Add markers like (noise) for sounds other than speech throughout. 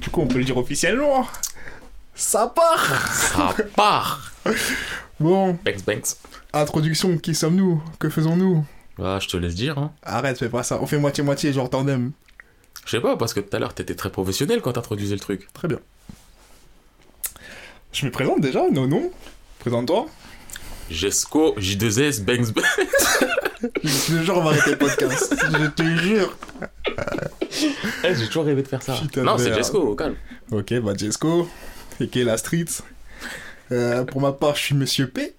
Du coup, on peut le dire officiellement. Ça part Ça part Bon, Banks, banks. introduction, qui sommes-nous? Que faisons-nous? Ah, je te laisse dire, hein. Arrête, fais pas ça. On fait moitié-moitié, genre tandem. Je sais pas, parce que tout à l'heure, t'étais très professionnel quand t'introduisais le truc. Très bien. Je me présente déjà, non, non Présente-toi. Jesco, J2S, Banks, Banks. (laughs) Je te jure, on va arrêter le podcast. Je te jure. (laughs) Eh, j'ai toujours rêvé de faire ça. Putain non, c'est. Jesco, au calme. Ok, bah Jesco, et qui est la street. Euh, pour ma part, je suis Monsieur P.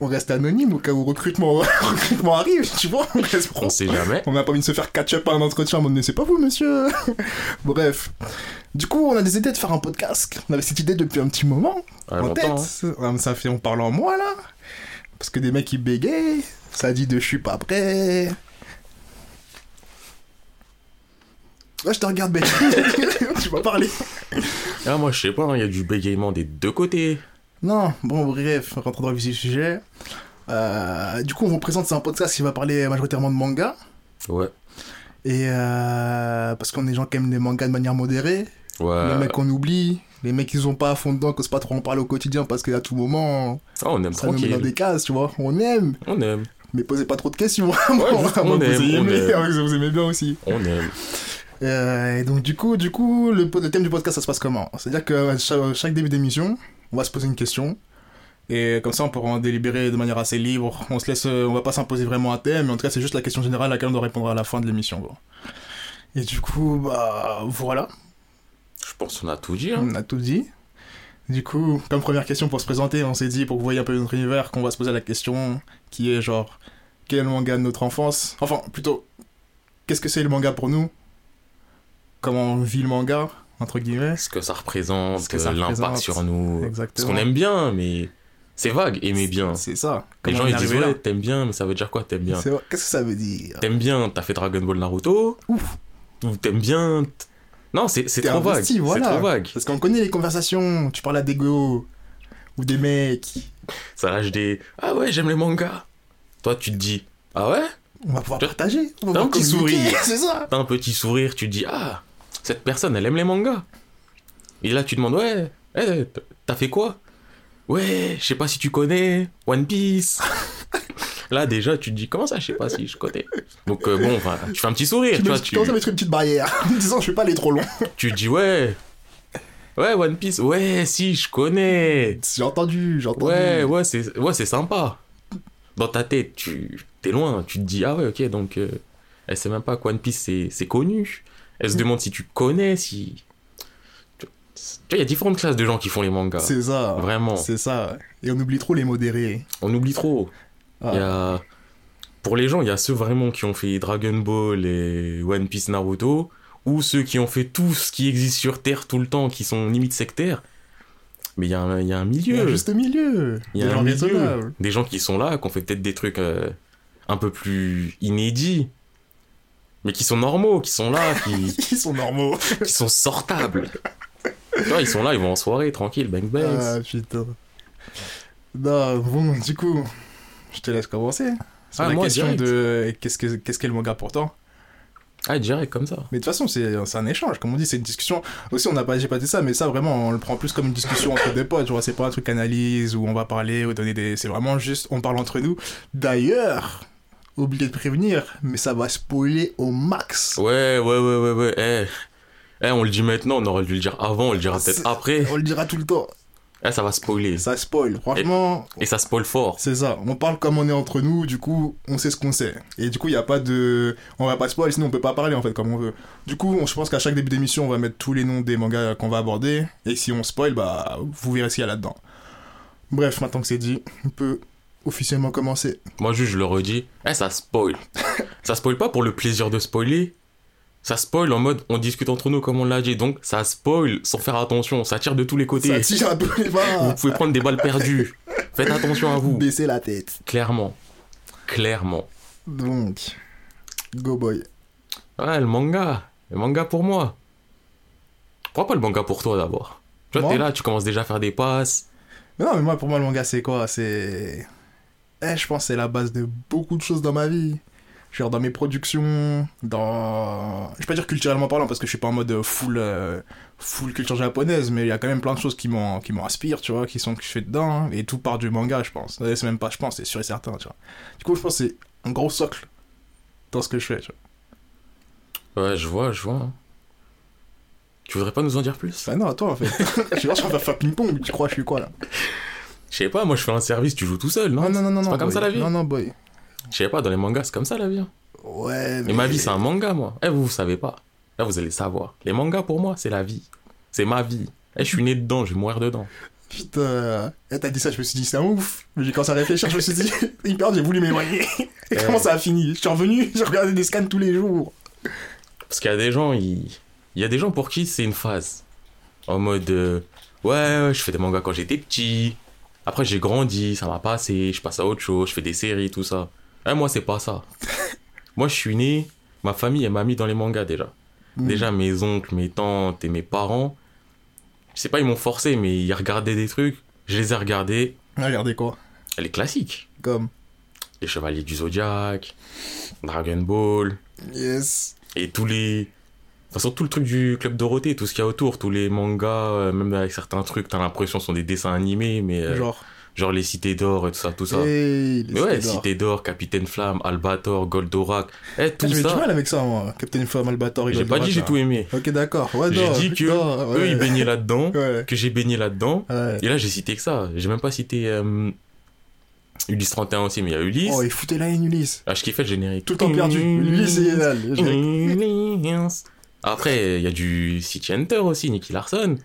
On reste anonyme au cas où recrutement, (laughs) recrutement arrive, tu vois. On reste pro. On sait jamais. On n'a pas envie de se faire catch-up à un entretien en mode mais c'est pas vous, monsieur. (laughs) Bref. Du coup, on a des idées de faire un podcast. On avait cette idée depuis un petit moment Ouais, en tête. hein. Ça fait, on parle en moi là. Parce que des mecs qui bégayent, ça dit de je suis pas prêt. Ouais, je te regarde, Ben. (laughs) tu vas parler. Ah, moi, je sais pas, il y a du bégaiement des deux côtés. Non, bon, bref, rentrons dans le vif du sujet. Euh, du coup, on vous présente, c'est un podcast qui va parler majoritairement de manga. Ouais. Et euh, parce qu'on est des gens qui aiment les mangas de manière modérée. Ouais. Les mecs qu'on oublie. Les mecs qui sont pas à fond dedans, que c'est pas trop en parler au quotidien parce qu'à tout moment, Ah, on aime ça nous met dans tranquille. des cases, tu vois. On aime, On aime. mais posez pas trop de questions. (laughs) Moi, on vous aime, aimez, on aime. ouais, vous aimez bien aussi. On aime. Euh, et donc du coup, du coup, le, le thème du podcast, ça se passe comment? C'est-à-dire que chaque, chaque début d'émission, on va se poser une question. Et comme ça, on pourra en délibérer de manière assez libre. On se laisse, euh, on va pas s'imposer vraiment un thème, mais en tout cas, c'est juste la question générale à laquelle on doit répondre à la fin de l'émission. Et du coup, bah voilà, Je pense qu'on a tout dit, hein. on a tout dit. Du coup, comme première question pour se présenter, on s'est dit, pour que vous voyez un peu notre univers, qu'on va se poser la question qui est genre, quel est le manga de notre enfance? Enfin, plutôt, qu'est-ce que c'est le manga pour nous? Comment on vit le manga, entre guillemets Ce que ça représente, Ce euh, l'impact sur nous. Exactement. qu'on aime bien, mais c'est vague, aimer bien. C'est ça. Les Comment gens ils disent ouais, t'aimes bien, mais ça veut dire quoi t'aimes bien? Qu'est-ce que ça veut dire? T'aimes bien, t'as fait Dragon Ball Naruto? Ouf. Ou t'aimes bien. Non, c'est trop vague. C'est trop vague. Parce qu'on connaît les conversations, tu parles à des go ou des mecs, Ça lâche des. Ah ouais, j'aime les mangas. Toi, tu te dis. Ah ouais? On va pouvoir partager. T'as un petit sourire. (laughs) C'est ça. T'as un petit sourire, tu te dis Ah, cette personne, elle aime les mangas. Et là, tu demandes Ouais, eh, t'as fait quoi? Ouais, je sais pas si tu connais One Piece. (laughs) Là, déjà, tu te dis Comment ça, je sais pas si je connais? Donc, euh, bon, enfin, tu fais un petit sourire, Tu, tu vois. tu commences à mettre une petite barrière? (laughs) En disant je vais pas aller trop loin. tu te dis Ouais. Ouais, One Piece, ouais, si, je connais. J'ai entendu, j'ai entendu. Ouais, ouais, c'est ouais, c'est sympa. Dans ta tête, tu t'es loin, tu te dis ah ouais, ok, donc euh, elle sait même pas que One Piece c'est connu. Elle se demande si tu connais, si tu vois, il y a différentes classes de gens qui font les mangas. C'est ça. Vraiment, C'est ça. Et on oublie trop les modérés. on oublie trop. Ah. Il y a pour les gens, il y a ceux vraiment qui ont fait Dragon Ball et One Piece Naruto ou ceux qui ont fait tout ce qui existe sur Terre tout le temps qui sont limite sectaires. Mais il y a un, il y a un Il y a milieu. juste milieu. Il y a Des un gens milieu. Des gens qui sont là, qui ont fait peut-être des trucs euh, un peu plus inédits, mais qui sont normaux, qui sont là, qui, (laughs) sont normaux. (laughs) qui sont sortables. Vois, ils sont là, ils vont en soirée, tranquille, bang bang. Ah putain. Non, bon, du coup, je te laisse commencer. Sur Ah, la moi, question direct. de qu'est-ce que qu'est-ce qu'est le manga pour toi? Ah, direct comme ça. Mais de toute façon, c'est c'est un échange, comme on dit, c'est une discussion. Aussi, on n'a pas, j'ai pas dit ça, mais ça vraiment, on le prend plus comme une discussion entre des potes. Tu vois, c'est pas un truc analyse où on va parler ou donner des. C'est vraiment juste, on parle entre nous. D'ailleurs, oublié de prévenir, mais ça va spoiler au max. Ouais, ouais, ouais, ouais, ouais. Eh, eh, on le dit maintenant, on aurait dû le dire avant, on le dira peut-être après. On le dira tout le temps. Eh, ça va spoiler. Ça spoil. Franchement, Et ça spoil fort. C'est ça, on parle comme on est entre nous, du coup, on sait ce qu'on sait. Et du coup, il n'y a pas de. On va pas spoil, sinon on peut pas parler en fait comme on veut. Du coup, on- je pense qu'à chaque début d'émission, on va mettre tous les noms des mangas qu'on va aborder. Et si on spoil, bah, vous verrez ce qu'il y a là-dedans. Bref, maintenant que c'est dit, on peut officiellement commencer. Moi, juste, je le redis. Eh, ça spoil. (laughs) ça spoil pas pour le plaisir de spoiler. Ça spoil en mode, on discute entre nous comme on l'a dit. Donc, ça spoil sans faire attention. Ça tire de tous les côtés. Ça tire à tous les Vous pouvez prendre des balles perdues. Faites attention à vous. Baissez la tête. Clairement. Clairement. Donc, go boy. Ouais, le manga. Le manga pour moi. Pourquoi pas le manga pour toi d'abord Tu vois, t'es là, tu commences déjà à faire des passes. Mais non, mais moi, pour moi, le manga, c'est quoi? C'est. Eh, je pense que c'est la base de beaucoup de choses dans ma vie. Genre dans mes productions, dans. Je vais pas dire culturellement parlant parce que je suis pas en mode full, euh, full culture japonaise, mais il y a quand même plein de choses qui m'en- qui m'inspirent, tu vois, qui sont que je fais dedans, hein, et tout part du manga, je pense. C'est même pas, je pense, c'est sûr et certain, tu vois. Du coup, je pense que c'est un gros socle dans ce que je fais, tu vois. Ouais, je vois, je vois. Tu voudrais pas nous en dire plus? Bah non, à toi en fait. (laughs) je suis là, je vais faire ping-pong, tu crois, je suis quoi là? Je sais pas, moi je fais un service, tu joues tout seul, non Non, non, non, non. C'est pas comme ça la vie Non, non, boy. Je sais pas, dans les mangas, c'est comme ça la vie. hein. Ouais, Mais ma vie, c'est un manga, moi. Eh, vous, vous savez pas. Là, vous allez savoir. Les mangas, pour moi, c'est la vie. C'est ma vie. Eh, je suis né dedans, je vais mourir dedans. Putain, eh, t'as dit ça, je me suis dit, c'est un ouf. Mais j'ai commencé à réfléchir, je me suis dit, (laughs) hyper, j'ai voulu m'éloigner. Et comment ça a fini? Je suis revenu, (laughs) j'ai regardé des scans tous les jours. Parce qu'il y a des gens, il y a des gens pour qui c'est une phase. En mode, euh, ouais, ouais, je fais des mangas quand j'étais petit. Après, j'ai grandi, ça m'a passé, je passe à autre chose, je fais des séries, tout ça. Eh, moi, c'est pas ça. (laughs) moi, je suis né, ma famille, elle m'a mis dans les mangas déjà. Mm. Déjà, mes oncles, mes tantes et mes parents, je sais pas, ils m'ont forcé, mais ils regardaient des trucs. Je les ai regardés. Regardez quoi? Les classiques. Comme? Les Chevaliers du Zodiac, Dragon Ball, Yes. et tous les. De toute façon, tout le truc du Club Dorothée, tout ce qu'il y a autour, tous les mangas, euh, même avec certains trucs, t'as l'impression que ce sont des dessins animés, mais euh, genre... Genre. les Cités d'Or et tout ça, tout ça. Hey, les mais ouais, Cités d'Or. Capitaine Flamme, Albator, Goldorak, eh, tout Ah, J'ai du ça. mal avec ça, moi. Captain Flamme, Albator, et J'ai pas dit j'ai tout aimé. Ok, d'accord. Ouais, J'ai dit que non, ouais. eux, ils baignaient là-dedans, (laughs) Ouais. que j'ai baigné là-dedans. Et là, j'ai cité que ça. J'ai même pas cité euh, Ulysse 31 aussi, mais il y a Ulysse. Oh, il foutait la haine, Ulysse. Ah, je kiffais le générique. Tout le temps perdu. Ulysse, c'est génial. Ulysse. Après, il y a du City Hunter aussi, Nicky Larson.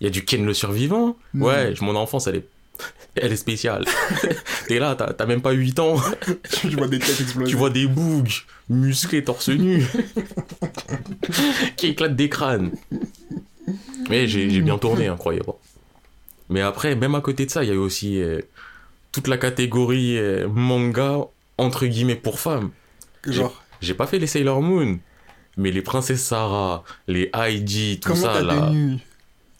Il y a du Ken le survivant. Mm. Ouais, mon enfance, elle est, (laughs) elle est spéciale. (laughs) T'es là, t'as même pas 8 ans. Tu vois des têtes exploser. Tu vois des bougs musclés torse nu (laughs) qui éclatent des crânes. Mais j'ai bien tourné, hein, croyez pas. Mais après, même à côté de ça, il y a eu aussi euh, toute la catégorie euh, manga entre guillemets pour femmes. Genre, J'ai pas fait les Sailor Moon, mais les Princesses Sarah, les Heidi, tout comment ça là,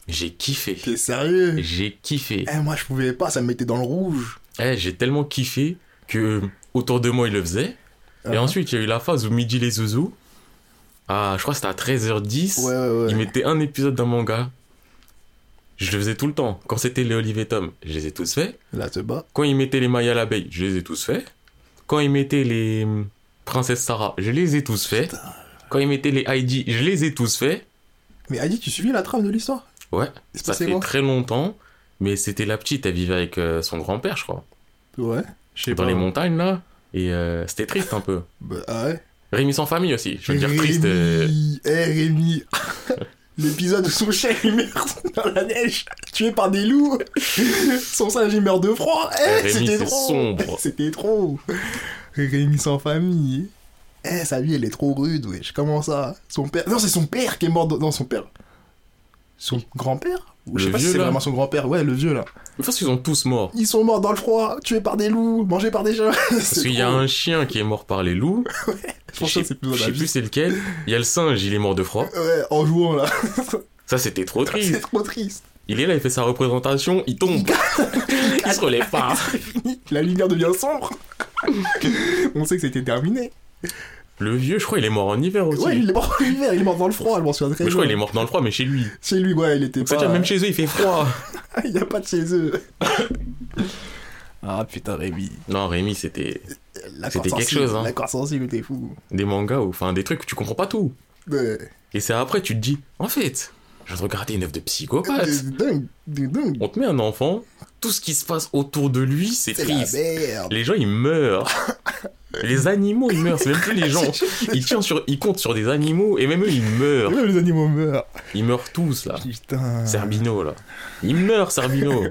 j'ai kiffé. T'es sérieux J'ai kiffé. Eh, moi, je pouvais pas, ça me mettait dans le rouge. Eh, j'ai tellement kiffé que autour de moi ils le faisaient. Et Ah. ensuite, il y a eu la phase où Midi les Zouzous. Ah, je crois que c'était à 13h10. Ouais, ouais, ouais. Ils mettaient un épisode d'un manga. Je le faisais tout le temps. Quand c'était les Olivier Tom, je les ai tous faits. Là, te bats. Quand ils mettaient les Maya l'abeille, je les ai tous faits. Quand ils mettaient les hum, Princesses Sarah, je les ai tous faits. Putain. Quand ils mettaient les Heidi, je les ai tous faits. Mais Adi, tu suivis la trame de l'histoire? Ouais, ça fait quoi très longtemps. Mais c'était la petite, elle vivait avec euh, son grand-père, je crois. Ouais. Je sais Dans pas. les montagnes, là. Et euh, c'était triste un peu. Bah, ah ouais. Rémi sans famille aussi. Je veux dire triste. euh, Rémi, eh Rémi. (laughs) L'épisode où son chien il meurt dans la neige, tué par des loups. Son singe il meurt de froid. Eh, Rémi, c'était trop. sombre. C'était trop. Rémi sans famille. Eh, sa vie elle est trop rude, wesh. Comment ça? Son père. Non, c'est son père qui est mort. dans- Non, son père. Son grand-père? Ou Je sais pas si c'est vraiment son grand-père. Ouais, le vieux là. Je pense qu'ils sont tous morts. Ils sont morts dans le froid, tués par des loups, mangés par des chiens. (laughs) Parce qu'il y a un chien qui est mort par les loups. (laughs) Je pense je que sais, c'est plus je sais plus c'est lequel. Il y a le singe, il est mort de froid. Ouais, en jouant là. (laughs) Ça, c'était trop c'est triste. trop triste. Il est là, il fait sa représentation, il tombe. il se relève pas. La lumière devient sombre. On sait que c'était terminé. Le vieux, je crois, il est mort en hiver aussi. Ouais, il est mort en hiver, il est mort dans le froid, je m'en souviens très je crois qu'il est mort dans le froid, mais chez lui. Chez lui, ouais, il était C'est-à-dire, pas... même chez eux, il fait froid. (laughs) il n'y a pas de chez eux. ah putain, Rémi. Non, Rémi, c'était C'était quelque chose, hein. L'accord sensible, t'es fou. des mangas, ou enfin des trucs où tu comprends pas tout. Ouais. Et c'est après, tu te dis, en fait, je viens de regarder une œuvre de psychopathe. Dingue, dingue. On te met un enfant, tout ce qui se passe autour de lui, c'est la triste. merde. Les gens, ils meurent. (laughs) les animaux, ils meurent. C'est même plus les gens. (laughs) Ils, sur, ils comptent sur des animaux et même eux, ils meurent. Même les animaux meurent. Ils meurent tous, là. Putain. Serbino, là. Il meurt, Serbino.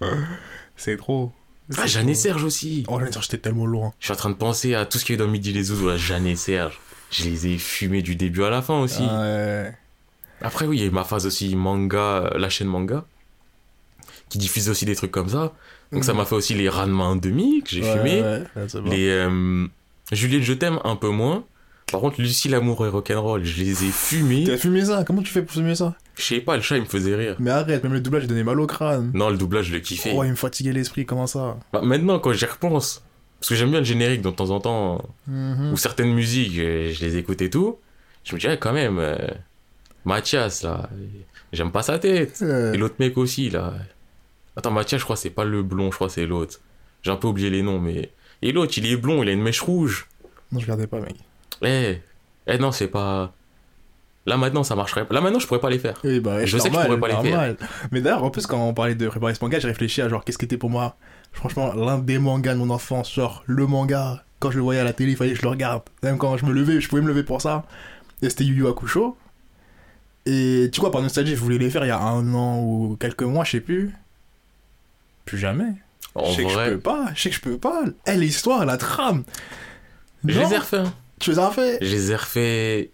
(laughs) C'est trop. Ah, Jeanne et. Serge aussi. Oh, Jeanne et Serge, j'étais tellement loin. Je suis en train de penser à tout ce qu'il y a eu dans Midi les Zouzous, là. Jeanne et Serge. Je les ai fumés du début à la fin aussi. Ah, Ouais. Après, oui, il y a eu ma phase aussi manga, la chaîne manga, qui diffuse aussi des trucs comme ça. Donc ça m'a fait aussi les Ranma 1 demi que j'ai Ouais, fumé. ouais, ouais, c'est bon. Les euh, Juliette, je t'aime un peu moins. Par contre, Lucie, l'amour et rock'n'roll, je les ai fumés. T'as fumé ça? Comment tu fais pour fumer ça? Je sais pas, le chat, il me faisait rire. Mais arrête, même le doublage, il donnait mal au crâne. Non, le doublage, je le kiffais. Oh, il me fatiguait l'esprit, comment ça? Bah, maintenant, quand j'y repense, Parce que j'aime bien le générique de temps en temps, Mhm. ou certaines musiques, euh, je les écoute et tout. Je me dis, quand même, euh, Mathias, là, j'aime pas sa tête. Et l'autre mec aussi, là. Attends, Mathias, je crois que c'est pas le blond, je crois que c'est l'autre. J'ai un peu oublié les noms, mais. Et l'autre, il est blond, il a une mèche rouge. Non, je regardais pas, mec. Eh, eh non, c'est pas. Là maintenant, ça marcherait. Là maintenant, je pourrais pas les faire. Oui, bah, Je sais que je normal, pourrais pas les normal. Mais d'ailleurs, en plus, quand on parlait de préparer ce manga, j'ai réfléchi à genre, qu'est-ce qui était pour moi, franchement, l'un des mangas de mon enfance, genre, le manga, quand je le voyais à la télé, il fallait que je le regarde. Même quand je me levais, je pouvais me lever pour ça. Et c'était Yu Yu Hakusho. Et tu vois, par nostalgie, je voulais les faire il y a un an ou quelques mois, je sais plus. Plus jamais. En je sais que je peux pas, je sais que je peux pas. Eh, l'histoire, la trame. je les ai refaits. hein. Tu les as fait Je les ai refaits.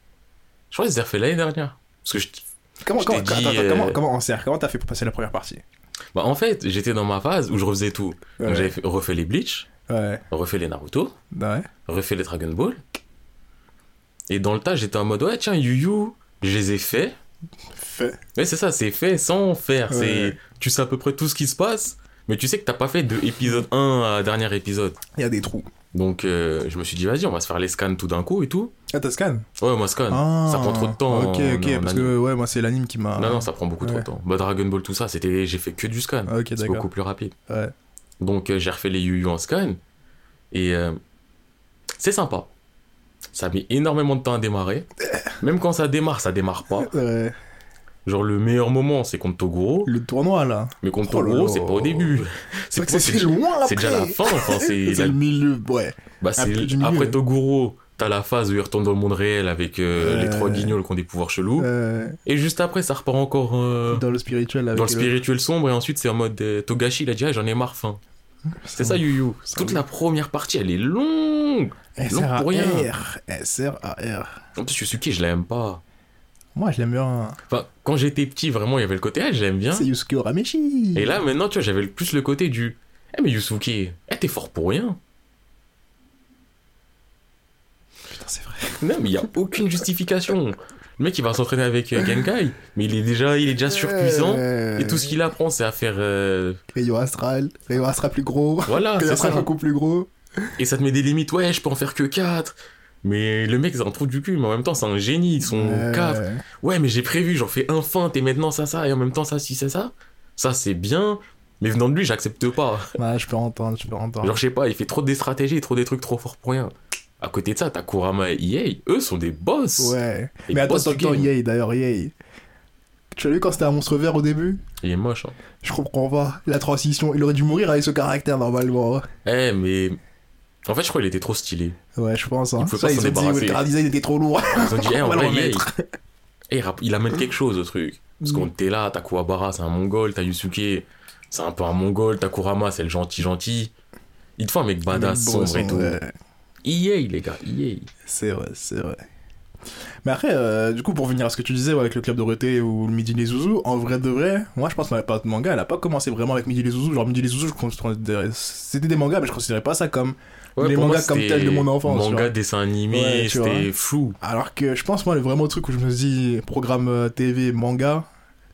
Je crois que je les ai refaits l'année dernière. Parce que je. Comment, Je comment, t'ai dit, attends, attends, comment, euh, comment on sert Comment t'as fait pour passer la première partie? Bah, en fait, j'étais dans ma phase où je refaisais tout. Donc j'avais fait- refait les Bleach, Ouais, refait les Naruto, ouais. refait les Dragon Ball. Et dans le tas, j'étais en mode, ouais, tiens, Yu Yu, je les ai faits. Fait. Mais c'est ça, c'est fait sans faire. Ouais. C'est, tu sais à peu près tout ce qui se passe, mais tu sais que t'as pas fait de épisode 1 à dernier épisode. Il y a des trous. Donc euh, je me suis dit, vas-y, on va se faire les scans tout d'un coup et tout. Ah, t'as scan? Ouais, moi scan. Ah, ça prend trop de temps. Ok, en- ok, en parce anime. que ouais, moi c'est l'anime qui m'a. Non, non, ça prend beaucoup trop de temps. Bah, Dragon Ball, tout ça, c'était, j'ai fait que du scan. Ok, c'est d'accord. beaucoup plus rapide. Ouais. Donc euh, j'ai refait les Yu en scan. Et euh, c'est sympa. Ça a mis énormément de temps à démarrer. (laughs) Même quand ça démarre, ça démarre pas. Ouais. Genre le meilleur moment, c'est contre Toguro. Le tournoi là. Mais contre Oh Toguro, c'est pas au début. C'est C'est c'est loin c'est déjà la fin. Enfin, (laughs) c'est la- le milieu, ouais. bah, c'est- après du milieu. après Toguro, t'as la phase où il retourne dans le monde réel avec euh, les trois guignols qui ont des pouvoirs chelous. Euh, Et juste après, ça repart encore euh, dans le spirituel avec dans le spirituel sombre. Et ensuite, c'est en mode euh, Togashi, il a dit ah, j'en ai marre, fin. C'est ça, Yu Yu. Toute la première partie, elle est longue. Non, pour rien. SRAR. SRAR. En plus, Yusuke, je l'aime pas. Moi je l'aime bien. Enfin, quand j'étais petit, vraiment, il y avait le côté, ah, j'aime bien. C'est Yusuke Urameshi. Et là, maintenant, tu vois, j'avais plus le côté du, eh, mais Yusuke, eh, t'es fort pour rien. Putain, c'est vrai. Non, mais il y a aucune justification. Le mec, il va s'entraîner avec euh, Genkai, mais il est déjà, il est déjà surpuissant. Et tout ce qu'il apprend, c'est à faire, euh, Rayon astral. Rayon astral plus gros. voilà, Rayon astral beaucoup plus gros. Et ça te met des limites, ouais, je peux en faire que 4. Mais le mec, c'est un trou du cul, mais en même temps, c'est un génie, ils sont Euh, 4. Ouais, mais j'ai prévu, j'en fais un feinte et maintenant ça, ça, et en même temps ça, si, c'est ça. Ça, c'est bien, mais venant de lui, j'accepte pas. (laughs) Ouais, je peux entendre, je peux entendre. Genre, je sais pas, il fait trop des stratégies, trop des trucs trop forts pour rien. À côté de ça, t'as Kurama et EA, eux sont des boss. Ouais. Les Mais attends, attends, game. Yay, d'ailleurs, Yay. Tu as vu quand c'était un monstre vert au début? Il est moche. Hein. Je comprends pas. La transition, il aurait dû mourir avec ce caractère normalement. Eh, mais. En fait, je crois qu'il était trop stylé. Ouais, je pense. Hein. Il Ça, pas ils dit, le design était trop lourd. Ils ont dit, (laughs) On va le vrai, EA, remettre. il amène quelque chose au truc. Parce Mm. qu'on était là, t'as Kuwabara, c'est un mongol, t'as Yusuke, c'est un peu un mongol, t'as Kurama, c'est le gentil gentil. Il te faut un mec badass, Bon, sombre et tout. ouais. EA, les gars, EA. C'est vrai, c'est vrai. Mais après, euh, du coup, pour venir à ce que tu disais ouais, avec le club Dorothée ou le Midi les Zouzous, en vrai de vrai, moi je pense que ma période de manga, elle a pas commencé vraiment avec Midi les Zouzous. Genre, Midi les Zouzous, c'était des mangas, mais je considérais pas ça comme. Ouais, Les moi, mangas comme tels de mon enfance, Manga, dessin animé, Ouais, c'était flou. Alors que je pense, moi, le vraiment truc où je me dis programme euh, TV, manga,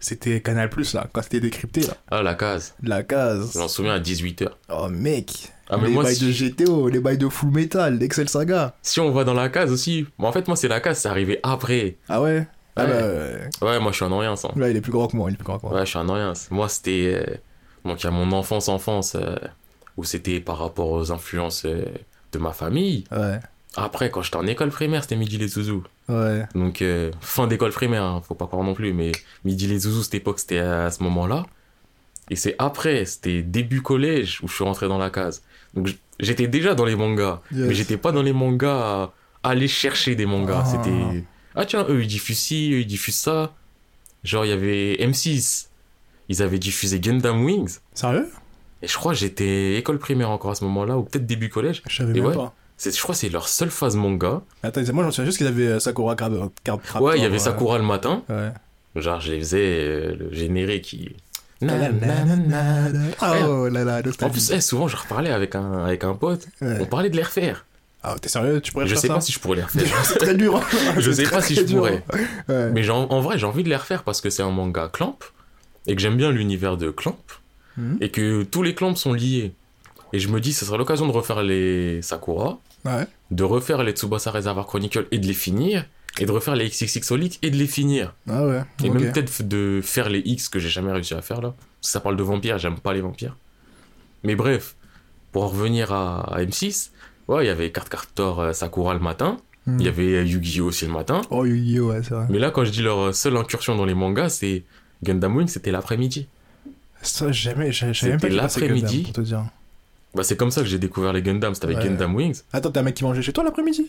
c'était Canal Plus là, quand c'était décrypté là. Ah, la case. La case. Je m'en souviens à 18h. Oh mec. Ah, mais les moi, bails si- de GTO, les bails de Full Metal, d'Excel Saga. Si on va dans la case aussi. Mais en fait, moi, c'est la case, c'est arrivé après. Ah ouais? Ah Ouais. bah, Ouais, moi, je suis un Orient, ça. là, il est plus grand que moi, il est plus grand que moi. Ouais, je suis un Orient. Moi, c'était. euh, Donc, il y a mon enfance, enfance, euh, où c'était par rapport aux influences euh, de ma famille. Ouais, Après, quand j'étais en école primaire, c'était Midi les Zouzous. ouais. Donc, euh, fin d'école primaire, hein, faut pas croire non plus, mais Midi les Zouzous, cette époque, c'était à ce moment-là. Et c'est après, c'était début collège, où je suis rentré dans la case. Donc, j'étais déjà dans les mangas, Yes. mais j'étais pas dans les mangas à aller chercher des mangas. Ah. C'était. Ah, tiens, eux, ils diffusent ci, eux, ils diffusent ça. Genre, il y avait M6. Ils avaient diffusé Gundam Wings. Sérieux? Et je crois que j'étais école primaire encore à ce moment-là, ou peut-être début collège. Je savais même ouais. pas. Je crois que c'est leur seule phase manga. Attends, moi j'en souviens juste qu'ils avaient euh, Sakura card Raptor, ouais, il y avait euh, Sakura le matin. Ouais. Genre, je les faisais euh, le générique qui. Ah oh là là, En plus, eh, souvent, je reparlais avec un, avec un pote. On parlait de les refaire. Ah, t'es sérieux? Tu pourrais Je sais pas si je pourrais les refaire. (laughs) C'est très dur. hein. (laughs) Je sais pas si je pourrais. Mais en vrai, j'ai envie de les refaire parce que c'est un manga Clamp et que j'aime bien l'univers de Clamp Mhm. et que tous les Clamps sont liés. Et je me dis, ce serait l'occasion de refaire les Sakura, Ouais. de refaire les Tsubasa Reservoir Chronicle et de les finir, et de refaire les XXX Solid et de les finir. Ah ouais. Et même peut-être de faire les X que j'ai jamais réussi à faire là. Parce que ça parle de vampires, j'aime pas les vampires. Mais bref, pour en revenir à, à M6, ouais, il y avait Card Captor euh, Sakura le matin, Hmm. il y avait euh, Yu-Gi-Oh aussi le matin. Oh, Yu-Gi-Oh, ouais, c'est vrai. Mais là, quand je dis leur seule incursion dans les mangas, c'est Gundam Wing, c'était l'après-midi. Ça, jamais, j'ai même pas l'après-midi. Pour te dire. Bah, c'est comme ça que j'ai découvert les Gundam, c'était avec Ouais. Gundam Wings. Attends, t'as un mec qui mangeait chez toi l'après-midi?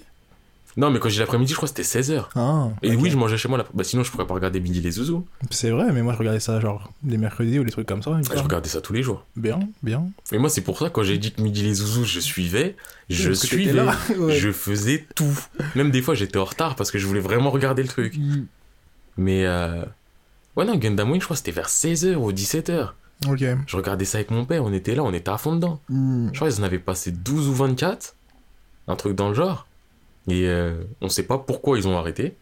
Non, mais quand j'ai l'après-midi, je crois que c'était 16h. Ah. Et oui, je mangeais chez moi. là- Bah, sinon, je pourrais pas regarder Midi les Zouzous. C'est vrai, mais moi je regardais ça genre les mercredis ou les trucs comme ça. me Je regardais ça tous les jours. Bien, bien. Et moi, c'est pour ça, quand j'ai dit que Midi les Zouzous, je suivais, je Parce suivais. là, (laughs) ouais. Je faisais tout. Même des fois, j'étais en retard parce que je voulais vraiment regarder le truc. Mm. Mais, euh... ouais, non, Gundam Wing, je crois que c'était vers 16h ou 17h. Je regardais ça avec mon père, on était là, on était à fond dedans. Mm. Je crois qu'ils en avaient passé 12 ou 24, un truc dans le genre. Et euh, on sait pas pourquoi ils ont arrêté.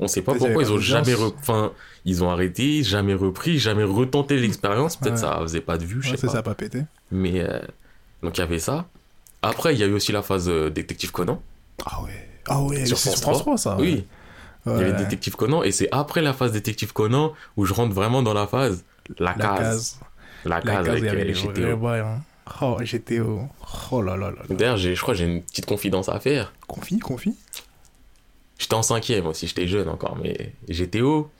On sait pas pourquoi ils ont jamais... d'audience. re- Enfin, ils ont arrêté, jamais repris, jamais retenté l'expérience. Peut-être Ouais. ça faisait pas de vue, je sais pas. ça, a pas pété. Mais euh, donc il y avait ça. Après, il y a eu aussi la phase euh, Détective Conan. Ah ouais. Ah ouais, Sur c'est France sur France 3 ça. Oui, Ouais. il y avait Détective Conan. Et c'est après la phase Détective Conan où je rentre vraiment dans la phase La, La case. case. La La case case, avec euh, les GTO. bails, hein. Oh, GTO. Oh là là là là. D'ailleurs, j'ai- je crois que j'ai une petite confidence à faire. Confie, confie. J'étais en cinquième aussi, j'étais jeune encore, mais GTO,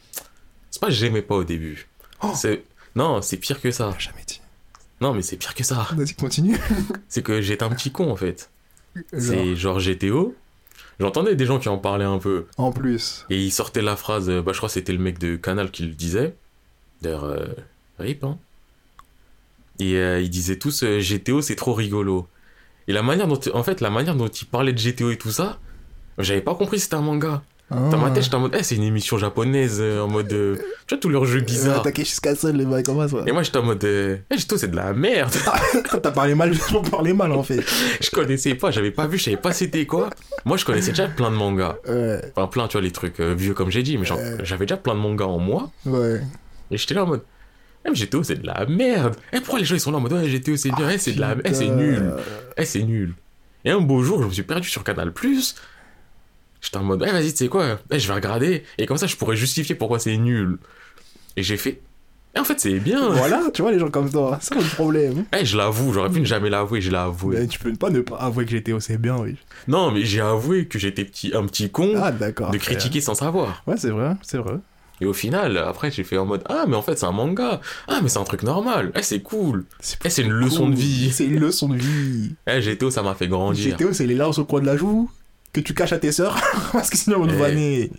c'est pas que j'aimais pas au début. Oh. Non, c'est pire que ça. Jamais dit. Non, mais c'est pire que ça. Vas-y, continue. (laughs) C'est que j'étais un petit con en fait. Genre, C'est genre GTO. J'entendais des gens qui en parlaient un peu. En plus. Et ils sortaient la phrase, euh, bah je crois que c'était le mec de Canal qui le disait. D'ailleurs, euh, rip, hein. Et euh, ils disaient tous euh, GTO c'est trop rigolo. Et la manière dont, en fait, la manière dont ils parlaient de GTO et tout ça, j'avais pas compris c'était un manga. Ah. Dans ma tête, j'étais en mode, eh, c'est une émission japonaise, euh, en mode, euh, tu vois, tous leurs jeux bizarres. Attaquer jusqu'à seul, les ça. Et moi, j'étais en mode, eh, GTO c'est de la merde. (laughs) T'as parlé mal, j'ai parlé mal en fait. (laughs) je connaissais pas, j'avais pas vu, je savais pas c'était quoi. Moi, je connaissais déjà plein de mangas. Ouais, Enfin, plein, tu vois, les trucs euh, vieux comme j'ai dit, mais j'avais déjà plein de mangas en moi. ouais. Et j'étais là en mode, eh, GTO c'est de la merde. Eh, pourquoi les gens ils sont là en mode, ouais, GTO c'est bien, eh, c'est de la eh, c'est nul. Eh, c'est nul. Et un beau jour, je me suis perdu sur Canal Plus. J'étais en mode, eh, vas-y, tu sais quoi, eh, je vais regarder. Et comme ça, je pourrais justifier pourquoi c'est nul. Et j'ai fait, eh, en fait, c'est bien. Voilà, tu vois les gens comme toi, c'est pas le problème. Eh, je l'avoue, j'aurais pu ne jamais l'avouer, je l'ai avoué. Mais tu peux pas ne pas avouer que GTO c'est bien, oui. Non, mais j'ai avoué que j'étais petit, un petit con Ah de critiquer sans savoir. Ouais, c'est vrai, c'est vrai. Et au final, après, j'ai fait en mode, ah, mais en fait, c'est un manga. Ah, mais c'est un truc normal. Eh, c'est cool. Eh, c'est une leçon de vie. C'est une leçon de vie. (laughs) Eh, GTO, ça m'a fait grandir. GTO, c'est les larmes au coin de la joue que tu caches à tes sœurs (laughs) parce que sinon on te Eh.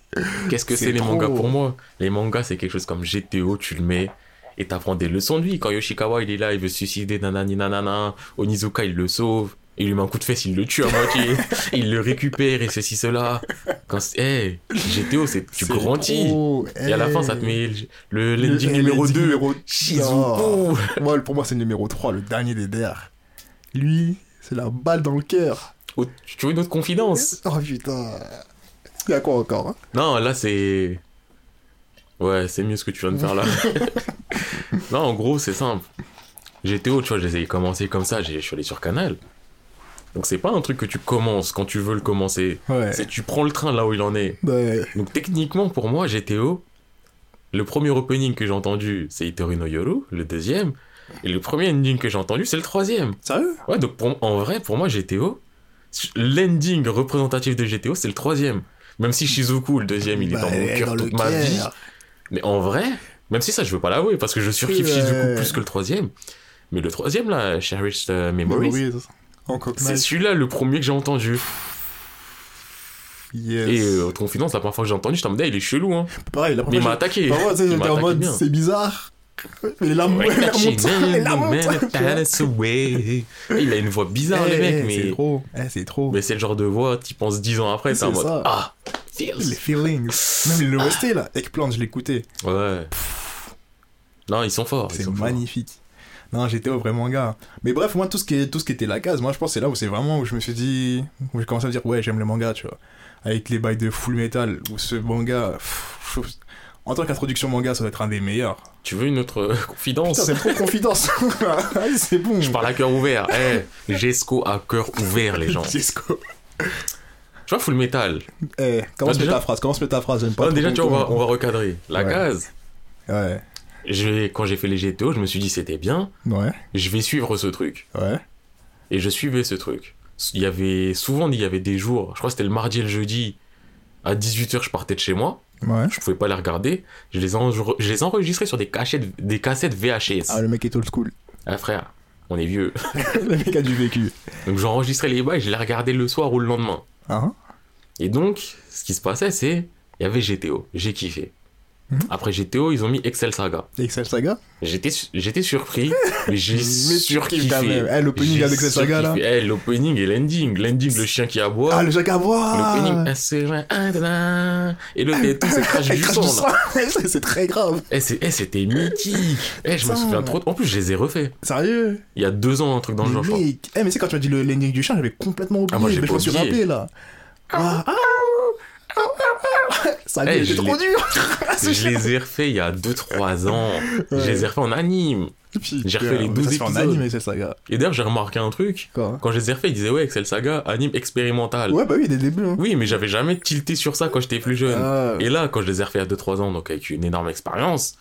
Qu'est-ce que C'est c'est les trop. mangas pour moi? Les mangas, c'est quelque chose comme GTO, tu le mets et t'apprends des leçons de vie. Quand Yoshikawa, il est là, il veut se suicider, nanani nanana. Onizuka, il le sauve. Il lui met un coup de fesse, il le tue à moitié. (laughs) il le récupère et ceci, cela. Quand c'est- eh, GTO, c'est, tu grandis. trop. Et à la fin, ça te met le, le Le- l'ending le numéro ending 2. numéro-. (laughs) Moi, pour moi, c'est le numéro 3, le dernier des der. Lui, c'est la balle dans le cœur. Oh, tu veux une autre confidence? Oh putain. Il y a quoi encore hein? Non, là, c'est. Ouais, c'est mieux ce que tu viens de faire là. (laughs) non, en gros, c'est simple. GTO, tu vois, j'ai commencé comme ça, j'ai- je suis allé sur Canal. Donc, c'est pas un truc que tu commences quand tu veux le commencer. Ouais. C'est tu prends le train là où il en est. Ouais. Donc, techniquement, pour moi, GTO, le premier opening que j'ai entendu, c'est Itoru no Yoru, le deuxième. Et le premier ending que j'ai entendu, c'est le troisième. Sérieux? Ouais, donc pour- en vrai, pour moi, GTO, l'ending représentatif de GTO, c'est le troisième. Même si Shizuku, le deuxième, il est Bah, dans mon cœur toute ma cœur. vie. Mais en vrai, même si ça, je veux pas l'avouer, parce que je surkiffe Ouais. Shizuku plus que le troisième. Mais le troisième, là, Cherished euh, Memories, Oui, en c'est celui-là le premier que j'ai entendu. Yes. Et euh, confidence, la première fois que j'ai entendu, j'étais en mode, il est chelou, hein. Pareil, la Mais il m'a attaqué. J'étais en mode, c'est bizarre. Mais Ouais. Il a une voix bizarre, Eh, le mec, eh, mais. C'est trop. Eh, c'est trop. Mais c'est le genre de voix, tu penses 10 ans après, t'es en C'est mode ça. Ah, feels. Les feelings. Même le OST là, Eggplant, je l'écoutais. Ouais. Non, ils sont forts. C'est sont forts. Non, j'étais vraiment gars. Mais bref, moi, tout ce qui, est, tout ce qui était la case, moi, je pense que c'est là où c'est vraiment où je me suis dit. Où j'ai commencé à me dire, ouais, j'aime le manga, tu vois. Avec les bails de full metal, où ce manga. pff, En tant qu'introduction manga, ça doit être un des meilleurs. Tu veux une autre euh, (laughs) confidence? C'est trop confidence. Allez, (laughs) c'est bon. Je parle à cœur ouvert. Eh, Jesco à cœur ouvert, les gens. Jesco. Tu vois, Full Metal. Eh, commence Ah, met déjà- ta phrase, commence met ta phrase, j'aime pas. Non, trop déjà, tu vois, on va, ton- on va recadrer. La Ouais. case, Ouais, je- quand j'ai fait les GTO, je me suis dit c'était bien, ouais, je vais suivre ce truc. ouais. Et je suivais ce truc. Il y avait souvent, il y avait des jours, je crois que c'était le mardi et le jeudi, à 18h, je partais de chez moi, Ouais. je pouvais pas les regarder, je les, en- je les enregistrais sur des, cachettes, des cassettes VHS. Ah, le mec est old school. Ah frère, on est vieux. (laughs) le mec a du vécu. Donc j'enregistrais les bails, je les regardais le soir ou le lendemain. Hein Et donc, ce qui se passait, c'est, il y avait GTO, j'ai kiffé. Mhm. Après GTO, ils ont mis Excel Saga. Excel Saga J'étais, su- j'étais surpris, mais j'ai (laughs) surkiffé. Eh, l'opening avec Excel Saga, là. Eh, l'opening et l'ending. L'ending, le chien qui aboie. Ah, le Jacques à boire L'opening, et le (laughs) et tout, c'est crash du son, là. sang. (laughs) C'est très grave. Eh, eh, c'était mythique. Eh, je me souviens trop. En plus, je les ai refaits. Sérieux? Il y a deux ans, un truc dans le genre. Eh, mais c'est quand tu m'as dit le l'ending du chien, j'avais complètement oublié. Ah, moi, j'ai mais je me suis oublié. rappelé, là. Ah, ah, (laughs) Ça Eh, était je trop dur. (laughs) Je les ai refaits il y a 2-3 ans. Je Ouais. les ai refaits en anime. J'ai refait les mais 12 ça se fait en épisodes. anime, Saga. Et d'ailleurs, j'ai remarqué un truc. Quoi Quand je les ai refaits, ils disaient, ouais, Excel Saga, anime expérimental. Ouais, bah oui, dès le début. hein. Oui, mais j'avais jamais tilté sur ça quand j'étais plus jeune. Ah. Et là, quand je les ai refaits à 2-3 ans, donc avec une énorme expérience,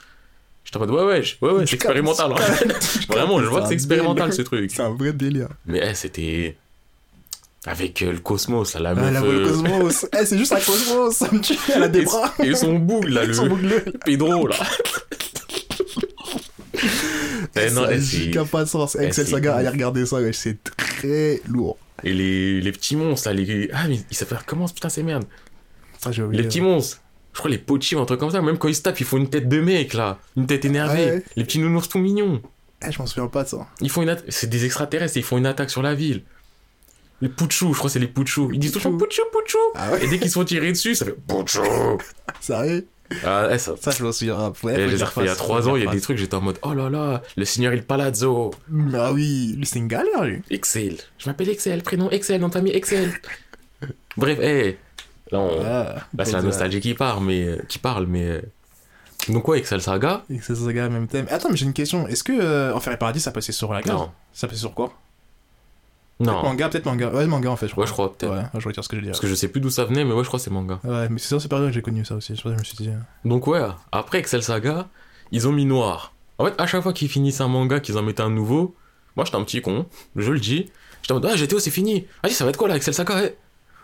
j'étais en mode, ouais, ouais, je- ouais, c'est expérimental. hein. (laughs) Vraiment, je vois que c'est expérimental ce truc. C'est un vrai délire. Mais eh, c'était. Avec euh, le cosmos, là, la Ah, meuf. la euh, le cosmos. Eh, c'est juste un cosmos. Ça me tue. Elle a des et, bras. et son boule, là, (laughs) le Son. Pedro, là. (laughs) Eh, non, eh, giga pas de sens. Excel c'est Saga, allez regarder ça, c'est très lourd. Et les, les petits monstres, là, les. Ah, mais ils s'appellent comment, putain, c'est merde? Ça, j'ai oublié. Les petits monstres. Je crois les pochis ou un truc comme ça. Même quand ils se tapent, ils font une tête de mec, là. Une tête énervée. Ouais. Les petits nounours tout mignons. Eh, je m'en souviens pas de ça. Ils font une atta- C'est des extraterrestres, ils font une attaque sur la ville. Les Pouchou, je crois que c'est les Pouchou. Ils disent toujours Pouchou, Pouchou. Ah ouais Et dès qu'ils se font tirer dessus, ça fait Pouchou. (laughs) Sérieux? Ah, ça. Ça, je m'en souviens. Ouais, faut je les ai il y a face, faut 3 dire ans, il y a des trucs, j'étais en mode Oh là là, le Seigneur Il Palazzo. Ah oui, lui, c'est une galère, lui. Excel. Je m'appelle Excel, prénom Excel, nom de famille Excel. (laughs) Bref, eh. Là, on- Ah, là c'est la nostalgie qui parle, mais. euh, Qui parle, mais. euh, Donc, ouais, Excel Saga. Excel Saga, même thème. Attends, mais j'ai une question. Est-ce que euh, Enfer et Paradis, ça passait sur la case Non. Ça passait sur quoi? Non. manga, peut-être manga. Ouais, manga, en fait, je crois. Ouais, je crois, peut-être. Ouais, je retire ce que je dis. Parce que je sais plus d'où ça venait, mais ouais, je crois que c'est manga. Ouais, mais c'est ça, c'est pas vrai que j'ai connu ça aussi. Pour ça que je me suis dit. euh, Donc ouais, après Excel Saga, ils ont mis noir. En fait, à chaque fois qu'ils finissent un manga, qu'ils en mettaient un nouveau, moi j'étais un petit con, je le dis. J'étais en mode, ah GTO c'est fini. Vas-y, ça va être quoi là, Excel Saga eh?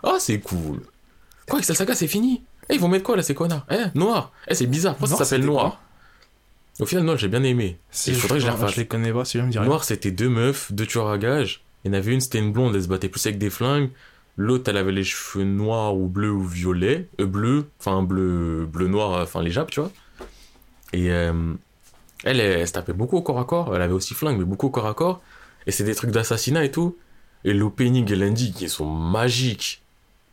Ah, c'est cool. Quoi, Excel Saga c'est fini Eh, ils vont mettre quoi là, ces connards Eh, noir Eh, c'est bizarre, pourquoi ça s'appelle noir? Au final, non, j'ai bien aimé. Il faudrait que je les crois- refasse. Je les connais pas, si je me. Noir, c'était deux meufs, deux tueurs à gages. Il y en avait une, c'était une blonde, elle se battait plus avec des flingues. L'autre, elle avait les cheveux noirs ou bleus ou violets. Euh, bleu, enfin bleu, bleu noir, enfin les jappes, tu vois. Et euh, elle, elle, se tapait beaucoup au corps à corps. Elle avait aussi flingue, mais beaucoup au corps à corps. Et c'est des trucs d'assassinat et tout. Et l'opening et l'ending, ils sont magiques.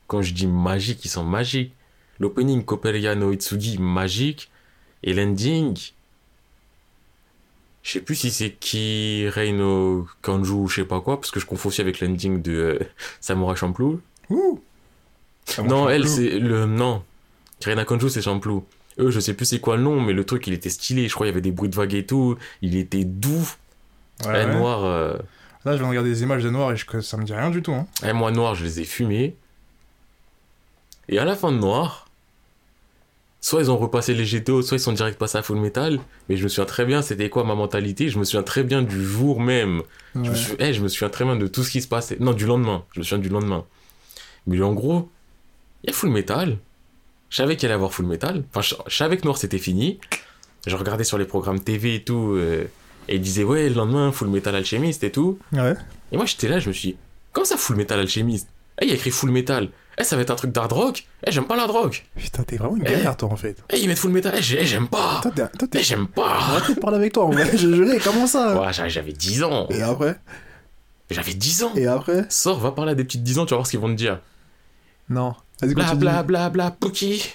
Quand je dis magique, ils sont magiques. L'opening Coppelia no Itsugi, magique. Et l'ending, je sais plus si c'est qui Reino Kanju ou je sais pas quoi, parce que je confonds aussi avec l'ending de euh, Samurai Champloo. Ouh non, elle, c'est le. Non. Reina Kanju, c'est Champloo. Eux, je sais plus c'est quoi le nom, mais le truc, il était stylé. Je crois qu'il y avait des bruits de vagues et tout. Il était doux. Ouais, ouais. noir. euh, Là, je viens de regarder des images de noir et je... ça me dit rien du tout. Hein. eh, moi, noir, je les ai fumés. Et à la fin de noir, soit ils ont repassé les GTO, soit ils sont direct passés à Full Metal. Mais je me souviens très bien, c'était quoi ma mentalité. Je me souviens très bien du jour même. Je, me suis... eh, je me souviens très bien de tout ce qui se passait. Non, du lendemain. Je me souviens du lendemain. Mais en gros, il y a Full Metal. Je savais qu'il allait avoir Full Metal. Enfin, je, je savais que Noir c'était fini. Je regardais sur les programmes TV et tout. euh, et ils disaient, ouais, le lendemain, Full Metal Alchemist et tout. Ouais. Et moi, j'étais là, je me suis dit, comment ça Full Metal Alchemist? Eh, il a écrit Full Metal. Eh, ça va être un truc d'hard rock. Eh, j'aime pas l'hard rock. Putain, t'es vraiment une galère, toi, en fait. Eh, ils mettent Full Metal. Eh, eh, j'aime pas. Toi. Eh, j'aime pas. Arrêtez de parler avec toi, en vrai. Je jurais, comment ça? Ouais, j'avais- j'avais 10 ans. Et après? J'avais 10 ans. Et après? Sors, va parler à des petites 10 ans, tu vas voir ce qu'ils vont te dire. Non. Bla bla bla bla Pookie.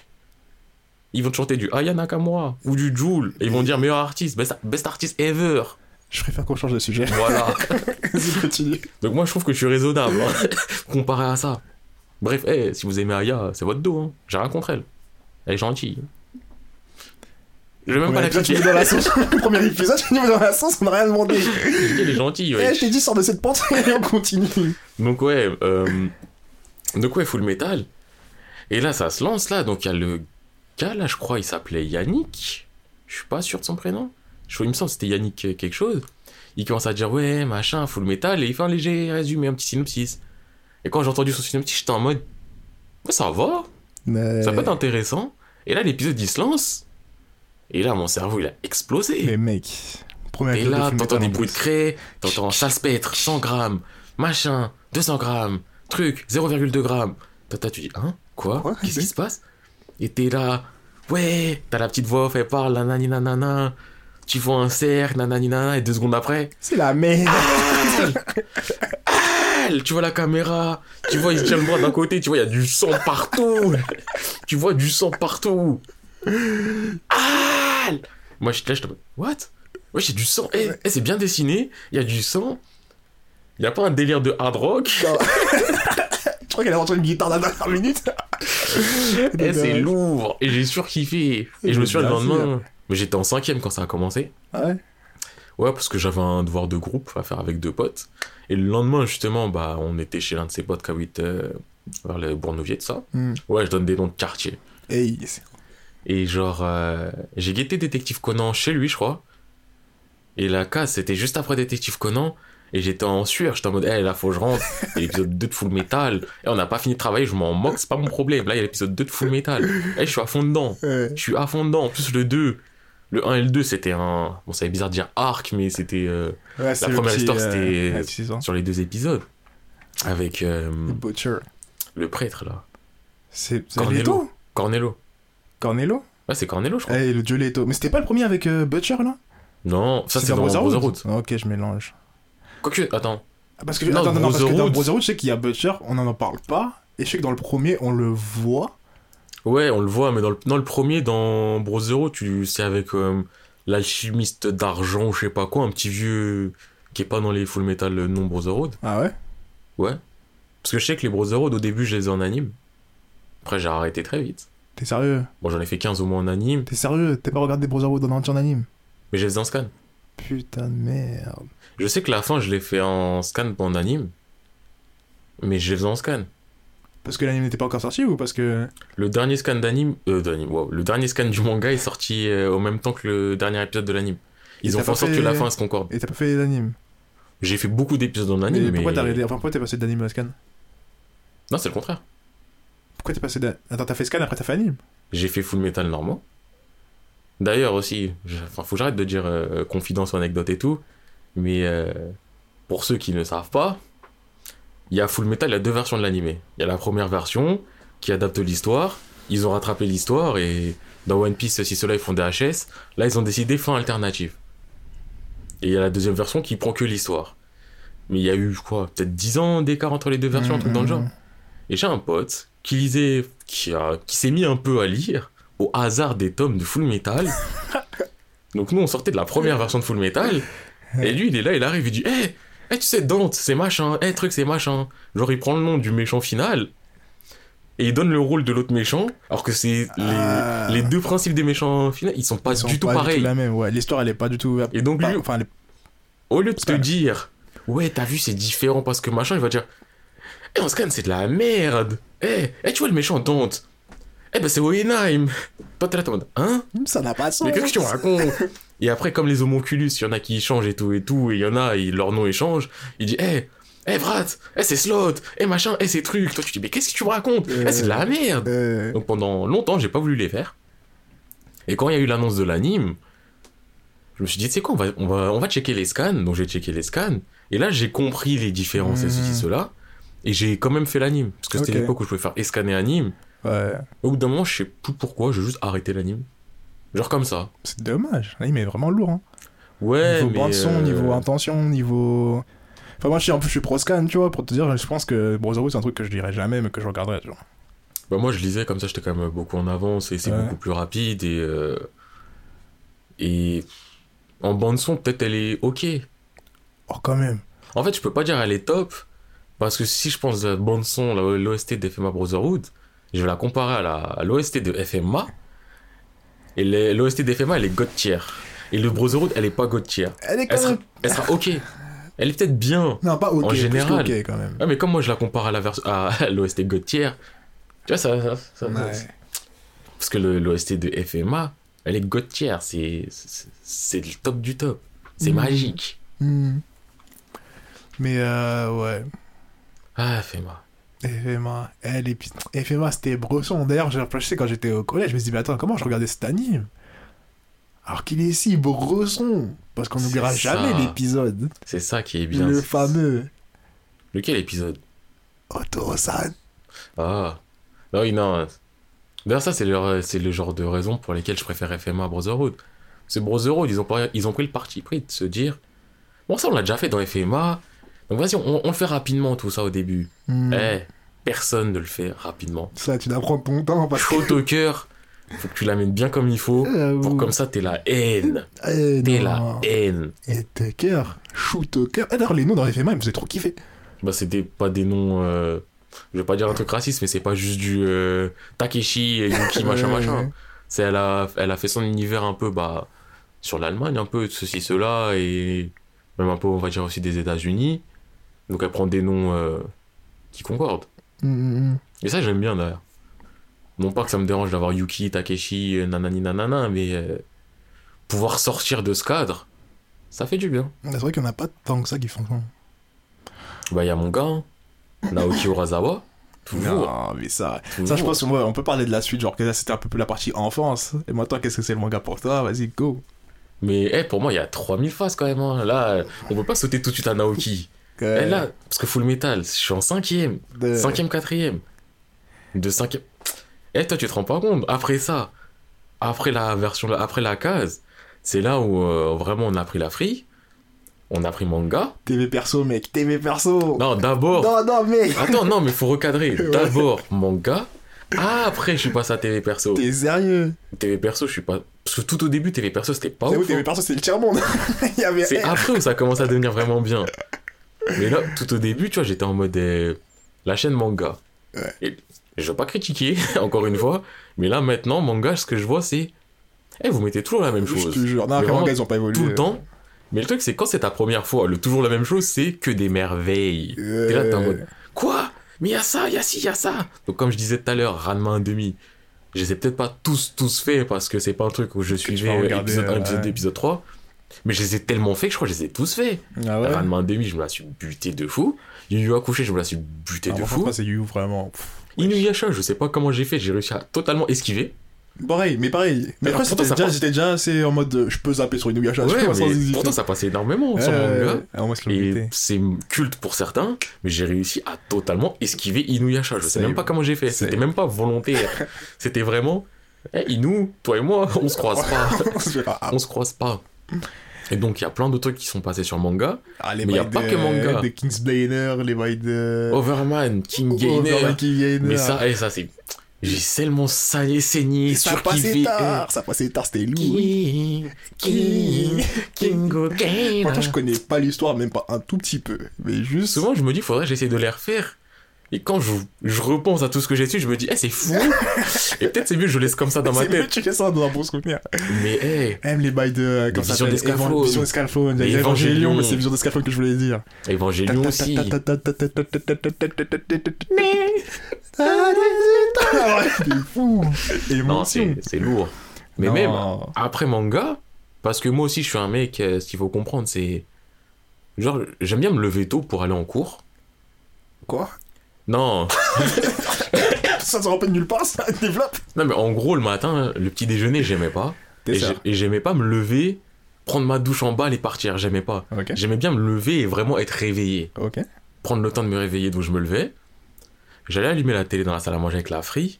Ils vont te chanter du Aya Nakamura ou du Joule. Et ils vont dire meilleur artiste, best, best artist ever. Je préfère qu'on change de sujet. Voilà. (laughs) Continue. Donc moi je trouve que je suis raisonnable hein, (laughs) comparé à ça. Bref, eh, si vous aimez Aya, c'est votre dos. Hein. J'ai rien contre elle. Elle est gentille. Je vais même pas la mets dans la (laughs) sauce. Premier épisode, tu mets dans la sauce, on n'a rien demandé. Il est gentil, Eh, je t'ai dit, sors de cette pente et on continue. Donc ouais, euh, donc ouais, Full Metal. Et là, ça se lance là. Donc il y a le gars là, je crois, il s'appelait Yannick. Je suis pas sûr de son prénom. Je, il me semble c'était Yannick quelque chose. Il commence à dire ouais, machin, Full Metal, et il fait un léger résumé, un petit synopsis. Et quand j'ai entendu son synopsis, j'étais en mode, ouais, ça va, Mais... ça peut être intéressant. Et là, l'épisode il se lance. Et là, mon cerveau il a explosé. Mais mec, Et là, t'entends des bruits de craie, t'entends salspêtre, 100 grammes, machin, 200 grammes, truc, 0,2 grammes. Tata, tu dis, hein Quoi? Quoi? Qu'est-ce qui se passe? Et t'es là, ouais, t'as la petite voix elle parle, nanani nanana, tu vois un cercle, nanani nanana, et deux secondes après, C'est la merde. (laughs) tu vois la caméra, tu vois, il se tient le bras d'un côté, tu vois, il y a du sang partout. tu vois du sang partout. Ah Moi, je là, je te what? Ouais, j'ai du sang. Eh, eh, c'est bien dessiné, il y a du sang. Il y a pas un délire de hard rock? (laughs) Je crois qu'elle a rentré une guitare dans la dernière minute. Eh, c'est lourd. Et j'ai surkiffé. Et je me suis le Bien lendemain. Mais j'étais en cinquième quand ça a commencé. Ah ouais? Ouais, parce que j'avais un devoir de groupe à faire avec deux potes. Et le lendemain, justement, bah, on était chez l'un de ses potes qui habite euh, vers le Bournevier, tout ça. Hmm. Ouais, je donne des noms de quartier. Hey, Et genre, euh, j'ai guetté Détective Conan chez lui, je crois. Et la case, c'était juste après Détective Conan. Et j'étais en sueur, j'étais en mode, hé, là, faut que je rentre. Et l'épisode 2 de Full Metal. Et on n'a pas fini de travailler, je m'en moque, c'est pas mon problème. Là, il y a l'épisode 2 de Full Metal. Et je suis à fond dedans. Je suis à fond dedans. En plus, le 2. Le 1 et le 2, c'était un. Bon, ça bizarre de dire arc, mais c'était euh, Ouais, c'est le première petit, histoire, euh, c'était- sur les deux épisodes. Avec euh, The Butcher. le prêtre, là. C'est Cornello. Cornello. Cornello? Ouais, c'est Cornello, je crois. Eh, le dieu Leto. Mais c'était pas le premier avec euh, Butcher là? Non, ça, c'est dans Brotherhood. Ok, je mélange. Quoique, attends. Ah, Parce que, Non, attends, non, parce que dans Brotherhood- je sais qu'il y a Butcher, on n'en parle pas. Et je sais que dans le premier, on le voit. Ouais, on le voit, mais dans le, dans le premier, dans Brotherhood, tu c'est avec euh, l'alchimiste d'argent, je sais pas quoi, un petit vieux qui est pas dans les Full Metal non Brotherhood. Ah ouais? Ouais. Parce que je sais que les Brotherhood, au début, je les ai en anime. Après, j'ai arrêté très vite. T'es sérieux? Bon, j'en ai fait 15 au moins en anime, T'es sérieux? T'as pas regardé Brotherhood en entier en anime? Mais je les ai en scan. Putain de merde. Je sais que la fin, je l'ai fait en scan, pas en anime. Mais je les faisais en scan. Parce que l'anime n'était pas encore sorti ou parce que. Le dernier scan d'anime, euh, wow. le dernier scan du manga est sorti euh, au même temps que le dernier épisode de l'anime. Et Ils ont fait en sorte fait- que la fin se concorde. Et t'as pas fait l'anime J'ai fait beaucoup d'épisodes en Mais anime, mais. pourquoi t'as arrêté Enfin, pourquoi t'es passé d'anime à scan? Non, c'est le contraire. Pourquoi t'es passé d'anime Attends, t'as fait scan après t'as fait anime? J'ai fait full metal normaux. D'ailleurs aussi, je- enfin, faut que j'arrête de dire euh, confidence ou anecdote et tout, mais euh, pour ceux qui ne savent pas, il y a full metal, il y a deux versions de l'animé. Il y a la première version qui adapte l'histoire, ils ont rattrapé l'histoire et dans One Piece, si ceux-là ils font des HS, là ils ont décidé fin alternative. Et il y a la deuxième version qui prend que l'histoire. Mais il y a eu quoi, peut-être 10 ans d'écart entre les deux versions, un truc dans le genre. Et j'ai un pote qui lisait, qui, a- qui s'est mis un peu à lire au hasard des tomes de Full Metal. (laughs) Donc nous on sortait de la première version de Full Metal. Et lui il est là, il arrive, il dit Hé, tu sais, Dante, c'est machin, hé, truc, c'est machin. Genre il prend le nom du méchant final. Et il donne le rôle de l'autre méchant, alors que c'est les, Ah. les deux principes des méchants finaux, ils sont pas Ils sont du tout pas pareils. la même, ouais. L'histoire elle est pas du tout. Et donc lui, Enfin, est- au lieu de te dire, ouais, t'as vu, c'est différent parce que machin, il va dire, eh, en scan, c'est de la merde. Eh, eh, tu vois le méchant Dante Eh ben, c'est Oenheim. Toi, t'es là, t'es hein? Ça n'a pas de sens. Mais qu'est-ce que tu racontes? (laughs) Et après, comme les homonculus, il y en a qui changent et tout et tout, et il y en a, ils- leur nom échange, il dit, eh, eh, Vrat, eh, c'est Slot, eh, machin, eh, c'est truc. Toi, tu dis, mais qu'est-ce que tu me racontes? Eh, c'est de la merde. Euh, Donc pendant longtemps, j'ai pas voulu les faire. Et quand il y a eu l'annonce de l'anime, je me suis dit, tu sais quoi, on va, on, va, on va checker les scans. Donc j'ai checké les scans. Et là, j'ai compris les différences et Mhm. ceci, cela. Et j'ai quand même fait l'anime. Parce que c'était l'époque où je pouvais faire et scanner anime. ouais. Au bout d'un moment, je sais plus pourquoi, j'ai juste arrêté l'anime. Genre comme ça. C'est dommage. L'anime est vraiment lourd. Hein. Ouais, niveau mais. bande son, euh, niveau intention, niveau. Enfin, moi je suis un peu je suis pro scan, tu vois, pour te dire, je pense que Brotherhood c'est un truc que je dirais jamais, mais que je regarderais, tu vois. Bah moi je lisais comme ça, j'étais quand même beaucoup en avance et c'est Ouais. beaucoup plus rapide et euh, et en bande son peut-être elle est ok. Oh, quand même. En fait je peux pas dire elle est top parce que si je pense à la bande son, l'OST de FMA Brotherhood, je vais la comparer à la à l'OST de FMA. Et l'OST d'FMA, elle est God tier. Et le Brotherhood, elle est pas God tier. Elle est Elle quand sera, même. elle sera ok. Elle est peut-être bien. Non, pas ok. en plus général. ok quand même. Ouais, mais comme moi je la compare à la version à (laughs) l'OST God tier, tu vois, ça. ça- ça- Ouais. Parce que l'OST de FMA, elle est God tier. C'est le top du top. C'est Mhm. magique. Hmm. Mais euh, ouais. Ah, FMA. FMA, elle et puis FMA c'était Bresson. D'ailleurs, j'ai réfléchi quand j'étais au collège, je me suis dit, mais attends, comment je regardais cet anime? Alors qu'il est si Bresson Parce qu'on n'oubliera jamais l'épisode. C'est ça qui est bien. Le fameux Lequel épisode? Otto-san. Ah. Ah oui, non. D'ailleurs, ça, c'est le, c'est le genre de raison pour lesquelles je préfère FMA à Brotherhood. C'est Brotherhood, ils ont, ils ont pris le parti pris de se dire Bon, ça, on l'a déjà fait dans FMA. Donc, vas-y, on, on le fait rapidement, tout ça, au début. Hmm. Eh, personne ne le fait rapidement. Ça, tu dois prendre ton temps parce au cœur, faut que tu l'amènes bien comme il faut. Euh, Pour comme ça, t'es la haine. Eh, T'es la haine. Et tes cœurs, shoot au cœur. Eh, D'ailleurs, les noms dans les FMA, ils me faisaient trop kiffer. Bah, c'était pas des noms. euh, Je vais pas dire un truc raciste, mais c'est pas juste du euh, Takeshi et Yuki, (laughs) machin, machin. C'est elle a, elle a fait son univers un peu bah, sur l'Allemagne, un peu ceci, cela, et même un peu, on va dire, aussi des États-Unis. Donc elle prend des noms euh, qui concordent. Hmm, hmm, hmm. Et ça, j'aime bien d'ailleurs. Non pas que ça me dérange d'avoir Yuki, Takeshi, euh, nanani nanana, mais euh, pouvoir sortir de ce cadre, ça fait du bien. C'est vrai qu'il n'y en a pas tant que ça qui font ça. Bah, il y a mon gars, hein, Naoki (laughs) Urasawa. Toujours. Non, mais ça. toujours. Ça, je pense qu'on peut parler de la suite, genre que là, c'était un peu plus la partie enfance. Et maintenant, qu'est-ce que c'est le manga pour toi? Vas-y, go. Mais eh, pour moi, il y a 3000 phases quand même. hein. Là, on peut pas sauter tout de suite à Naoki. Euh, Eh, là, parce que Full Metal, je suis en cinquième. de- Cinquième, quatrième. De cinquième. Eh, toi, tu te rends pas compte. Après ça, après la version, après la case, c'est là où euh, vraiment on a pris la free. On a pris manga. TV perso, mec, TV perso. Non, d'abord. non, non, mec. Attends, non, mais faut recadrer. (laughs) D'abord manga. Ah, après, je suis passé à TV perso. T'es sérieux? TV perso, je suis pas. Parce que tout au début, TV perso, c'était pas ouf. TV hein. perso, c'est le tiers-monde. (laughs) Avait. C'est après où ça commence à devenir vraiment bien. Mais là, tout au début, tu vois, j'étais en mode euh, la chaîne manga. Ouais. Et je veux pas critiquer, (laughs) encore une fois, mais là maintenant, manga, ce que je vois, c'est. Eh, vous mettez toujours la même Je chose. te jure. Non, vraiment, ils ont pas évolué. Tout le temps. Mais le truc, c'est quand c'est ta première fois, le toujours la même chose, c'est que des merveilles. Euh, T'es là, t'es en mode, Quoi? Mais y a ça, y a ci, y a ça. Donc, comme je disais tout à l'heure, Ranma 1,5, je les ai peut-être pas tous, tous faits parce que c'est pas un truc où je suivais épisode 1, euh, épisode ouais. 2, épisode 3. Mais je les ai tellement faits que je crois que je les ai tous faits. Ah ouais? Ranma 1,5, je me la suis buté de fou. Yu Yu Hakusho, je me la suis buté Ah, de fou. c'est You, vraiment. Inuyasha, je sais pas comment j'ai fait, j'ai réussi à totalement esquiver. Pareil, mais pareil. Mais après, déjà, passe. j'étais déjà assez en mode euh, je peux zapper sur Inuyasha. je Ouais, sans mais pourtant ça passait énormément sur ah, moi, c'est Et culte pour certains, mais j'ai réussi à totalement esquiver Inuyasha. Je sais même pas comment j'ai fait. C'était même pas volontaire. (laughs) C'était vraiment, eh Inu, toi et moi, on se croise pas. (laughs) On se croise pas. Et donc il y a plein de trucs qui sont passés sur manga. Ah, les Mais y a bails pas que manga. De Kingsblainer, les bails de. Overman, King Gainer. King Gainer. Mais ça, eh, ça c'est. J'ai tellement salé, saigné, Et ça passait tard. Ça passait tard, c'était lourd. King, King, Kingo Gainer. Pourtant, je connais pas l'histoire, même pas un tout petit peu. Mais juste. Souvent, je me dis, faudrait que j'essaie de les refaire. Et quand je, je repense à tout ce que j'ai su, je me dis, eh, c'est fou. Et peut-être c'est mieux, que je laisse comme ça dans ma C'est mieux tête. que tu fais ça dans un bon souvenir. Mais, eh, Même les bails de. S'appelle d'Escalphone. Vision. Les Évangélion, Évangélion. mais c'est Vision d'Escalphone que je voulais dire. Evangelion aussi. Ah t'es fou. Non, c'est c'est lourd. Mais Non. même après manga, parce que moi aussi, je suis un mec, euh, ce qu'il faut comprendre, c'est. Genre, j'aime bien me lever tôt pour aller en cours. Quoi Non, (laughs) Ça sort peu de nulle part, ça (laughs) développe. non mais en gros, le matin, le petit déjeuner, j'aimais pas. Et j'aimais pas me lever, prendre ma douche en bas et partir. J'aimais pas. J'aimais bien me lever et vraiment être réveillé. Prendre le temps de me réveiller, donc je me levais. J'allais allumer la télé dans la salle à manger avec la free,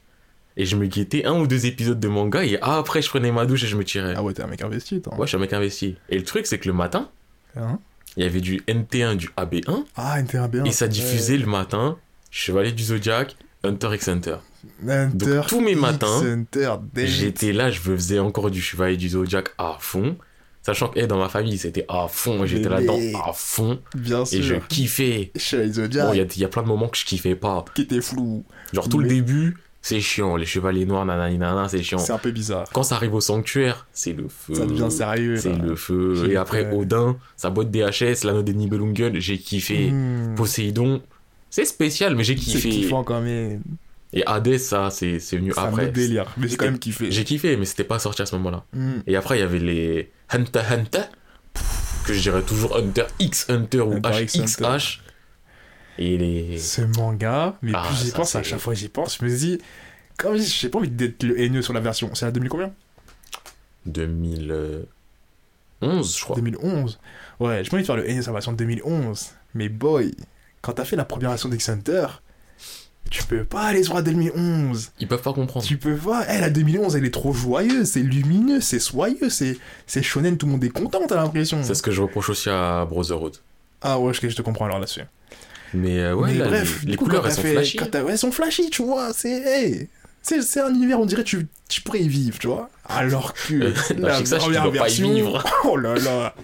et je me guettais un ou deux épisodes de manga, et après je prenais ma douche et je me tirais. Ah ouais, t'es un mec investi, toi. Ouais, je suis un mec investi. Et le truc, c'est que le matin, Hein il y avait du NT1, du AB1, Ah, NT1 bien. et ça diffusait le matin Chevalier du Zodiac, Hunter x Hunter. Hunter Donc, tous mes X matins. J'étais là, je faisais encore du Chevalier du Zodiac à fond. Sachant que eh, dans ma famille, c'était à fond, j'étais là-dedans à fond, Bien et je sûr. kiffais. Chez Bon, Zodiac, il y a- il y, a plein de moments que je kiffais pas. qui était flou. Genre tout le début, c'est chiant. Les chevaliers noirs, nanani, nanana, c'est chiant. C'est un peu bizarre. Quand ça arrive au sanctuaire, c'est le feu. Ça devient sérieux. C'est le feu. Et après. Odin, sa boîte DHS, l'anneau des Nibelungen, j'ai kiffé. Hmm. Poséidon, c'est spécial, mais j'ai C'est kiffé. kiffant quand même. Et Hades, ça, c'est c'est venu C'est un après. autre délire. Mais j'ai quand même kiffé. J'ai kiffé, mais c'était pas sorti à ce moment-là. Hmm. Et après, il y avait les Hunter Hunter, que je dirais toujours Hunter X Hunter ou HXH. Et les. Ce manga, mais Ah, plus j'y pense, à c'est- chaque fois j'y pense, je me dis, comme j'ai pas envie d'être le haineux sur la version. C'est à 2000 combien? 2011, je crois. 2011. Ouais, j'ai pas envie de faire le haineux sur la version de 2011. Mais boy, quand t'as fait la première version d'X Hunter, tu peux pas aller sur la 2011. Ils peuvent pas comprendre. Tu peux pas. Eh, la 2011, elle est trop joyeuse, c'est lumineux, c'est soyeux, c'est c'est shonen, tout le monde est content, t'as l'impression. C'est ce que je reproche aussi à Brotherhood. Ah ouais, je, je te comprends alors là-dessus. Mais euh, ouais, Mais là, bref, les, du les coup, couleurs, elles sont fait- flashy. quand ouais, elles sont flashy, tu vois. C'est hey, c'est c'est un univers, on dirait tu tu pourrais y vivre, tu vois. Alors que Euh, la première dois pas y version, vivre. (laughs) oh là là.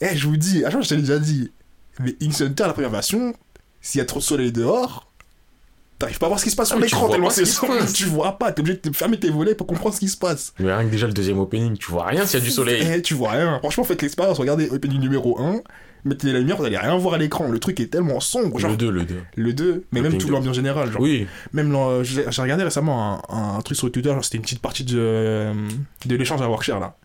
Eh, je vous dis, fois, je t'ai déjà dit, mais X Hunter, la première version, s'il y a trop de soleil dehors. T'arrives pas à voir ce qui se passe Ah, sur tu l'écran tellement c'est sombre, tu vois pas, t'es obligé de fermer tes volets pour comprendre ce qui se passe. Mais rien que déjà le deuxième opening, tu vois rien s'il y a du soleil. Eh, tu vois rien. Franchement, faites l'expérience, regardez opening numéro 1, mettez la lumière, vous allez rien voir à l'écran. Le truc est tellement sombre, genre Le 2, le 2. le 2, mais même tout l'ambiance générale, genre Oui, Même j'ai regardé récemment un, un truc sur Twitter, c'était une petite partie de, de l'échange à Workshare là.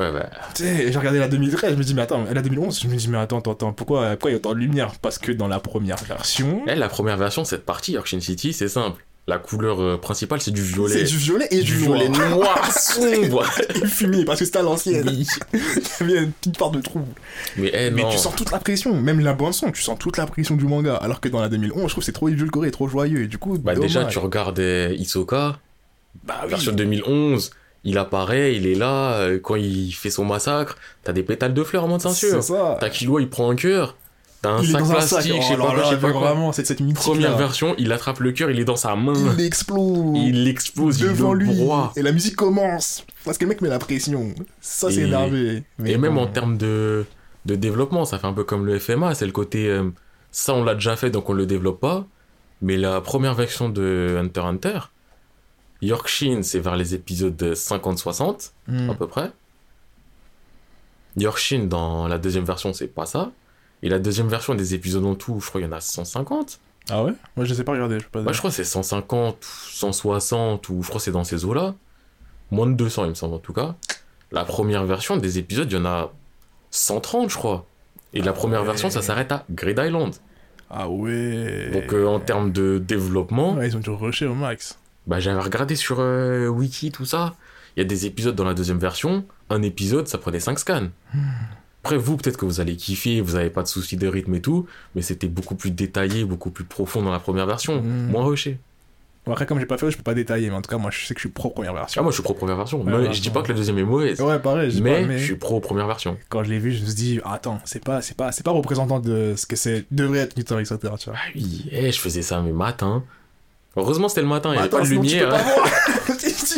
Ouais, bah, Tu sais, et j'ai regardé la 2013, je me dis mais attends, la 2011, je me dis mais attends, attends, attends, pourquoi, pourquoi il y a autant de lumière? Parce que dans la première version, Eh, la première version, cette partie, Yorkshire City, c'est simple. La couleur euh, principale, c'est du violet. c'est du violet et du, violet noir. noir sombre. et fumé, parce que c'était à l'ancienne. Oui. (laughs) Il y avait une petite part de trou. Mais eh, Mais tu sens toute la pression, même la bande son, tu sens toute la pression du manga. Alors que dans la 2011, je trouve c'est trop édulcoré, trop joyeux. Et du coup, Bah déjà, tu regardes euh, Hisoka, Bah oui. version 2011, il apparaît, il est là, euh, quand il fait son massacre, t'as des pétales de fleurs en mode C'est ceinture. ça. T'as Killua, il prend un cœur. T'as un il sac plastique, Oh je sais là pas je sais pas vraiment, c'est cette mythique Première là. version, il attrape le cœur, il est dans sa main. Il explose. Il explose, devant il le lui. broie. Et la musique commence. Parce que le mec met la pression. Ça, c'est énervé. Mais Et même en termes de, de développement, ça fait un peu comme le FMA, c'est le côté euh, ça on l'a déjà fait donc on le développe pas. Mais la première version de Hunter x Hunter, Yorkshin c'est vers les épisodes 50-60 Hmm. à peu près. Yorkshin dans la deuxième version c'est pas ça. Et la deuxième version des épisodes en tout, je crois qu'il y en a 150. Ah ouais? Moi, je sais pas regarder. Je peux pas Bah, je crois que c'est 150 ou 160 ou je crois que c'est dans ces eaux-là. Moins de 200 il me semble en tout cas. La première version des épisodes, il y en a 130 je crois. Et la Ah première ouais. version ça s'arrête à Grid Island. Ah ouais. Donc euh, en termes de développement, Ouais, ils ont dû rusher au max. Bah, j'avais regardé sur euh, Wiki tout ça. Il y a des épisodes dans la deuxième version. Un épisode ça prenait 5 scans. Après vous peut-être que vous allez kiffer, vous avez pas de soucis de rythme et tout. Mais c'était beaucoup plus détaillé, beaucoup plus profond dans la première version. Mm. Moins rushé. Bon, après, comme j'ai pas fait, je peux pas détailler. Mais en tout cas, moi, je sais que je suis pro première Ah, version. moi je suis pro première version. Ouais, Mais je dis pas que la deuxième est mauvaise. Ouais, pareil. je mais, pas, mais je suis pro première version. quand je l'ai vu, je me suis dit, ah, attends, c'est pas, c'est pas, c'est pas représentant de ce que c'est devrait être Newton, etc. Tu vois. Ah oui, eh, je faisais ça mes matins. Heureusement c'était le matin, il y Bah, avait pas de lumière. (laughs) à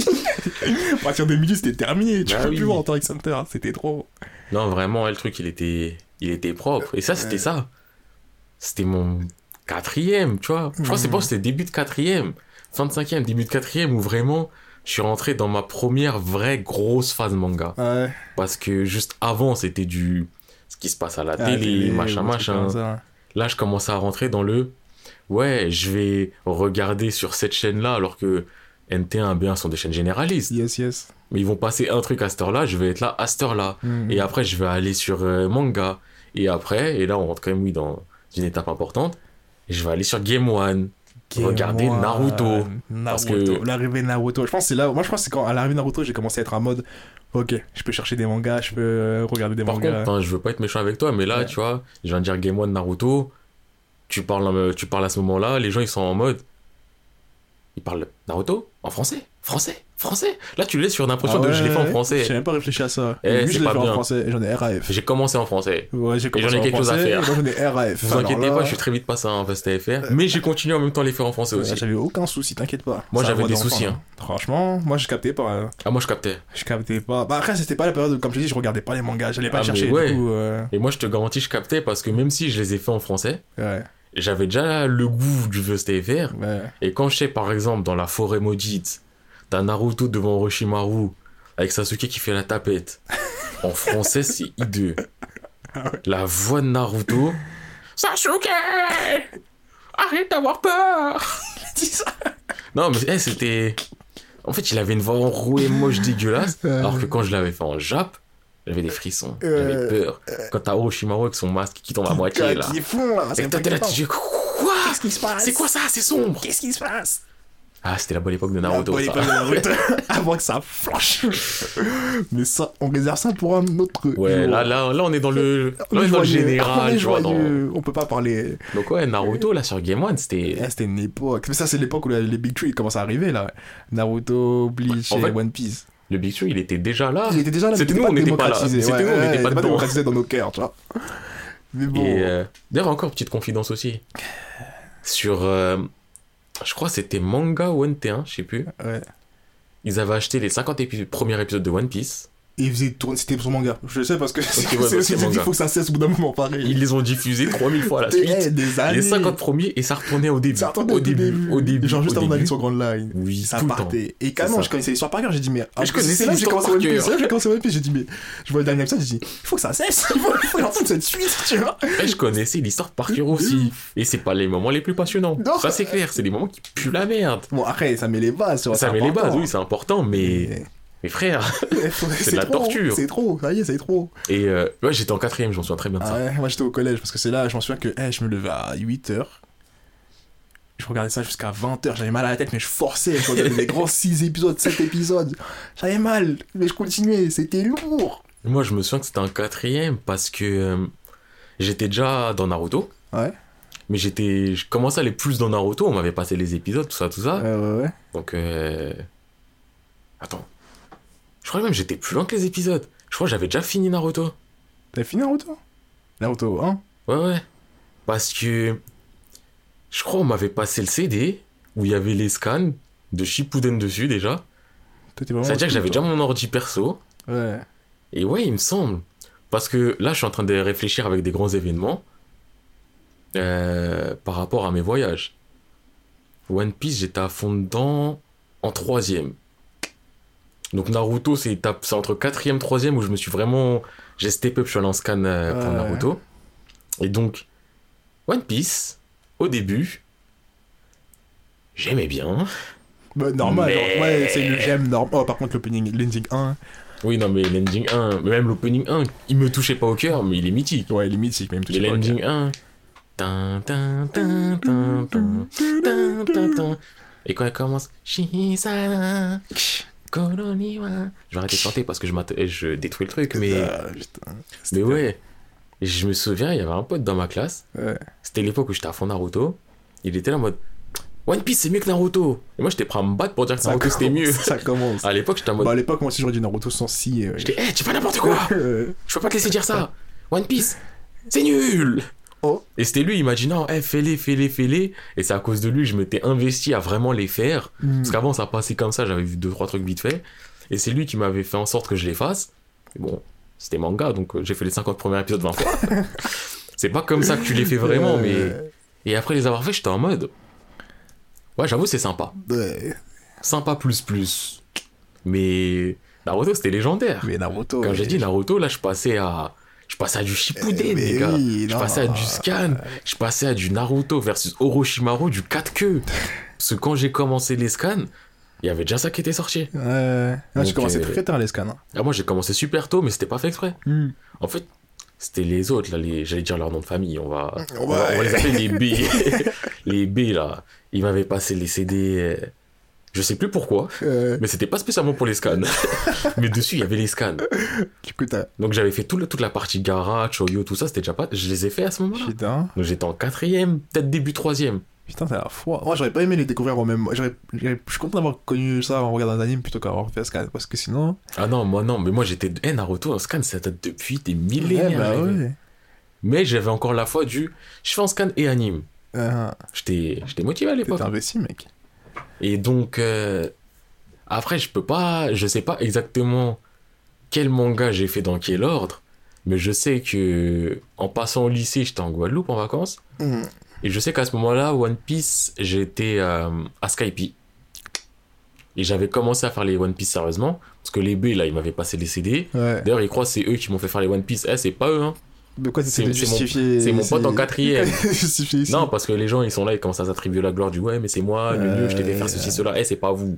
partir de midi, c'était terminé. Tu Bah peux oui. plus voir x Hunter. hein. C'était trop. Non, vraiment, le truc il était, il était propre. Et ça c'était Ouais. ça. C'était mon quatrième, tu vois. Je crois que c'est pas c'était début de quatrième, fin de cinquième, début de quatrième où vraiment je suis rentré dans ma première vraie grosse phase manga. Ouais. Parce que juste avant c'était du ce qui se passe à la Ah, télé, télé, machin, des machin. Là, je commençais à rentrer dans le ouais, je vais regarder sur cette chaîne-là alors que NT1 et B1 sont des chaînes généralistes. Yes, yes. Mais ils vont passer un truc à cette heure-là, je vais être là à cette heure-là. Mhm. Et après, je vais aller sur euh, manga. Et après, et là, on rentre quand même, oui, dans une étape importante. Et je vais aller sur Game One. Game regardez One, Naruto. Naruto. Que- L'arrivée de Naruto. Je pense que c'est là. Moi, je pense que c'est quand à l'arrivée Naruto, j'ai commencé à être en mode. Ok, je peux chercher des mangas, je peux regarder des Par mangas. contre, hein, je veux pas être méchant avec toi, mais là, Ouais. tu vois, je viens de dire Game One Naruto. Tu parles, euh, tu parles à ce moment-là, les gens, ils sont en mode. Ils parlent Naruto en français, français, français. Là, tu laisses sur l'impression Ah de je l'ai fait en français. J'ai même pas réfléchi à ça. Eh, Lui, je l'ai en français j'en ai RAF. J'ai commencé en français. Ouais, j'ai commencé j'en ai quelque chose à faire. j'en ai RAF. Vous Alors inquiétez là, pas, je suis très vite passé en VSTFR. Mais j'ai continué en même temps à les faire en français ouais, aussi. J'avais aucun souci, t'inquiète pas. Moi, j'avais des soucis, hein. Franchement, moi, je captais pas. hein. Ah, moi, je captais. Je captais pas. Bah, après, c'était pas la période où, comme je dis, je regardais pas les mangas. J'allais pas Ah, chercher. mais ouais. Du coup, euh, Et moi, je te garantis, je captais parce que même si je les ai fait en français, ouais. J'avais déjà le goût du vieux STFR. Ouais. Et quand je sais, par exemple, dans la forêt maudite, t'as Naruto devant Orochimaru, avec Sasuke qui fait la tapette. (laughs) En français, c'est hideux. La voix de Naruto. Sasuke Arrête d'avoir peur Dis ça. Non, mais eh, c'était. En fait, il avait une voix enrouée, moche, (laughs) dégueulasse. Alors que quand je l'avais fait en Jap, j'avais des frissons. Euh, J'avais peur. Quand t'as Orochimaru avec son masque qui tombe à moitié, là. Qui fond là. Et toi, t'es là, tu dis Quoi? Qu'est-ce qui se passe? C'est quoi ça? C'est sombre Qu'est-ce qui se passe? Ah, c'était la bonne époque de Naruto, ça. bon, il est pas de Naruto. (laughs) Avant que ça flanche. Mais ça, on réserve ça pour un autre. Ouais, là, là, là, on est dans le, là, on est dans le joyeux. général, On est tu vois. dans-. On peut pas parler. Donc, ouais, Naruto, là, sur Game One, c'était. Ah, C'était une époque. Mais ça, c'est l'époque où les Big Three commencent à arriver là. Naruto, Bleach En et One Piece. Le Big il était déjà là. Il était déjà là, mais C'était nous, on n'était pas là. C'était Ouais, nous, on n'était pas démocratisé dans nos cœurs, tu vois. (laughs) Mais bon. Euh, d'ailleurs, encore petite confidence aussi. Sur. euh, je crois que c'était Manga ou NT1, je sais plus. Ouais. Ils avaient acheté les 50 épi- premiers épisodes de One Piece. Et il faisait tourner, c'était son manga. Je sais parce que c'est (laughs) ouais, c'est- il faut que ça cesse au bout d'un moment pareil. Ils les ont diffusés 3000 fois à la suite. des années. Les 50 premiers et ça retournait au début. Ça attendait au début, au début. Genre juste avant d'aller sur Grand Line. Oui, Ça tout partait. Et quand même, je connaissais l'histoire par cœur, j'ai dit, mais. Mais je connaissais là que j'ai l'histoire commencé One Piece. que j'ai commencé One Piece, j'ai dit, mais. Je vois le dernier épisode, j'ai dit, il faut que ça cesse. Il faut, il faut entendre cette suite, tu vois. Et je connaissais l'histoire par cœur aussi. Et c'est pas les moments les plus passionnants. Ça, c'est clair. C'est des moments qui puent la merde. Bon, après, ça met les bases, Ça met les bases, oui, c'est important, mais. Mais- frère. (laughs) C'est de la trop, torture. C'est trop, ça y est, c'est trop. Et euh, ouais, j'étais en quatrième, j'en souviens très bien de Ah ça. ouais, moi j'étais au collège parce que c'est là, je m'en souviens que eh, je me levais à 8h. Je regardais ça jusqu'à 20h, j'avais mal à la tête, mais je forçais. Je regardais des grands 6 épisodes, 7 épisodes. J'avais mal, mais je continuais, c'était lourd. Moi, je me souviens que c'était en quatrième parce que euh, j'étais déjà dans Naruto. Ouais. Mais j'étais. Je commençais à aller plus dans Naruto, on m'avait passé les épisodes, tout ça, tout ça. Ouais, ouais, ouais. Donc, euh... Attends. Je crois même j'étais plus loin que les épisodes. Je crois que j'avais déjà fini Naruto. T'as fini Naruto? Naruto 1 Ouais, ouais. Parce que. Je crois qu'on m'avait passé le CD où il y avait les scans de Shippuden dessus déjà. C'est-à-dire que j'avais déjà mon ordi perso. Ouais. Et ouais, il me semble. Parce que là, je suis en train de réfléchir avec des grands événements euh, par rapport à mes voyages. One Piece, j'étais à fond dedans en troisième. Donc Naruto, c'est entre quatrième, troisième où je me suis vraiment... J'ai step up, je suis allé en scan euh, pour Ouais. Naruto. Et donc, One Piece, au début, j'aimais bien. Bah, normal, Mais- genre, ouais, c'est le j'aime normal. Oh, par contre, l'opening, l'ending 1, Oui, non, mais l'ending 1, mais même l'opening 1, il me touchait pas au cœur, mais il est mythique. ouais, il est mythique, même tout Et l'ending 1. Tin, tin, tin, tin, tin, tin, tin, tin. Et quand elle commence. Koroniwa. Je vais arrêter de chanter parce que je, détruis le truc, mais. Mais ouais. Et je me souviens, il y avait un pote dans ma classe. Ouais. C'était l'époque où j'étais à fond Naruto. Il était là en mode. One Piece c'est mieux que Naruto. Et moi j'étais prêt à me battre pour dire que Naruto c'était mieux. Ça commence. (laughs) À l'époque j'étais en mode. Bah, à l'époque, moi aussi, j'aurais dit Naruto sans si. euh, J'étais, hé, tu fais n'importe quoi! (laughs) Je peux pas te laisser dire ça. One Piece, c'est nul. Oh. Et c'était lui, il m'a dit non, eh, fais-les, fais-les, fais-les. Et c'est à cause de lui que je m'étais investi à vraiment les faire. hmm. Parce qu'avant, ça passait comme ça, j'avais vu deux, trois trucs vite fait. Et c'est lui qui m'avait fait en sorte que je les fasse. Mais bon, c'était manga, donc euh, j'ai fait les 50 premiers épisodes 20 fois. (laughs) c'est pas comme ça que tu les fais vraiment, mais. Et après les avoir fait, j'étais en mode. Ouais, j'avoue, c'est sympa. ouais. Sympa plus plus. Mais. Naruto, c'était légendaire. Mais Naruto. Quand j'ai dit Naruto, là, je passais à. Je passais à du Shippuden, Eh, les gars. oui, je passais à du scan. Je passais à du Naruto versus Orochimaru, du 4 queues. (laughs) Parce que quand j'ai commencé les scans, il y avait déjà ça qui était sorti. Ouais. Ah, Donc, commençais euh, très tard les scans. hein. Ah, moi, j'ai commencé super tôt, mais c'était pas fait exprès. En fait, c'était les autres, là, les... j'allais dire leur nom de famille. On va, on va, on va les appeler les B. (laughs) les B, là. Ils m'avaient passé les CD. Je sais plus pourquoi, Euh, mais c'était pas spécialement pour les scans. (laughs) mais dessus, il y avait les scans. du coup. Donc j'avais fait tout le- toute la partie Gara, Choyo, tout ça, c'était déjà pas. Je les ai fait à ce moment-là. Putain. Donc j'étais en quatrième, peut-être début troisième. Putain, t'as la foi. Moi, j'aurais pas aimé les découvrir au même. j'aurais- j'aurais- Je suis content d'avoir connu ça en regardant un anime plutôt qu'avoir fait scan. Parce que sinon. Ah non, moi non, mais moi j'étais. Eh, Naruto, en scan, ça date depuis des Ouais, millénaires. bah ouais. Mais j'avais encore la foi du. Je fais en scan et anime. Euh, J'étais j'étais motivé à l'époque. T'es investi, mec. Et donc. euh, Après, je peux pas. Je sais pas exactement quel manga j'ai fait dans quel ordre. Mais je sais que en passant au lycée, j'étais en Guadeloupe en vacances. Hmm. Et je sais qu'à ce moment-là, One Piece, j'étais euh, à Skype. Et j'avais commencé à faire les One Piece sérieusement. Parce que les B, là, ils m'avaient passé les CD. Ouais. D'ailleurs, ils croient que c'est eux qui m'ont fait faire les One Piece. Eh, c'est pas eux, hein. De quoi C'est- mon- pote en quatrième. (laughs) Non, parce que les gens, ils sont là, ils commencent à s'attribuer la gloire du ouais, mais c'est moi, le mieux, je t'ai fait faire ceci, cela. Eh, c'est pas vous.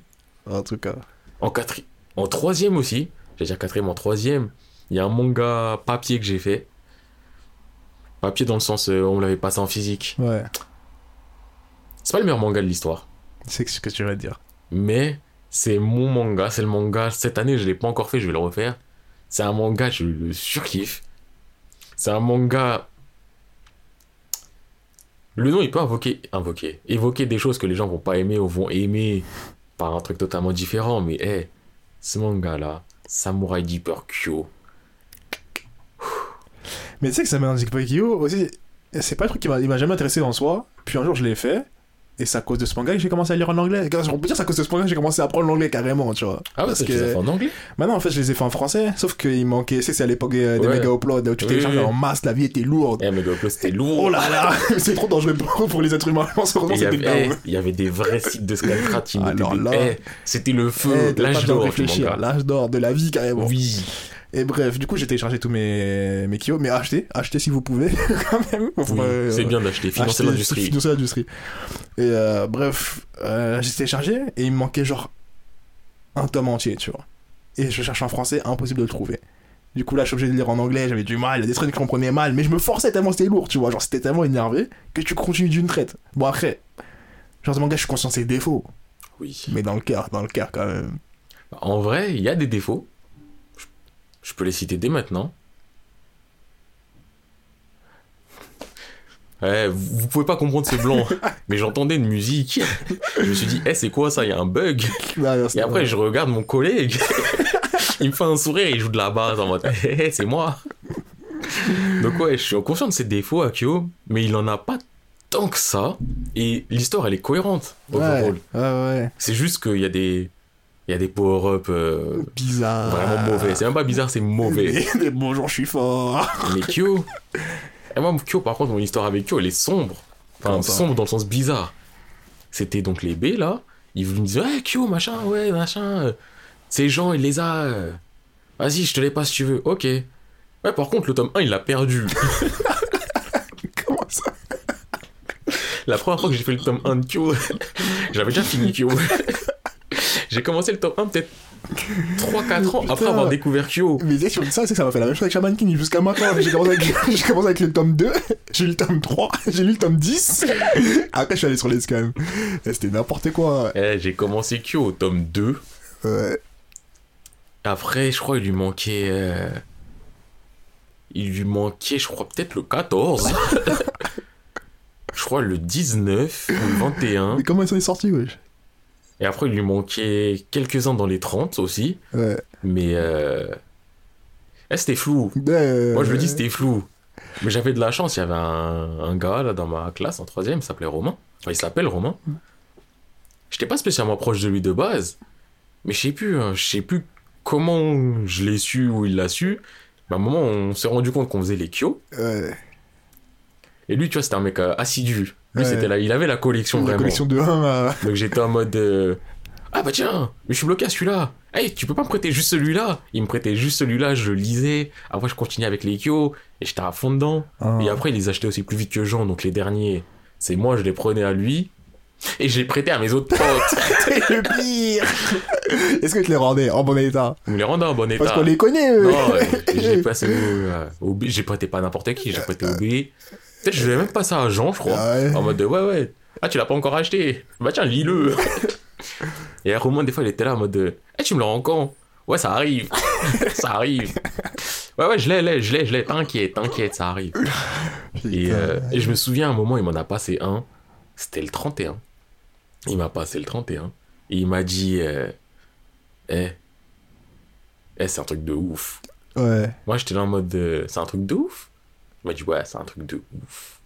En tout cas. En quatrième. En troisième aussi. J'ai dire quatrième, en troisième. Il y a un manga papier que j'ai fait. Papier dans le sens, euh, on l'avait passé en physique. Ouais. C'est pas le meilleur manga de l'histoire. C'est ce que tu vas dire. Mais c'est mon manga, c'est le manga. Cette année, je l'ai pas encore fait, je vais le refaire. C'est un manga, je le surkiffe. C'est un manga. Le nom, il peut invoquer, invoquer, évoquer des choses que les gens vont pas aimer ou vont aimer par un truc totalement différent. Mais, hé, ce manga-là, Samurai Deeper Kyo. Mais tu sais que ça m'a Kyo aussi, c'est pas un truc qui m'a jamais intéressé en soi. Puis un jour, je l'ai fait. Et c'est à cause de ce manga que j'ai commencé à lire en anglais. On peut dire c'est à cause de ce manga que j'ai commencé à apprendre l'anglais carrément, tu vois. Ah ouais, Parce les que fait en anglais maintenant, en fait, je les ai fait en français. Sauf qu'il manquait, tu sais, c'est à l'époque des Ouais. méga uploads où tu oui. en masse, la vie était lourde. Eh, mais le c'était lourd. Oh là là, (laughs) c'est trop dangereux pour, les êtres humains. Il y, avait, il y avait des vrais sites de qui Alors des- là- eh, C'était le feu, Eh, l'âge d'or réfléchir, l'âge d'or de la vie carrément. Oui. Et bref, du coup, j'ai téléchargé tous mes, mes Kyo, mais achetez, achetez si vous pouvez, (laughs) quand même. Oui, euh, c'est bien d'acheter, financer l'industrie. Financer l'industrie. Et euh, bref, euh, j'ai téléchargé et il me manquait genre un tome entier, tu vois. Et je cherche en français, impossible de le trouver. Du coup, là, je suis obligé de lire en anglais, j'avais du mal, il y a des trucs que je comprenais mal, mais je me forçais tellement c'était lourd, tu vois. Genre, c'était tellement énervé que tu continues d'une traite. Bon, après, genre, ce manga, je suis conscient de ses défauts, Oui. mais dans le cœur, dans le cœur quand même. En vrai, il y a des défauts. Je- peux les citer dès maintenant. (laughs) Ouais, vous vous pouvez pas comprendre ce blanc, (laughs) mais j'entendais une musique. Je me suis dit, eh, c'est quoi ça? Il y a un bug. (laughs) Non, Et après, vrai. je regarde mon collègue. il me fait un sourire, il joue de la basse en mode, Eh, eh, c'est moi. Donc, ouais, je suis conscient de ses défauts, Akio, mais il en a pas tant que ça. Et l'histoire, elle est cohérente. Ouais, overall. ouais, ouais. C'est juste qu'il y a des, il y a des power-up euh, Bizarre. vraiment mauvais. C'est même pas bizarre, c'est mauvais. (laughs) Mais, mais bonjour, je suis fort. Mais Kyo, et moi, Kyo, par contre, mon histoire avec Kyo, elle est sombre. Enfin, sombre dans le sens bizarre. C'était donc les B, là. Ils me disaient, ouais, Kyo, machin, ouais, machin. Ces gens, il les a. euh, Vas-y, je te les passe si tu veux. Ok. Ouais, par contre, le tome 1, il l'a perdu. (laughs) Comment ça? La première fois que j'ai fait le tome 1 de Kyo, (laughs) j'avais déjà fini Kyo. J'ai commencé le tome 1 peut-être 3-4 ans après avoir découvert Kyo. Mais dis ça, c'est que ça m'a fait la même chose avec Shaman King jusqu'à maintenant. J'ai commencé, avec... (laughs) j'ai commencé avec le tome 2, j'ai lu le tome 3, j'ai lu le tome 10. Après, je suis allé sur les scams. C'était n'importe quoi. Eh, j'ai commencé Kyo au tome 2. Ouais. Après, je crois il lui manquait. euh, Il lui manquait, je crois, peut-être le 14. (laughs) je crois le 19 ou le 21. Mais comment ils sont sortis, wesh? Et après, il lui manquait quelques-uns dans les 30 aussi. Ouais. Mais. Euh... eh, c'était flou. Euh, Moi, je le dis, c'était flou. Mais j'avais de la chance. Il y avait un, un gars là dans ma classe en troisième, il s'appelait Romain. Enfin, il s'appelle Romain. J'étais pas spécialement proche de lui de base. Mais je sais plus, hein, je sais plus comment je l'ai su ou il l'a su. Mais à un moment, on s'est rendu compte qu'on faisait les Kyo. Ouais. Et lui, tu vois, c'était un mec euh, assidu. Lui, c'était là, il avait la collection La vraiment. collection de 1 à... Donc j'étais en mode euh, Ah bah tiens, mais je suis bloqué à celui-là. Hey, tu peux pas me prêter juste celui-là? Il me prêtait juste celui-là, je lisais. Après, je continuais avec les Kyo et j'étais à fond dedans. Ah. Et après, il les achetait aussi plus vite que Jean. Donc les derniers, c'est moi, je les prenais à lui. Et je les prêtais à mes autres potes. (laughs) C'est le pire Est-ce que tu les rendais en bon état? On les rendait en bon état. Parce qu'on les connaît, eux Non, ouais, j'ai (laughs) passé au, euh, au B. J'ai prêté pas n'importe qui, j'ai prêté au B. Peut-être je l'ai même passé à Jean, je crois. Ah ouais. En mode de, ouais, ouais. Ah, tu l'as pas encore acheté Bah tiens, lis-le (laughs) Et Romain, des fois, il était là en mode de, eh, tu me le rends quand? Ouais, ça arrive. (laughs) ça arrive. Ouais, ouais, je l'ai, l'ai, je l'ai, je l'ai. T'inquiète, t'inquiète, ça arrive. Et, euh, et je me souviens, à un moment, il m'en a passé un. C'était le 31. Il m'a passé le 31. Et il m'a dit, euh, eh, eh, c'est un truc de ouf. Ouais. Moi, j'étais là en mode, euh, c'est un truc de ouf Il m'a dit, ouais, c'est un truc de ouf.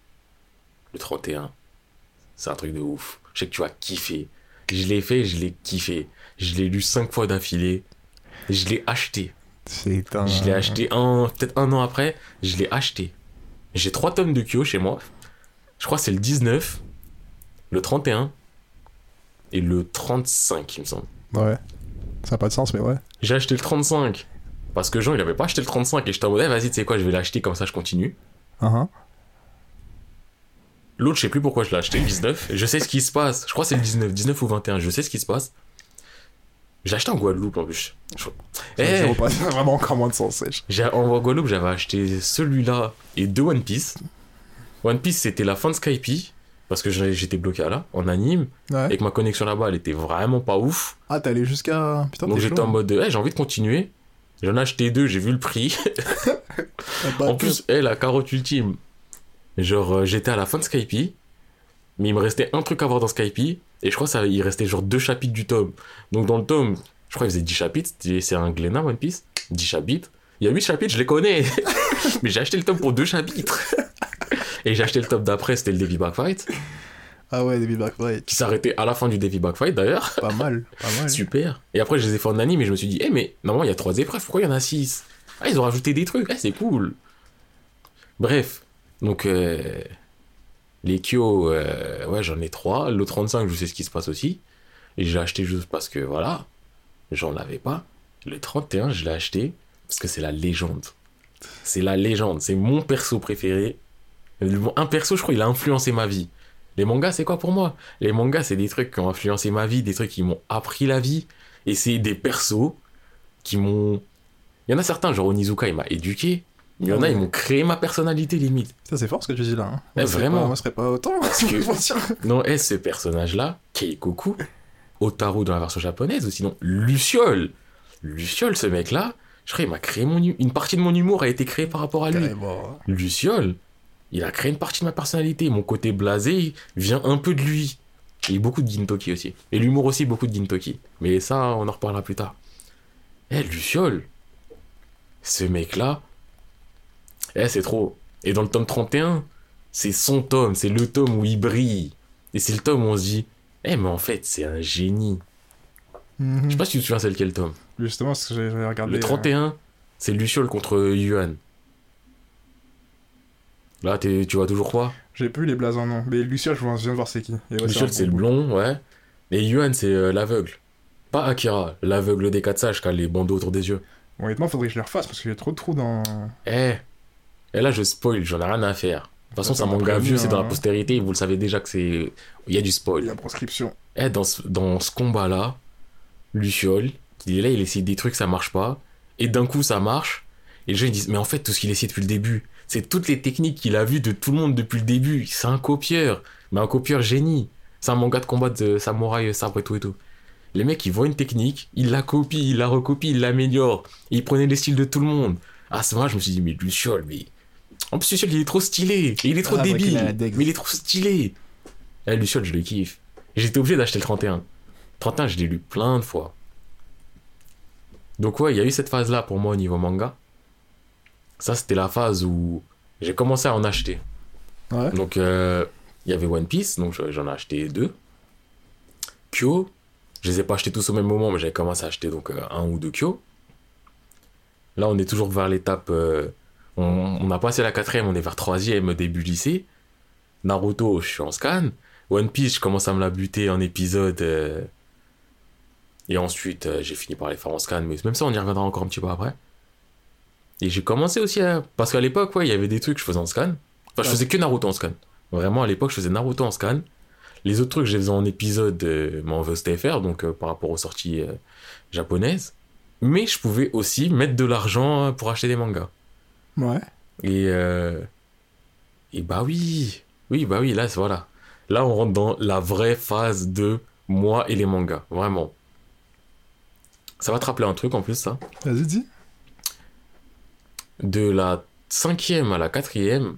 Le 31, c'est un truc de ouf. Je sais que tu vas kiffer. Je l'ai fait, je l'ai kiffé. Je l'ai lu cinq fois d'affilée. Je l'ai acheté. C'est un... Je l'ai acheté un, peut-être un an après. Je l'ai acheté. J'ai trois tomes de Kyo chez moi. Je crois que c'est le 19, le 31 et le 35, il me semble. Ouais. Ça n'a pas de sens, mais ouais. J'ai acheté le 35 parce que Jean, il avait pas acheté le 35 et j'étais en mode, eh, vas-y, tu sais quoi, je vais l'acheter comme ça, je continue. Uh-huh. L'autre, je sais plus pourquoi je l'ai acheté, le 19. Je sais ce qui se passe. Je crois que c'est le 19, 19 ou 21. Je sais ce qui se passe. J'ai acheté en Guadeloupe en plus. Je- (laughs) Ça Eh, pas- vraiment encore moins de sens. en Guadeloupe, j'avais acheté celui-là et deux One Piece. One Piece, c'était la fin de Skype parce que j'étais bloqué là, en anime, Ouais. et que ma connexion là-bas, elle était vraiment pas ouf. Ah, t'es allé jusqu'à. Putain, Donc j'étais en mode, eh, j'ai envie de continuer. J'en ai acheté deux, j'ai vu le prix. (laughs) En plus, eh, la carotte ultime. Genre, euh, j'étais à la fin de Skype, mais il me restait un truc à voir dans Skype, et je crois ça, il restait genre deux chapitres du tome. Donc dans le tome, je crois qu'il faisait 10 chapitres, c'est un Glénat One Piece, 10 chapitres. Il y a 8 chapitres, je les connais, (laughs) mais j'ai acheté le tome pour deux chapitres. et j'ai acheté le tome d'après, c'était le Davy Backfight, Ah ouais, Black White. qui s'arrêtait à la fin du Davy Backfight d'ailleurs. Pas mal, pas mal. Super. Et après, je les ai fait en anime et je me suis dit, eh, mais normalement, il y a trois épreuves, pourquoi il y en a six? Ah, ils ont rajouté des trucs, eh, c'est cool. Bref, donc, euh, les Kyo, euh, ouais, j'en ai trois. Le 35, je sais ce qui se passe aussi. Et j'ai acheté juste parce que, voilà, j'en avais pas. Le 31, je l'ai acheté parce que c'est la légende. C'est la légende, c'est mon perso préféré. Un perso, je crois, il a influencé ma vie. Les mangas, c'est quoi pour moi? Les mangas, c'est des trucs qui ont influencé ma vie, des trucs qui m'ont appris la vie. Et c'est des persos qui m'ont. Il y en a certains, genre Onizuka, il m'a éduqué. Il y en a, ils m'ont créé ma personnalité limite. Ça, c'est fort ce que tu dis là. Hein. Eh, Moi, vraiment. pas- Moi, pas autant. Parce que- (laughs) Non, et ce personnage-là, Keikoku, Otaru dans la version japonaise, ou sinon Luciole. Luciole, ce mec-là, je crois qu'il m'a créé mon une partie de mon humour a été créée par rapport à lui. Luciole, il a créé une partie de ma personnalité. Mon côté blasé vient un peu de lui. Et beaucoup de Gintoki aussi. Et l'humour aussi, beaucoup de Gintoki. Mais ça, on en reparlera plus tard. Eh, Luciole, ce mec-là, eh, c'est trop. Et dans le tome 31, c'est son tome, c'est le tome où il brille. Et c'est le tome où on se dit, eh, mais en fait, c'est un génie. Mhm. Je sais pas si tu te souviens, c'est lequel tome. Justement, ce que j'ai regardé. Le 31, c'est Luciole contre Yuan. Là, tu vois toujours quoi J'ai plus les blasons, non. Mais Lucia, je viens de voir c'est qui. Ouais, un c'est le blond, ouais. Et Yuan, c'est euh, l'aveugle. Pas Akira, l'aveugle des quatre sages qui a les bandeaux autour des yeux. Honnêtement, faudrait que je les refasse parce qu'il y a trop de trous dans. Eh Et là, je spoil, j'en ai rien à faire. De toute façon, Ça, c'est un manga vieux, c'est dans la hein. postérité, vous le savez déjà que c'est. Il y a du Il y spoil. a proscription. Eh, dans ce, dans ce combat-là, Luciole, il est là, il essaie des trucs, ça marche pas. Et d'un coup, ça marche. Et les gens ils disent, mais en fait, tout ce qu'il essaie depuis le début, c'est toutes les techniques qu'il a vues de tout le monde depuis le début. C'est un copieur, mais un copieur génie. C'est un manga de combat de samouraï, sabre et tout et tout. Les mecs, ils voient une technique, ils la copient, ils la recopient, ils l'améliorent. Ils prenaient les styles de tout le monde. À ce moment-là, je me suis dit, mais Luciole, mais. En plus, Luciole, il est trop stylé. Et il est trop Ah, débile. dex. Mais il est trop stylé. Eh, Luciole, je le kiffe. J'étais obligé d'acheter le 31. 31, je l'ai lu plein de fois. Donc ouais, il y a eu cette phase-là pour moi au niveau manga. Ça, c'était la phase où j'ai commencé à en acheter. Ouais. Donc, euh, il y avait One Piece, donc je- j'en ai acheté deux. Kyo, je les ai pas achetés tous au même moment, mais j'avais commencé à acheter donc euh, un ou deux Kyo. Là, on est toujours vers l'étape... euh, on, on a passé la quatrième, on est vers troisième début lycée. Naruto, je suis en scan. One Piece, je commence à me la buter en épisode. et ensuite, j'ai fini par les faire en scan, mais même ça, on y reviendra encore un petit peu après. Et j'ai commencé aussi à... Parce qu'à l'époque, ouais, il y avait des trucs que je faisais en scan. Enfin, je faisais que Naruto en scan. Vraiment, à l'époque, je faisais Naruto en scan. Les autres trucs, je les faisais en épisode, euh, mais en VSTFR, donc euh, par rapport aux sorties euh, japonaises. Mais je pouvais aussi mettre de l'argent euh, pour acheter des mangas. Ouais. Et, et bah oui, oui, bah oui, là, voilà. Là, on rentre dans la vraie phase de moi et les mangas, vraiment. Ça va te rappeler un truc en plus, ça? Vas-y, dis. De la cinquième à la quatrième,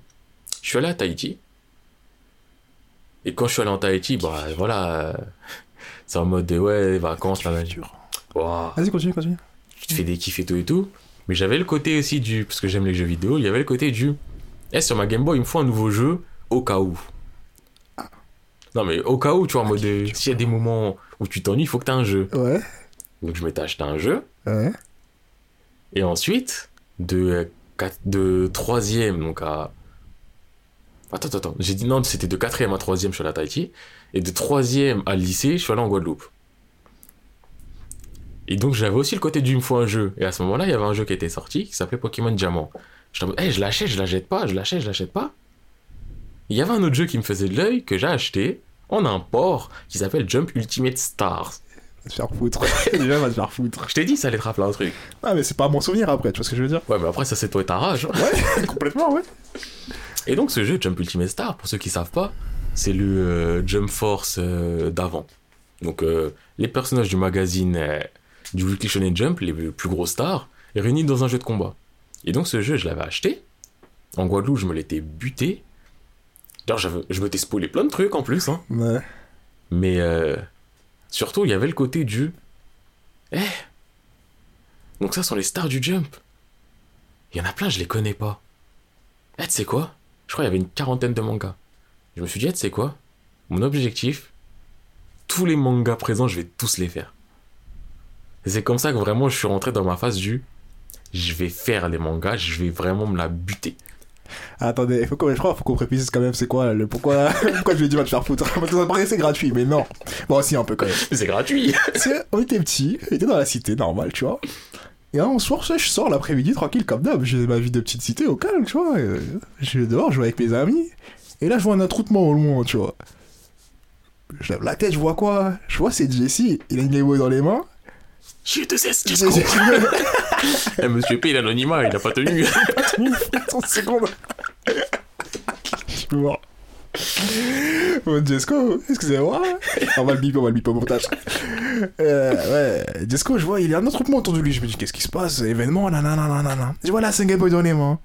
je suis allé à Tahiti. Et quand je suis allé en Tahiti, bah voilà, euh, c'est en mode de, ouais, vacances, là, Dur. Ouah, Vas-y, continue, continue. tu te fais des kiffs et tout et tout. Mais j'avais le côté aussi du, parce que j'aime les jeux vidéo, il y avait le côté du, eh, sur ma Game Boy, il me faut un nouveau jeu au cas où. Non, mais au cas où, tu vois, en mode, de, s'il y a des moments où tu t'ennuies, il faut que tu aies un jeu. Ouais. Donc je m'étais acheté un jeu. Ouais. Et ensuite, de, euh, de troisième, donc à Attends, attends, attends. J'ai dit non, c'était de quatrième à troisième, je suis allé à Tahiti. Et de troisième à lycée, je suis allé en Guadeloupe. Et donc, j'avais aussi le côté du me faut un jeu. Et à ce moment-là, il y avait un jeu qui était sorti qui s'appelait Pokémon Diamant. Je hey, je l'achète, je l'achète pas, je l'achète, je l'achète pas. Il y avait un autre jeu qui me faisait de l'œil que j'ai acheté en import qui s'appelle Jump Ultimate Stars. Te faire foutre. (laughs) (laughs) Déjà, va te faire foutre. Je t'ai dit, ça allait te rappeler un truc. Ah, mais c'est pas mon souvenir après, tu vois ce que je veux dire Ouais, mais après, ça, c'est toi et ta rage. hein. Ouais, (laughs) complètement, ouais. Et donc, ce jeu Jump Ultimate Star, pour ceux qui savent pas, c'est le euh, Jump Force euh, d'avant. Donc, euh, les personnages du magazine du Weekly Shonen Jump, les plus gros stars, réunis dans un jeu de combat. Et donc, ce jeu, je l'avais acheté. En Guadeloupe, je me l'étais buté. D'ailleurs, je m'étais spoilé plein de trucs en plus. Hein. Ouais. Mais surtout, il y avait le côté du. Eh Donc, ça sont les stars du Jump. Il y en a plein, je les connais pas. Eh, tu sais quoi? Je crois qu'il y avait une quarantaine de mangas. Je me suis dit, eh, tu sais quoi? Mon objectif, tous les mangas présents, je vais tous les faire. C'est comme ça que vraiment je suis rentré dans ma phase du. Je vais faire les mangas, je vais vraiment me la buter. Attendez, faut je crois faut qu'on précise quand même c'est quoi le pourquoi, (laughs) pourquoi je lui ai dit va te faire foutre. (laughs) Parce que ça paraissait gratuit, mais non. Bon, aussi un peu quand même. C'est gratuit (laughs) C'est- on était petits, on était dans la cité, normal, tu vois. Et un soir, je sors l'après-midi tranquille comme d'hab. J'ai ma vie de petite cité au calme, tu vois. Je vais dehors, je vais avec mes amis. Et là, je vois un attroupement au loin, tu vois. Je lève la tête, je vois quoi? Je vois c'est Jesse. Il a une Game Boy dans les mains. J'ai deux S, Je Jesco. (laughs) Eh, Monsieur P, l'anonymat, il a pas tenu. 30 secondes. Je suis mort. Bon, Jesco, excusez-moi. On va le bip, on va le bip au montage. Euh, ouais, Jesco, je vois, il y a un attroupement autour de lui. Je me dis, qu'est-ce qui se passe? Événement, nanana, nanana. Je vois un Game Boy dans les mains.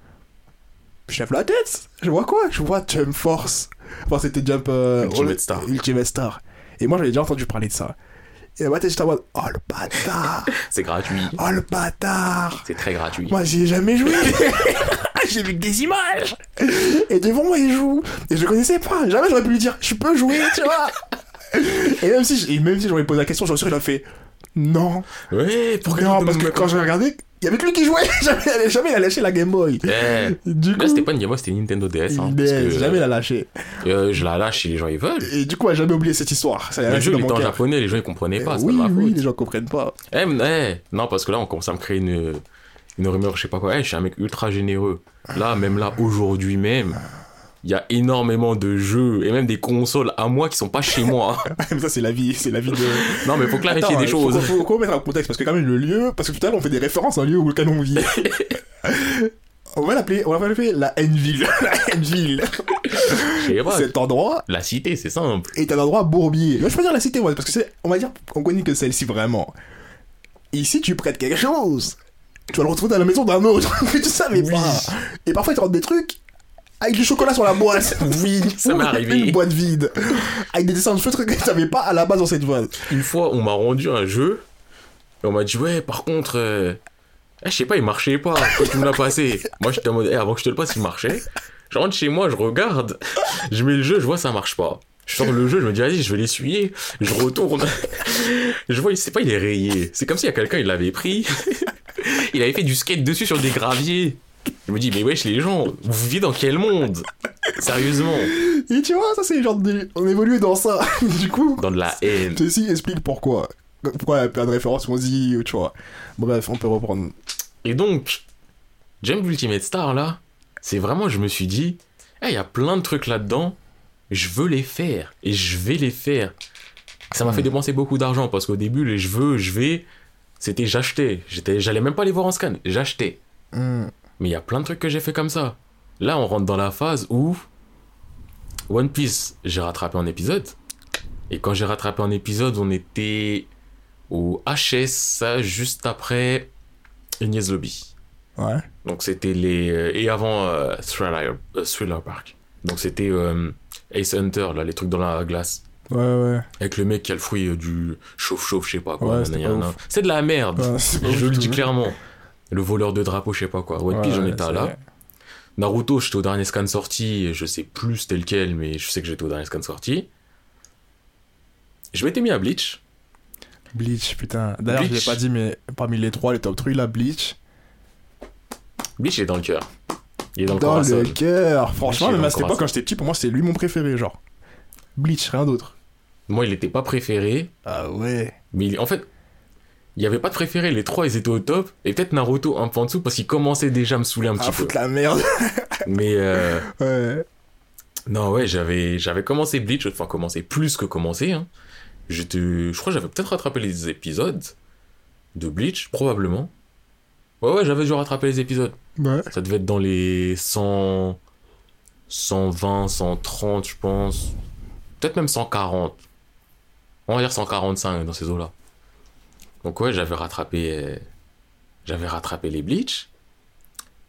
Je lève la tête. Je vois quoi? Je vois Jump Force. Enfin, c'était Jump... euh, Ultimate Star. Ultimate Star. Et moi, j'avais déjà entendu parler de ça. Et à ma tête, j'étais en mode, oh le bâtard C'est gratuit. Oh le bâtard C'est très gratuit. moi, j'y ai jamais joué. (laughs) (laughs) J'ai vu que des images. Et devant moi, il joue. Et je connaissais pas. Jamais j'aurais pu lui dire, je peux jouer, tu vois. Et même si, et même si j'aurais posé la question, j'aurais sûr, il aurait fait, non. Ouais, pourquoi Non, parce que quand j'ai regardé, il y avait que lui qui jouait. Jamais, (laughs) jamais il a lâché la Game Boy. Eh, Du coup, Là, c'était pas une Game Boy, c'était une Nintendo DS. Hein, parce que, jamais il a lâché. euh, je la lâche si les gens ils veulent. Et du coup, elle a jamais oublié cette histoire. Ça Le jeu, il était en japonais, les gens ils comprenaient pas, c'est oui, pas oui, les gens comprennent pas. Eh, eh, non, parce que là, on commence à me créer une, une rumeur, je sais pas quoi. Eh, je suis un mec ultra généreux. Là, même là, aujourd'hui même, il y a énormément de jeux et même des consoles à moi qui sont pas chez moi. Mais (laughs) ça, c'est la vie, c'est la vie de. non, mais faut clarifier Attends, des faut- choses. Faut, faut, mettre un contexte parce que quand même le lieu, parce que tout à l'heure on fait des références à un lieu où lequel on vit. (laughs) on va l'appeler, on va l'appeler la N-ville. (laughs) la N-ville. Cet endroit La cité, c'est simple. est un endroit bourbier. Moi, je peux dire la cité, moi, parce que c'est, on va dire qu'on connaît que celle-ci vraiment. Ici, tu prêtes quelque chose. Tu vas le retrouver dans la maison d'un autre que tu savais Oui. pas. Et parfois, ils te rendent des trucs avec du chocolat sur la boîte. (laughs) Oui, ça m'est arrivé. Une boîte vide. Avec des dessins de feutres que tu savais pas à la base dans cette boîte. Une fois, on m'a rendu un jeu et on m'a dit ouais, par contre, euh, eh, je sais pas, il marchait pas quand tu me l'as passé. (laughs) Moi, j'étais en mode, eh, avant que je te le passe, il marchait. Je rentre chez moi, je regarde, je mets le jeu, je vois ça marche pas. Je sors le jeu, je me dis vas-y, je vais l'essuyer. Je retourne, (laughs) je vois, c'est pas, il est rayé. C'est comme s'il y a quelqu'un, il l'avait pris, il avait fait du skate dessus sur des graviers. Je me dis mais wesh les gens, vous vivez dans quel monde? Sérieusement, Et tu vois, ça, c'est genre de. On évolue dans ça. (laughs) du coup, dans de la haine. Ceci explique pourquoi. Pourquoi il y a plein de références on dit, tu vois. Bref, on peut reprendre. Et donc, Jump Ultimate Star, là, c'est vraiment, je me suis dit, Eh, il y a plein de trucs là-dedans, je veux les faire, et je vais les faire. Ça m'a fait dépenser beaucoup d'argent, parce qu'au début, les je veux, je vais, c'était j'achetais. J'étais, j'allais même pas les voir en scan, j'achetais. Hmm. Mais il y a plein de trucs que j'ai fait comme ça. Là, on rentre dans la phase où One Piece, j'ai rattrapé un épisode. Et quand j'ai rattrapé un épisode, on était au HS, juste après Ignace Lobby. Ouais. Donc c'était les... euh, Et avant euh, Thriller, euh, Thriller Park. Donc c'était euh, Ace Hunter, là, les trucs dans la glace. Ouais, ouais. Avec le mec qui a le fruit du chauffe-chauffe, je sais pas quoi. Ouais. C'est de la merde. Ouais, (laughs) je le dis clairement. Le voleur de drapeau, je sais pas quoi. One Piece, j'en étais là. Naruto, j'étais au dernier scan sorti. Je sais plus c'était lequel, mais je sais que j'étais au dernier scan sorti. Je m'étais mis à Bleach. Bleach, putain. D'ailleurs, je l'ai pas dit, mais parmi les trois, les top 3, là, Bleach. Bleach est dans le cœur. Il est dans le Dans le cœur. Franchement, Bleach, il même à le cette époque, quand j'étais petit, pour moi, c'est lui mon préféré, genre. Bleach, rien d'autre. Moi, il était pas préféré, Ah ouais. mais il- en fait, il y avait pas de préféré. Les trois, ils étaient au top. Et peut-être Naruto un peu en dessous parce qu'il commençait déjà à me saouler un petit Ah, peu. la merde. (laughs) Mais euh, ouais. non, ouais, j'avais j'avais commencé Bleach, enfin commencé plus que commencé. Hein. J'étais, je crois, que j'avais peut-être rattrapé les épisodes de Bleach, probablement. Ouais, ouais, j'avais dû rattraper les épisodes. Ouais. Ça devait être dans les 100, 120, 130, je pense. Peut-être même 140. On va dire 145 dans ces eaux-là. Donc ouais, j'avais rattrapé, euh, j'avais rattrapé les Bleach.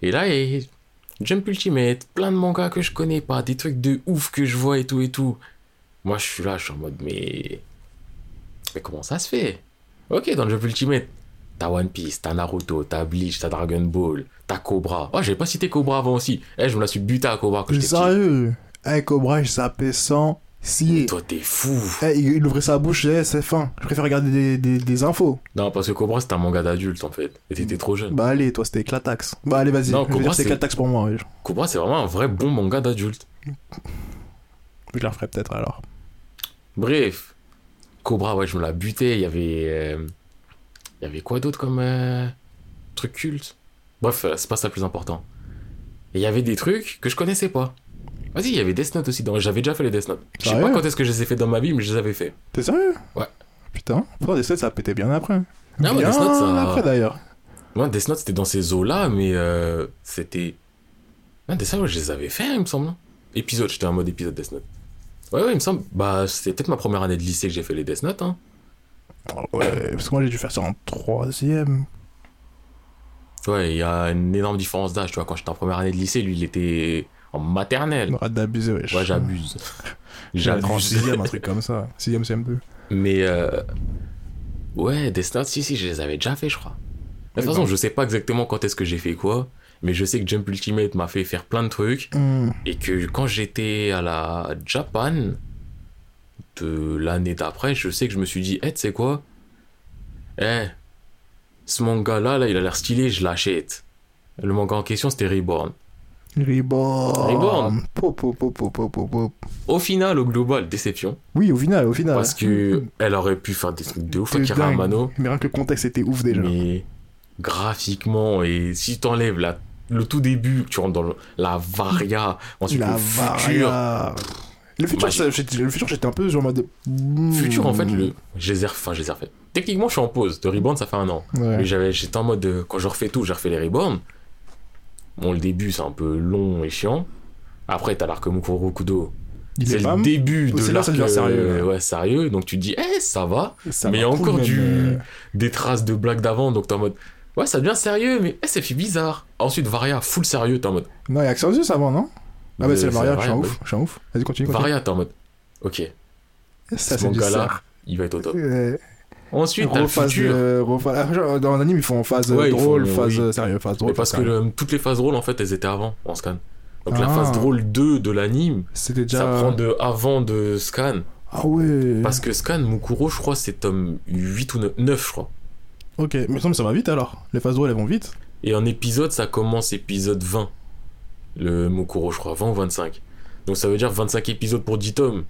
Et là, a Jump Ultimate, plein de mangas que je connais pas, des trucs de ouf que je vois et tout et tout. Moi, je suis là, je suis en mode, mais... Mais comment ça se fait? Ok, dans Jump Ultimate, T'as One Piece, t'as Naruto, t'as Bleach, t'as Dragon Ball, t'as Cobra. Oh, j'avais pas cité Cobra avant aussi. Eh, je me la suis buté à Cobra petit. sérieux? Eh, Cobra, je zappais sans scier. Toi, t'es fou. Eh, il, ouvrait sa bouche, eh, c'est fin. Je préfère regarder des, des, des infos. Non, parce que Cobra, c'était un manga d'adulte, en fait. Et t'étais trop jeune. Bah allez, toi, c'était Éclatax. Bah allez, vas-y. Non, Je Cobra, c'est Éclatax pour moi. Cobra, c'est vraiment un vrai bon manga d'adulte. Je la referai peut-être alors. Bref. Cobra, ouais, je me la butais. Il y avait... euh, Il y avait quoi d'autre comme... euh, truc culte? Bref, euh, c'est pas ça le plus important. Et il y avait des trucs que je connaissais pas. Vas-y, il y avait Death Note aussi. dans- J'avais déjà fait les Death Note. Je sais pas quand est-ce que je les ai fait dans ma vie, mais je les avais fait. T'es sérieux? Ouais. Putain, pourtant, des sets, ça pétait bien après. Ah ouais, bien Death Note, ça- après d'ailleurs. Moi, Death Note, c'était dans ces eaux-là, mais euh, c'était. Ah, Death Note, ouais, je les avais fait, il me semble. Épisode, j'étais en mode épisode Death Note. Ouais, ouais, il me semble. Bah, c'était peut-être ma première année de lycée que j'ai fait les Death Note. Hein. Ouais, parce que moi j'ai dû faire ça en troisième. Ouais, il y a une énorme différence d'âge, tu vois. Quand j'étais en première année de lycée, lui, il était en maternelle. Arrête d'abuser, ouais. Ouais, j'abuse. (laughs) J'abuse. sixième, un truc comme ça. Sixième, CM2. Mais, euh... ouais, Death Note, si, si, je les avais déjà fait, je crois. De toute façon, je sais pas exactement quand est-ce que j'ai fait quoi, mais je sais que Jump Ultimate m'a fait faire plein de trucs. Hmm. Et que quand j'étais à la Japan, de l'année d'après, je sais que je me suis dit, eh, tu sais quoi? Eh, ce manga-là, là, il a l'air stylé, je l'achète. Le manga en question, c'était Reborn. Reborn. Reborn. Pop, pop, pop. Au final, au global, déception. Oui, au final, au final. Parce que elle aurait pu faire des trucs de ouf dingue. Amano. Mais rien que le contexte était ouf déjà. Mais graphiquement, et si tu enlèves la, le tout début, tu rentres dans le- la Varia, ensuite La le futur. Le futur, le futur, j'étais un peu genre en mode. hmm. Futur, en fait, le, je les ai, enfin, je les ai refait. Techniquement, je suis en pause. De Reborn, ça fait un an. Ouais. Mais j'étais en mode, de- quand je refais tout, j'ai refait les Reborn. Bon, le début, c'est un peu long et chiant. Après, t'as l'arc Mukuro Kudo. C'est le début de c'est l'arc devient sérieux, euh, ouais. sérieux. Donc tu te dis, eh, ça va. ça mais il y a encore du, euh, des traces de blagues d'avant. Donc t'es en mode, ouais, ça devient sérieux, mais eh, ça fait bizarre. Ensuite, Varia, full sérieux, t'es en mode, Non, il y a Axonius avant, non? Ah, bah, c'est le Euh, je Varia, suis un ouf. Je suis un ouf. Vas-y, continue. continue. Varia, t'es en mode, ok, Ça, ce c'est manga-là, cerf. il va être au top. Ensuite, t'as le Rephase futur. de- rephase- ah, genre, Dans l'anime, ils font phase Ouais, drôle, font- phase oui. euh, sérieux, phase drôle. Mais parce que le- toutes les phases drôles, en fait, elles étaient avant, en scan. Donc la Ah. phase drôle 2 de l'anime, C'était déjà. ça prend de avant de scan. Ah ouais. Parce que scan, Mukuro, je crois, c'est tome 8 ou 9, je crois. Ok, mais ça, mais ça va vite alors. Les phases drôles, elles vont vite. Et en épisode, ça commence épisode 20. Le Mukuro, je crois, 20 ou 25. Donc ça veut dire 25 épisodes pour 10 tomes.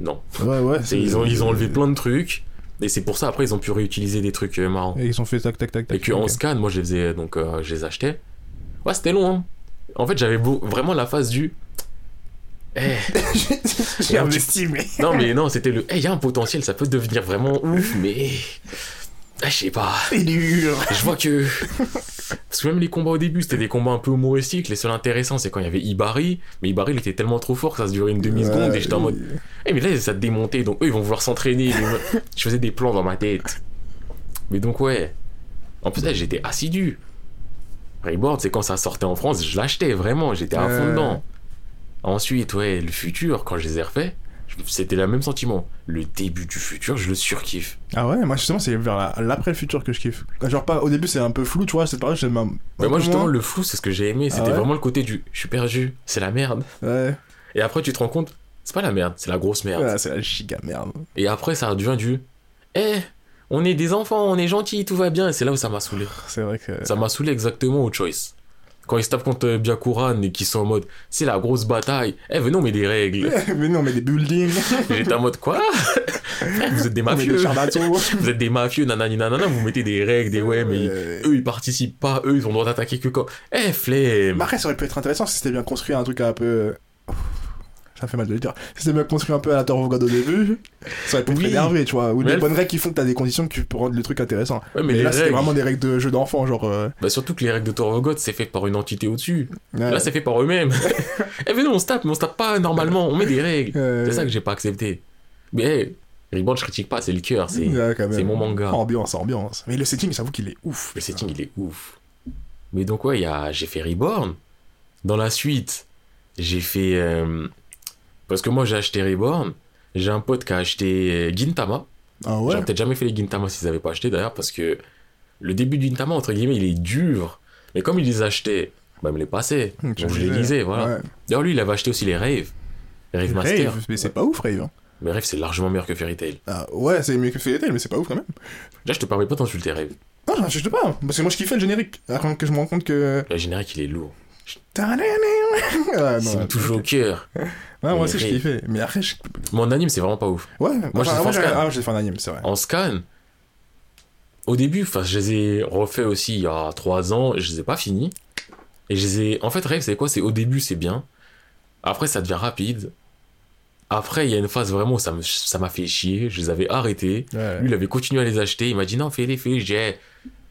Non. Ouais, ouais. (laughs) C'est- Ils ont, ils ont enlevé plein de trucs. Et c'est pour ça, après, ils ont pu réutiliser des trucs euh, marrants. Et ils ont fait tac, tac, tac, tac. Et que en ok. scan, moi, je les faisais, donc euh, je les achetais. Ouais, c'était long, hein. En fait, j'avais beau- vraiment la phase du. Eh, (laughs) J'ai investi, mais. non, mais non, c'était le. Eh, il y a un potentiel, ça peut devenir vraiment ouf, mais. Ah, je sais pas. C'est dur. Je vois que. Parce que même les combats au début, c'était des combats un peu humoristiques. Les seuls intéressants, c'est quand il y avait Ibari. Mais Ibari, il était tellement trop fort que ça se durait une demi-seconde. Et j'étais en mode. Eh, mais là, ça te démontait. Donc, eux, ils vont vouloir s'entraîner. Je faisais des plans dans ma tête. Mais donc, ouais. En plus, là, j'étais assidu. Reborn, c'est quand ça sortait en France, je l'achetais vraiment. J'étais à fond dedans. Ensuite, ouais, le futur, quand je les ai refaits, c'était le même sentiment. Le début du futur, je le surkiffe. Ah ouais, moi justement, c'est vers la- l'après le futur que je kiffe. Genre, pas au début, c'est un peu flou, tu vois, cette période, j'aime un. Mais un moi, justement, moins. le flou, c'est ce que j'ai aimé. C'était Ah ouais vraiment le côté du je suis perdu, c'est la merde. Ouais, Et après, tu te rends compte, c'est pas la merde, c'est la grosse merde. Ouais, c'est la giga merde. Et après, ça devient du Eh, on est des enfants, on est gentils, tout va bien. Et c'est là où ça m'a saoulé. C'est vrai que. Ça m'a saoulé exactement au choice. Quand ils se tapent contre Byakuran et qu'ils sont en mode, c'est la grosse bataille. Eh, venez, on met des règles. (laughs) mais non, mais des buildings. (laughs) J'étais en mode, quoi? (laughs) Vous êtes des on met des mafieux. Vous êtes des mafieux, nanani nanana, vous mettez des règles, des ouais, mais Euh, eux, ils participent pas, eux, ils ont le droit d'attaquer que quand. Eh, flemme Mais après, ça aurait pu être intéressant si c'était bien construit, un truc un peu. Ça fait mal de le dire. Si c'était bien construit un peu à la Tower of God au début, ça aurait pu Oui. être énervé, tu vois. Ou Mais des elle- bonnes règles qui font que t'as des conditions qui peuvent rendre le truc intéressant. Ouais, mais, Mais, là, c'était règles. vraiment des règles de jeu d'enfant, genre. euh, Bah, surtout que les règles de Tower of God, c'est fait par une entité au-dessus. ouais. Là, c'est fait par eux-mêmes. (laughs) eh, venez, on se tape, mais on se tape pas normalement, on met des règles. Euh, C'est ça que j'ai pas accepté. Mais, hey, Reborn, je critique pas, c'est le cœur, c'est. ouais, c'est mon manga. Ambiance, ambiance. Mais le setting, j'avoue qu'il est ouf. Le setting, il est ouf. Mais donc, ouais, il y a... j'ai fait Reborn. Dans la suite, j'ai fait. euh, Parce que moi, j'ai acheté Reborn. J'ai un pote qui a acheté euh, Gintama. Ah ouais? J'aurais peut-être jamais fait les Gintama s'ils n'avaient pas acheté d'ailleurs, parce que le début du Gintama, entre guillemets, il est dur. Mais comme il les achetait, bah, il me les passait. Tu Donc je les lisais, voilà. Ouais. D'ailleurs, lui, il avait acheté aussi les Rave. Les Rave Master. Rave, mais c'est pas ouf, Rave. hein. Mais Rave, c'est largement meilleur que Fairy Tail. Ah, ouais, c'est mieux que Fairy Tail, mais c'est pas ouf quand même. Là, je te permets pas d'insulter Rave. Non, j'insulte pas, parce que moi je kiffais le générique. Avant que je me rende compte que. Le générique, il est lourd. Ah, c'est me touche au cœur. Ouais, moi aussi je kiffais. Mais après, je... Mon anime, c'est vraiment pas ouf. ouais, Moi, fais j'ai scan. ah, j'ai fait un anime, c'est vrai. En scan, au début, enfin, je les ai refait aussi il y a 3 ans, je les ai pas finis. Et je les ai. En fait, Rave, c'est quoi? C'est au début, c'est bien. Après, ça devient rapide. Après, il y a une phase vraiment où ça m'a fait chier. Je les avais arrêtés. Ouais. Lui, il avait continué à les acheter. Il m'a dit non, fais-les, fais-les. Je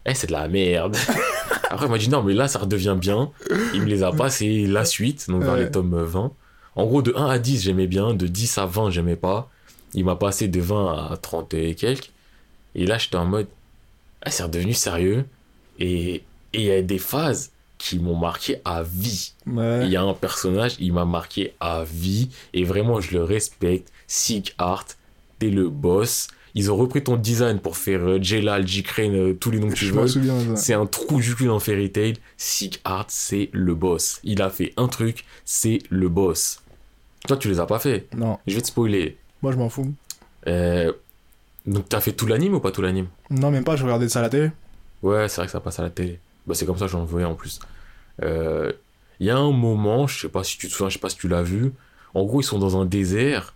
dis, eh, c'est de la merde. (laughs) Après, il m'a dit non, mais là, ça redevient bien. Il me les a passés la suite, donc dans les tomes 20. En gros, de 1 à 10, j'aimais bien. De 10 à 20, j'aimais pas. Il m'a passé de 20 à 30 et quelques. Et là, j'étais en mode, ah, c'est redevenu sérieux. Et il y a des phases qui m'ont marqué à vie. Ouais. Il y a un personnage, il m'a marqué à vie et vraiment je le respecte. Sig Art, t'es le boss. Ils ont repris ton design pour faire euh, Jelal, J-Crane, euh, tous les noms que tu veux. C'est un trou du cul dans Fairy Tail. Sig Art, c'est le boss. Il a fait un truc, c'est le boss. Toi, tu les as pas fait. Non, Je vais te spoiler. moi je m'en fous. Euh, donc, t'as fait tout l'anime ou pas tout l'anime? Non, même pas, je regardais ça à la télé. Ouais, c'est vrai que ça passe à la télé. Bah, c'est comme ça que j'en voyais en plus. Euh, Il y a un moment, je sais pas si tu te souviens, je sais pas si tu l'as vu. En gros, ils sont dans un désert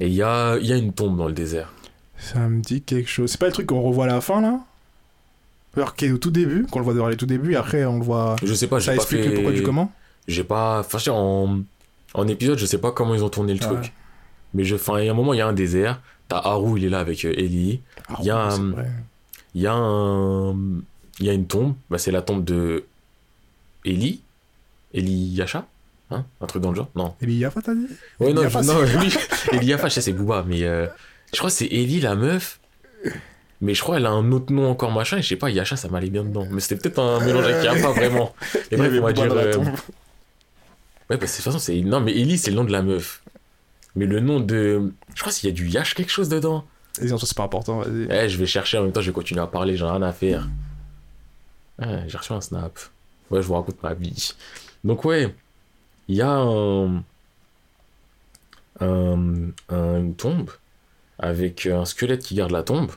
et il y a, il y a une tombe dans le désert. Ça me dit quelque chose. C'est pas le truc qu'on revoit à la fin là Alors qui est au tout début, qu'on le voit dans les tout débuts, et après on le voit. Je sais pas, Ça j'ai pas explique fait. le pourquoi du comment J'ai pas. Enfin, je dire, en, en épisode, je sais pas comment ils ont tourné le truc. Mais je, enfin, il y a un moment, il y a un désert. T'as Haru, il est là avec euh, Ellie. Ah, Il y a, vrai. Il y a un, il y a une tombe. Bah, c'est la tombe de Ellie. Ellie Yasha Hein Un truc dans le genre Non. Eli Yafa, t'as dit? Ouais, non, Yafa, je- non, (laughs) (laughs) je sais, c'est Booba, mais euh, je crois que c'est Ellie, la meuf. Mais je crois qu'elle a un autre nom encore, machin, et je sais pas, Yasha, ça m'allait bien dedans. Mais c'était peut-être un mélange avec Yaffa, (laughs) vraiment. Et bref, on va dire. euh. Ouais, bah, de toute façon, c'est. Non, mais Ellie, c'est le nom de la meuf. Mais le nom de. Je crois qu'il y a du Yash quelque chose dedans. Vas-y, en soi, c'est pas important, vas-y. Eh, je vais chercher en même temps, je vais continuer à parler, j'ai rien à faire. Ouais, j'ai reçu un snap. Ouais, je vous raconte ma vie. Donc, ouais, il y a un, un- un- une tombe avec un squelette qui garde la tombe.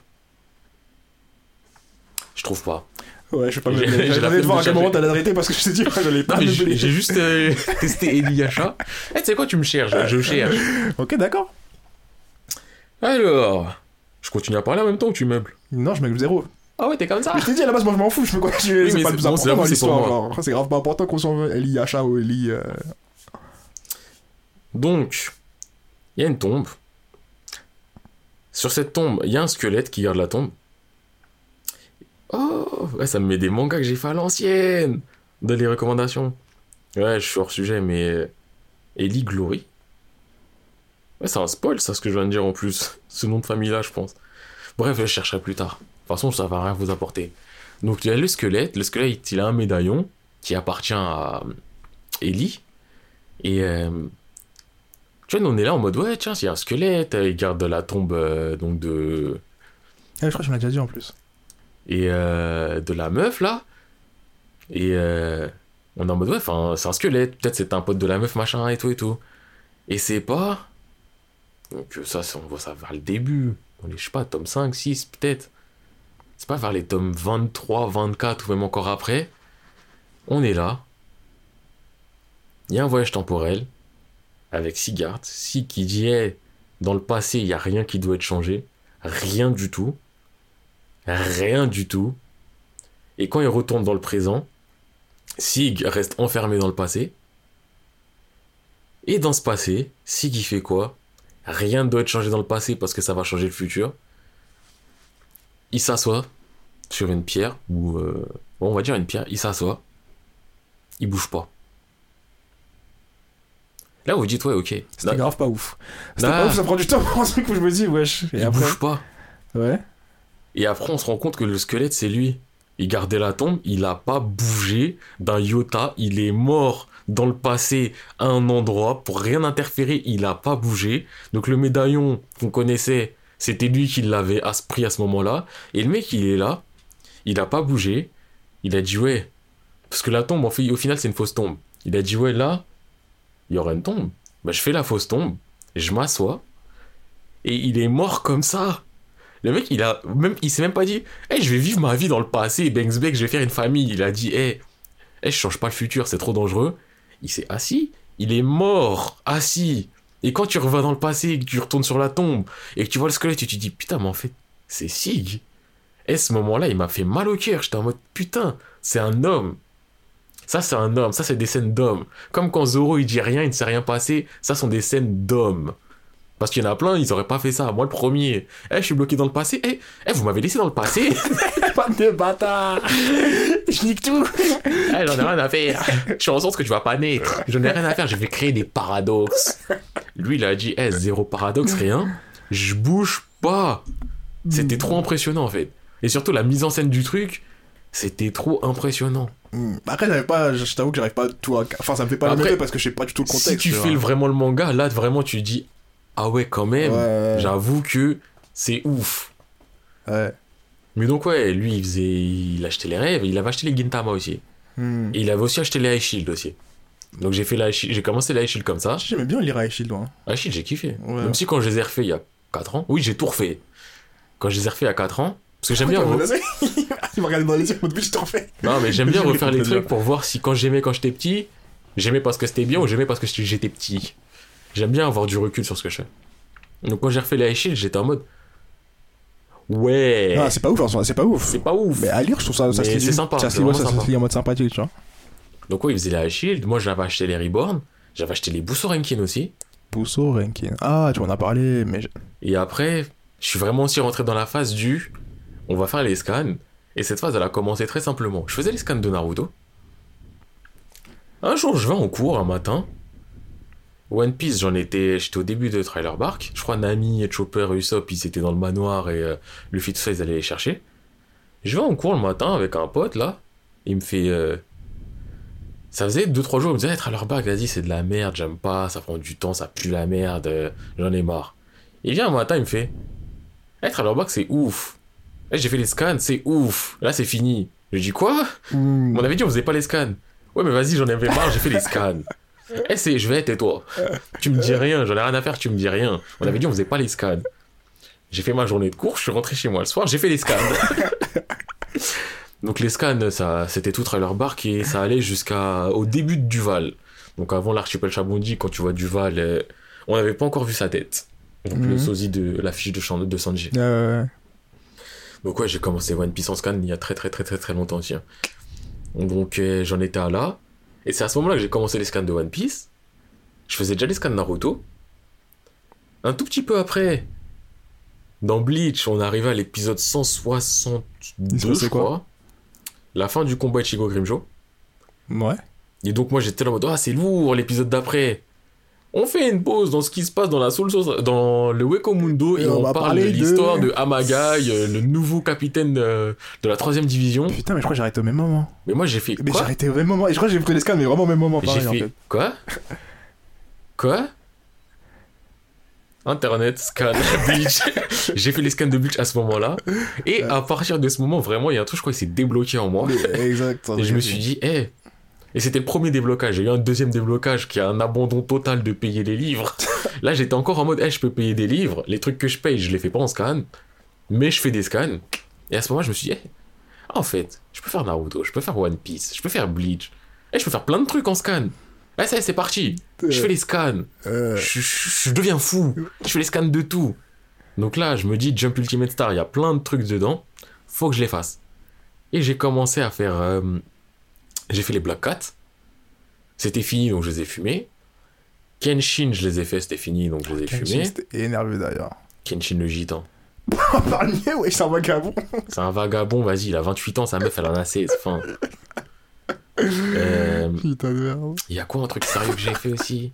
Je trouve pas. Ouais, je vais pas J'allais la de voir à quel moment t'allais arrêter parce que je t'ai dit, (laughs) je l'ai Non, pas j'ai juste euh, (laughs) testé Yasha. Eh, tu sais quoi, tu me cherches, je cherche. Ok, d'accord. Alors, je continue à parler en même temps ou tu meubles? Non, je meuble zéro. Ah ouais, t'es comme ça Mais je t'ai dit à la base, moi je m'en fous, je continuer. (laughs) Oui, c'est pas le plus bon, important dans l'histoire. genre. C'est grave pas important qu'on s'en veut. Eli Yacha ou Eli. euh, Donc, il y a une tombe. Sur cette tombe, il y a un squelette qui garde la tombe. Oh, ça me met des mangas que j'ai fait à l'ancienne dans les recommandations. Ouais, je suis hors sujet, mais Ellie Glory. Ouais, c'est un spoil, ça, ce que je viens de dire en plus. (laughs) Ce nom de famille-là, je pense. Bref, je chercherai plus tard. De toute façon, ça va rien vous apporter. Donc, il y a le squelette. Le squelette, il a un médaillon qui appartient à Ellie. Et euh, tu vois, on est là en mode, ouais, tiens, il y a un squelette, il garde la tombe euh, donc de, Ah, je crois que je me l'ai déjà dit en plus. et, euh, de la meuf, là. Et euh, on est en mode, ouais, enfin, c'est un squelette, peut-être c'est un pote de la meuf, machin, et tout, et tout. Et c'est pas. Donc, ça, on voit ça vers le début. On est, je sais pas, tome 5, 6, peut-être. C'est pas vers les tomes 23, 24, ou même encore après. On est là. y a un voyage temporel avec Sigard. Si qui dit dans le passé, il n'y a rien qui doit être changé. Rien du tout. Rien du tout. Et quand il retourne dans le présent, Sig reste enfermé dans le passé. Et dans ce passé, Sig il fait quoi? Rien ne doit être changé dans le passé parce que ça va changer le futur. Il s'assoit sur une pierre, ou euh, on va dire une pierre, il s'assoit, il bouge pas. Là, vous dites, ouais, ok. C'était grave pas ouf. C'était pas ouf, ça prend du temps pour un truc où je me dis, wesh. Et il après bouge pas. Ouais. Et après, on se rend compte que le squelette, c'est lui. Il gardait la tombe, il a pas bougé d'un iota, il est mort dans le passé à un endroit pour rien interférer, il a pas bougé. Donc le médaillon qu'on connaissait, c'était lui qui l'avait à ce prix à ce moment-là. Et le mec, il est là, il a pas bougé, il a dit ouais. Parce que la tombe, en fait, au final, c'est une fausse tombe. Il a dit ouais, là, il y aura une tombe. Bah, je fais la fausse tombe, je m'assois, et il est mort comme ça. Le mec, il a même, s'est même pas dit, hey, je vais vivre ma vie dans le passé, Beck, je vais faire une famille. Il a dit, hey, hey, je change pas le futur, c'est trop dangereux. Il s'est assis, il est mort, assis. Et quand tu revas dans le passé, que tu retournes sur la tombe, et que tu vois le squelette, tu te dis, putain, mais en fait, c'est Sig. Et ce moment-là, il m'a fait mal au cœur. J'étais en mode, putain, c'est un homme. Ça, c'est un homme. Ça, c'est des scènes d'hommes. Comme quand Zoro, il dit rien, il ne s'est rien passé. Ça sont des scènes d'hommes. Parce qu'il y en a plein, ils auraient pas fait ça. Moi, le premier. Eh, je suis bloqué dans le passé. Eh, eh, vous m'avez laissé dans le passé. (laughs) Pas de bâtard (laughs) Je nique tout Eh, j'en ai rien à faire. Je suis en sorte que tu vas pas naître. J'en ai rien à faire. Je vais créer des paradoxes. Lui, il a dit, eh, zéro paradoxe, rien. Je bouge pas. C'était trop impressionnant, en fait. Et surtout, la mise en scène du truc, c'était trop impressionnant. Hmm. Après, j'avais pas, je t'avoue que j'arrive pas tout à. Enfin, ça me fait pas Après, parce que je sais pas du tout le contexte. si tu fais le- vraiment le manga, là, vraiment, tu dis, ah ouais, quand même. Ouais. J'avoue que c'est ouf. Ouais. Mais donc, ouais, lui, il faisait. Il achetait les rêves. Il avait acheté les Gintama aussi. Hmm. Et il avait aussi acheté les High Shield aussi. Donc, j'ai fait la J'ai commencé les High Shield comme ça. J'aimais bien lire High Shield, hein. High Shield, j'ai kiffé. Ouais. Même si quand je les ai refaits il y a 4 ans. Oui, j'ai tout refait. Quand je les ai refaits il y a 4 ans. Parce que j'aime bien. re- (laughs) Il m'a regardé dans les yeux, but, je t'en fais. Non, mais j'aime bien refaire les trucs pour voir si quand j'aimais quand j'étais petit, j'aimais parce que c'était bien ou j'aimais parce que j'étais petit. J'aime bien avoir du recul sur ce que je fais. Donc quand j'ai refait les High Shield, j'étais en mode. Ouais. C'est pas ouf, en soi, c'est pas ouf. c'est pas ouf. Mais à lire, je trouve ça, ça c'est sympa, Ça c'est ouais, en mode sympathique, tu vois. Donc ouais, il faisait les High Shield. Moi, j'avais acheté les Reborn. J'avais acheté les Busorenkin aussi. Pousso, Rankin. Ah, tu m'en as parlé, mais. Et après, je suis vraiment aussi rentré dans la phase du. On va faire les scans. Et cette phase, elle a commencé très simplement. Je faisais les scans de Naruto. Un jour, je vais en cours un matin. One Piece, j'en étais. J'étais au début de Trailer Bark. Je crois Nami Chopper Usopp, ils étaient dans le manoir et euh, Luffy, tout ça, ils allaient les chercher. Je vais en cours le matin avec un pote là. Il me fait. euh, Ça faisait 2-3 jours, il me disait, hey, Trailer Bark, vas-y, c'est de la merde, j'aime pas, ça prend du temps, ça pue la merde, euh, j'en ai marre. Il vient un matin, il me fait Eh, Trailer Bark, c'est ouf. Eh, j'ai fait les scans, c'est ouf. Là, c'est fini. Je dis Quoi? Hmm. On avait dit on faisait pas les scans. Ouais, mais vas-y, j'en avais marre, j'ai fait les scans. (laughs) Eh, c'est, je vais, tais-toi. Tu me dis rien, j'en ai rien à faire, tu me dis rien. On avait dit on faisait pas les scans. J'ai fait ma journée de cours, je suis rentré chez moi le soir, j'ai fait les scans. (laughs) Donc les scans, ça, c'était tout Trailer Bark et ça allait jusqu'au début de Duval. Donc avant l'archipel Chabondi, quand tu vois Duval, euh, on n'avait pas encore vu sa tête. Donc le Mhm. sosie de la fiche de, de Sanji. Euh, Donc ouais, j'ai commencé One Piece en scan il y a très très très très très longtemps, tiens. Donc euh, j'en étais à là. Et c'est à ce moment-là que j'ai commencé les scans de One Piece. Je faisais déjà les scans de Naruto. Un tout petit peu après, dans Bleach, on arrivait à l'épisode Il se 162, passait je quoi crois. La fin du combat Ichigo Grimjo. Ouais. Et donc moi j'étais là en mode, ah c'est lourd l'épisode d'après. On fait une pause dans ce qui se passe dans la Soul Source- dans le Weko Mundo et, Et on on, va parle de parler de- l'histoire de, Amagai, euh, le nouveau capitaine euh, de la troisième division. Putain, mais je crois que j'ai arrêté au même moment. Mais moi j'ai fait Mais arrêté au même moment. Et je crois que j'ai pris les scans, mais vraiment au même moment, J'ai en fait quoi? Quoi? Internet, scan, (laughs) Bleach. j'ai fait les scans de Bleach à ce moment-là. Et à partir de ce moment, vraiment, il y a un truc, je crois, qui s'est débloqué en moi. Exact. Et je me suis dit, hé Et c'était le premier déblocage. J'ai eu un deuxième déblocage qui a un abandon total de payer les livres. (laughs) Là, j'étais encore en mode, hé, je peux payer des livres. Les trucs que je paye, je les fais pas en scan. Mais je fais des scans. Et à ce moment, je me suis dit, hé, en fait, je peux faire Naruto, je peux faire One Piece, je peux faire Bleach. Et je peux faire plein de trucs en scan. Eh, ça y est, c'est parti. Je fais les scans. Euh, Je, je- je deviens fou. Je fais les scans de tout. Donc là, je me dis, Jump Ultimate Star, il y a plein de trucs dedans. Faut que je les fasse. Et j'ai commencé à faire. euh, j'ai fait les Black Cat. C'était fini, donc je les ai fumés. Kenshin, je les ai fait, c'était fini, donc je les ai Kenshin, fumés. C'était énervé d'ailleurs. Kenshin le gitan. (laughs) Parlier, ouais, c'est un vagabond. (laughs) C'est un vagabond, vas-y, il a 28 ans, sa meuf, elle en a 16. Enfin. (laughs) Euh, Putain de merde. Il y a quoi un truc sérieux que j'ai fait aussi?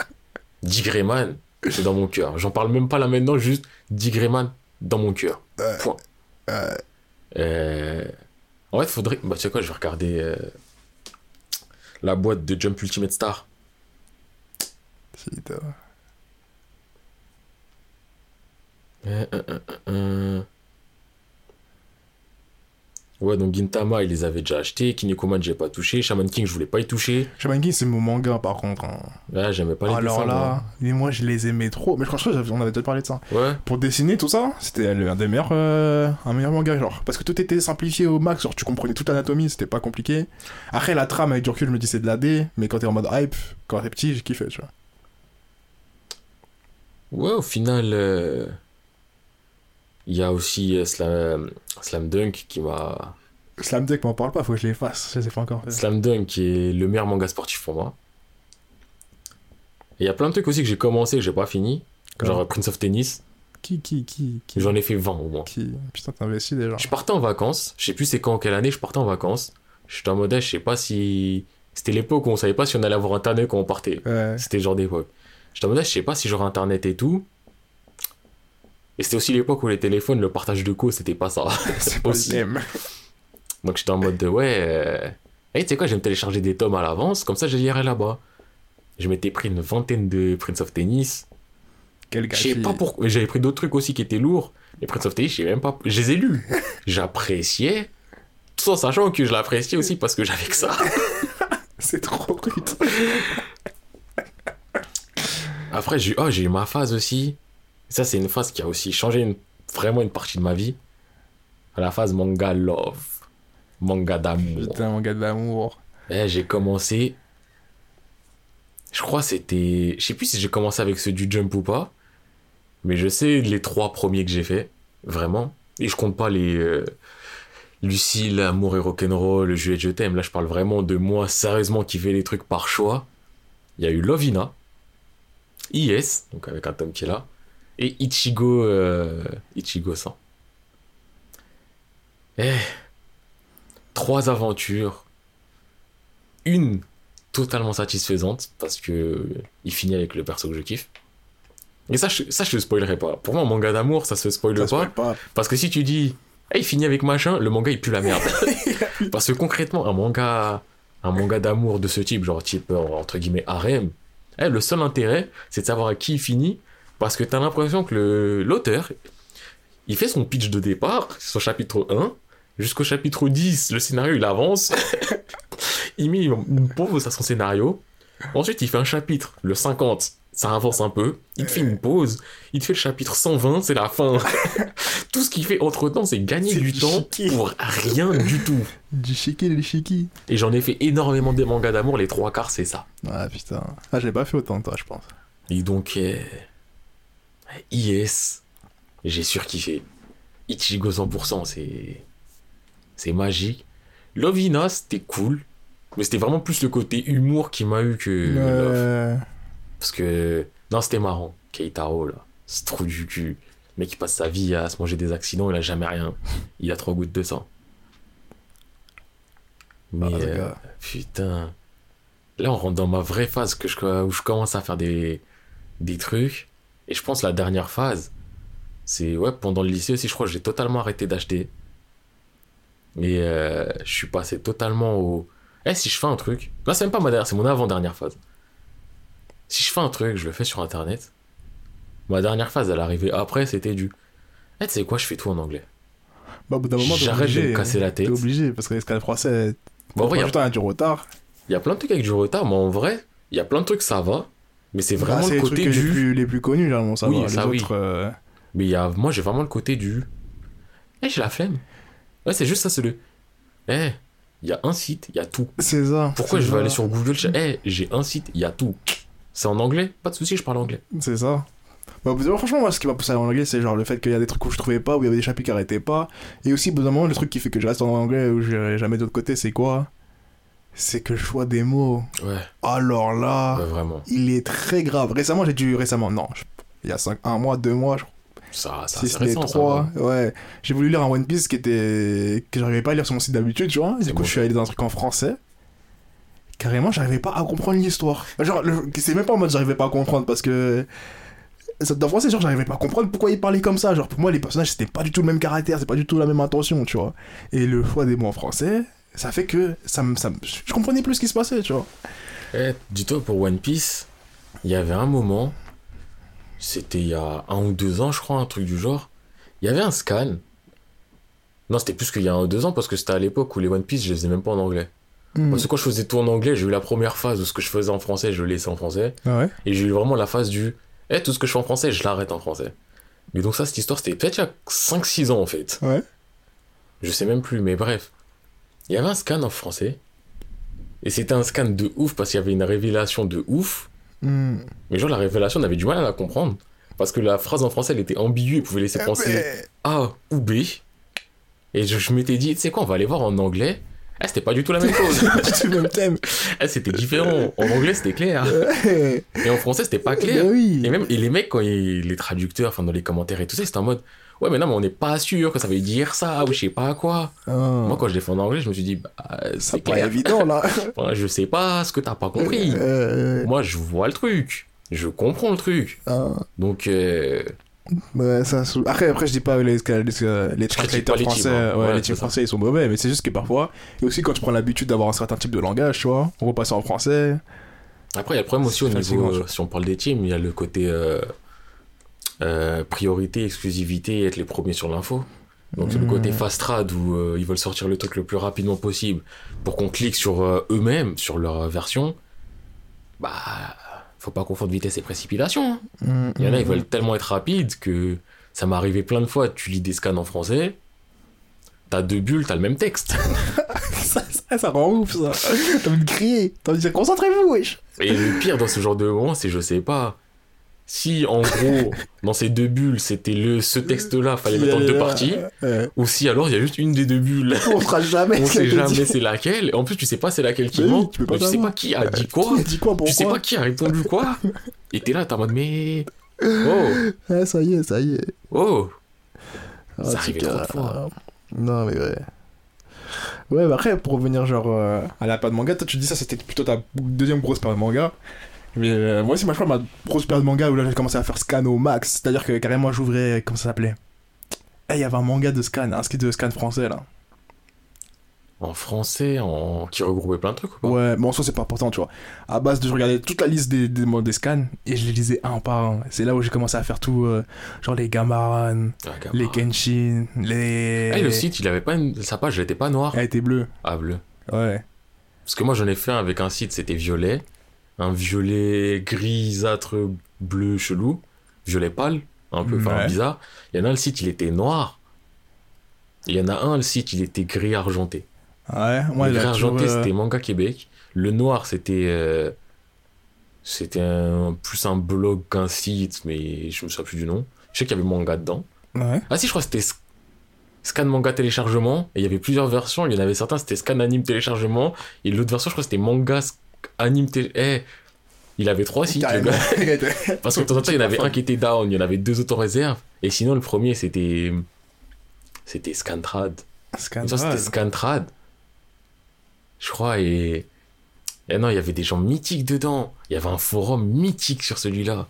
Digrayman, c'est dans mon cœur. J'en parle même pas là maintenant, juste Digrayman dans mon cœur. Point. Euh, En fait, faudrait. Bah, tu sais quoi, je vais regarder euh, la boîte de Jump Ultimate Star. putain. Euh, euh, euh, euh. Ouais, donc Gintama, il les avait déjà achetés. Kinekoman, j'ai pas touché. Shaman King, je voulais pas y toucher. Shaman King, c'est mon manga par contre. hein. Là, j'aimais pas les Alors dessins. là, et moi je les aimais trop. Mais je crois que on avait déjà parlé de ça. Ouais. Pour dessiner tout ça, c'était un des meilleurs, euh, un meilleur manga genre. Parce que tout était simplifié au max, genre tu comprenais toute l'anatomie, c'était pas compliqué. Après la trame avec du recul, je me dis c'est de la D, mais quand t'es en mode hype, quand t'es petit, j'ai kiffé, tu vois. Ouais, au final, euh, il y a aussi euh, Slam, Slam Dunk qui m'a. Slam Dunk m'en parle pas, faut que je les fasse, je les ai pas encore fait. Slam Dunk qui est le meilleur manga sportif pour moi. Et il y a plein de trucs aussi que j'ai commencé que j'ai pas fini. Comme- Genre Prince of Tennis. Qui, qui, qui, qui, J'en ai fait 20 au moins. qui Putain, t'as investi déjà. Je partais en vacances. Je sais plus c'est quand, quelle année je partais en vacances. J'étais en mode, eh, je sais pas si. C'était l'époque où on savait pas si on allait avoir internet quand on partait. Ouais. C'était le genre d'époque. J'étais en mode, eh, je sais pas si j'aurai internet et tout. Et c'était aussi l'époque où les téléphones, le partage de co, c'était pas ça. (laughs) C'est pas aussi. le thème. Donc j'étais en mode de ouais. euh, hey, tu sais quoi, je vais me télécharger des tomes à l'avance, comme ça je lirai là-bas. Je m'étais pris une vingtaine de Prince of Tennis. Quel Je gâchis. sais pas pourquoi. J'avais pris d'autres trucs aussi qui étaient lourds. Les Prince of Tennis, je sais même pas. Je les ai lus. (laughs) J'appréciais. Tout en sachant que je l'appréciais aussi parce que j'avais que ça. (laughs) C'est trop rude. Après, j'ai oh, j'ai eu ma phase aussi. Ça, c'est une phase qui a aussi changé une- vraiment une partie de ma vie. La phase manga love. Manga d'amour. Putain, manga d'amour. Eh, j'ai commencé. Je crois que c'était. Je sais plus si j'ai commencé avec ceux du Jump ou pas. Mais je sais les trois premiers que j'ai fait. Vraiment. Et je compte pas les. euh, Lucille, Amour et Rock'n'Roll, Juliette, je t'aime. Là, je parle vraiment de moi, sérieusement, qui fait les trucs par choix. Il y a eu Lovina. IS, donc avec un tome qui est là. Et Ichigo. euh, Ichigo 100. Eh. Trois aventures une totalement satisfaisante parce que il finit avec le perso que je kiffe. Et ça, je, ça, je te spoilerai pas. Pour moi, un manga d'amour, ça se spoile Ça pas. Parce que si tu dis, hey, il finit avec machin, le manga il pue la merde. (laughs) parce que concrètement, un manga, un manga d'amour de ce type, genre type euh, entre guillemets harem, eh, le seul intérêt, c'est de savoir à qui il finit. Parce que t'as l'impression que l'auteur, il fait son pitch de départ, son chapitre 1, jusqu'au chapitre 10, le scénario il avance. (laughs) il met une pause à son scénario. Ensuite, il fait un chapitre, le 50, ça avance un peu. Il te fait une pause. Il te fait le chapitre 120, c'est la fin. (laughs) tout ce qu'il fait entre temps, c'est gagner du du temps pour rien du tout. Du shiki, du shiki. Et j'en ai fait énormément des mangas d'amour, les trois quarts, c'est ça. Ah putain. Ah, j'ai pas fait autant toi, je pense. Et donc, euh, IS, j'ai surkiffé. Ichigo 100%, c'est. C'est magique. Lovina, c'était cool. Mais c'était vraiment plus le côté humour qui m'a eu que. Love. Parce que. Non, c'était marrant. Keitaro, là. C'est trop du cul. Le mec, il passe sa vie à se manger des accidents, il a jamais rien. Il a trois gouttes de sang. Mais. Ah, euh, putain. Là, on rentre dans ma vraie phase que je, où je commence à faire des, des trucs. Et je pense la dernière phase, c'est. Ouais, pendant le lycée aussi, je crois que j'ai totalement arrêté d'acheter. Et euh, je suis passé totalement au. Eh, si je fais un truc. Là, c'est même pas ma dernière, c'est mon avant-dernière phase. Si je fais un truc, je le fais sur internet. Ma dernière phase, elle arrivait après, c'était du. Eh, tu sais quoi, je fais tout en anglais. Bah, au bout d'un moment, J'arrête de me casser la tête. T'es obligé, parce que l'escalade français, Bon, en vrai, il y a du retard. il y, a plein de trucs avec du retard, mais en vrai, il y a plein de trucs, ça va. Mais c'est Bah, vraiment c'est le les côté trucs du. les plus, les plus connus, généralement, ça Oui, va. ça, les oui. autres, euh, Mais il y a... moi, j'ai vraiment le côté du. Eh, j'ai la flemme. Ouais, c'est juste ça, c'est le. Eh, il y a un site, il y a tout. C'est ça. Pourquoi je vais aller sur Google Eh, j'ai un site, il y a tout. C'est en anglais? Pas de souci, je parle anglais. C'est ça. Bah, franchement, moi, ce qui m'a poussé à aller en anglais, c'est genre le fait qu'il y a des trucs où je trouvais pas, où il y avait des chapitres qui arrêtaient pas. Et aussi, au bout d'un moment, le truc qui fait que je reste en anglais, où j'irai jamais de l'autre côté, c'est quoi? C'est que le choix des mots. Ouais, Alors là, ouais, vraiment. il est très grave. Récemment, j'ai dû. Récemment, non. je- Il y a cinq, un mois, deux mois, je Ça, ça si ça. trois. va. Ouais. J'ai voulu lire un One Piece qui était. que j'arrivais pas à lire sur mon site d'habitude, tu vois. Du coup, bon. je suis allé dans un truc en français. Carrément, j'arrivais pas à comprendre l'histoire. Genre, le- c'est même pas en mode j'arrivais pas à comprendre parce que. ça- Dans français, genre, j'arrivais pas à comprendre pourquoi il parlait comme ça. Genre, pour moi, les personnages, c'était pas du tout le même caractère, c'est pas du tout la même intention, tu vois. Et le choix des mots en français, ça fait que ça me. ça je comprenais plus ce qui se passait, tu vois. Eh, dis-toi, pour One Piece, il y avait un moment, c'était il y a un ou deux ans, je crois, un truc du genre. Il y avait un scan. Non, c'était plus qu'il y a un ou deux ans parce que c'était à l'époque où les One Piece, je les faisais même pas en anglais. Hmm. Parce que quand je faisais tout en anglais, j'ai eu la première phase où ce que je faisais en français, je le laissais en français. Ah ouais? Et j'ai eu vraiment la phase du Eh, tout ce que je fais en français, je l'arrête en français. Mais donc, ça, cette histoire, c'était peut-être il y a 5-6 ans en fait. Ouais. Je sais même plus, mais bref. Il y avait un scan en français. Et c'était un scan de ouf parce qu'il y avait une révélation de ouf. Hmm. Mais genre, la révélation, on avait du mal à la comprendre. Parce que la phrase en français, elle était ambiguë et pouvait laisser penser Mais- A ou B. Et je, je m'étais dit, tu sais quoi, on va aller voir en anglais. Eh, c'était pas du tout la même chose. (laughs) C'est le même thème. Eh, c'était différent. En anglais, c'était clair. Et en français, c'était pas clair. Ben oui. Et même et les mecs, quand ils- les traducteurs, enfin dans les commentaires et tout ça, c'était en mode Ouais, mais non, mais on n'est pas sûr que ça veut dire ça ou je sais pas quoi. Ah. Moi, quand je fait en anglais, je me suis dit Bah, C'est pas clair. évident là. (laughs) Enfin, je sais pas ce que t'as pas compris. Euh, Moi, je vois le truc. Je comprends le truc. ah. Donc, euh, Ouais, ça, sou- après, après, je dis pas les, les, les, français, teams, hein. ouais, Ouais, les teams ça. français ils sont mauvais, mais c'est juste que parfois, et aussi quand tu prends l'habitude d'avoir un certain type de langage, tu vois, on repasse en français. après, il y a le problème aussi au niveau, euh, si on parle des teams, il y a le côté euh, euh, priorité, exclusivité, être les premiers sur l'info. Donc, c'est le côté fast trad où euh, ils veulent sortir le truc le plus rapidement possible pour qu'on clique sur euh, eux-mêmes, sur leur version. Bah, faut pas confondre vitesse et précipitation. hein. Il y en a, ils veulent tellement être rapides que ça m'est arrivé plein de fois. Tu lis des scans en français, t'as deux bulles, t'as le même texte. (laughs) ça, ça, ça rend ouf ça. T'as envie de crier, t'as envie de dire concentrez-vous, wesh. Et le pire dans ce genre de moment, c'est je sais pas. Si en gros, (laughs) dans ces deux bulles, c'était le ce texte-là, fallait le mettre en deux parties, Ouais. ou si alors il y a juste une des deux bulles. (laughs) On fera jamais. On sait jamais c'est laquelle. En plus, tu sais pas c'est laquelle qui oui, ment. tu peux mais tu sais pas qui a dit quoi. Qui a dit quoi, Tu sais pas qui a répondu quoi. Et t'es là, t'es en mode mais. (laughs) Oh, Ah, ça y est, ça y est. oh. Ah, Ça tout trop de fois. euh, Non, mais ouais. Ouais, bah après, pour revenir genre euh, à la période manga, toi tu dis ça, c'était plutôt ta deuxième grosse période manga. Mais euh, moi aussi, moi je crois ma grosse période manga où là j'ai commencé à faire scan au max. C'est-à-dire que carrément j'ouvrais, comment ça s'appelait? Eh, il y avait un manga de scan, un ski de scan français là. En français, en... qui regroupait plein de trucs ou pas? Ouais, mais en soi c'est pas important, tu vois. À base de je regardais toute la liste des, des, des scans et je les lisais un par un. C'est là où j'ai commencé à faire tout, euh, genre les Gamaran, Ah, les Kenshin, les. Ah, et le site, il avait pas une... sa page, elle était pas noire. Elle était bleue. Ah, bleu. Ouais. Parce que moi, j'en ai fait un avec un site, c'était violet. Un violet grisâtre bleu chelou. Violet pâle, un peu, Ouais. bizarre. Il y en a un, le site, il était noir. Il y en a un, le site, il était gris argenté. Ouais, moi le gris argenté, euh, c'était Manga Québec. Le noir, c'était. euh, C'était un- plus un blog qu'un site, mais je me souviens plus du nom. Je sais qu'il y avait manga dedans. Ouais. Ah si, je crois que c'était Sc- Scan Manga Téléchargement. Et il y avait plusieurs versions. Il y en avait certains, c'était Scan Anime Téléchargement. Et l'autre version, je crois que c'était Manga Anime Télé... Eh, il avait trois sites, le Carrément. (laughs) gars. Parce que de temps en temps, il y en avait un qui était down, il y en avait deux autres en réserve. Et sinon, le premier, c'était... C'était Scantrad. Scan. Ça, c'était Scantrad. Je crois, et... Et non, il y avait des gens mythiques dedans. Il y avait un forum mythique sur celui-là.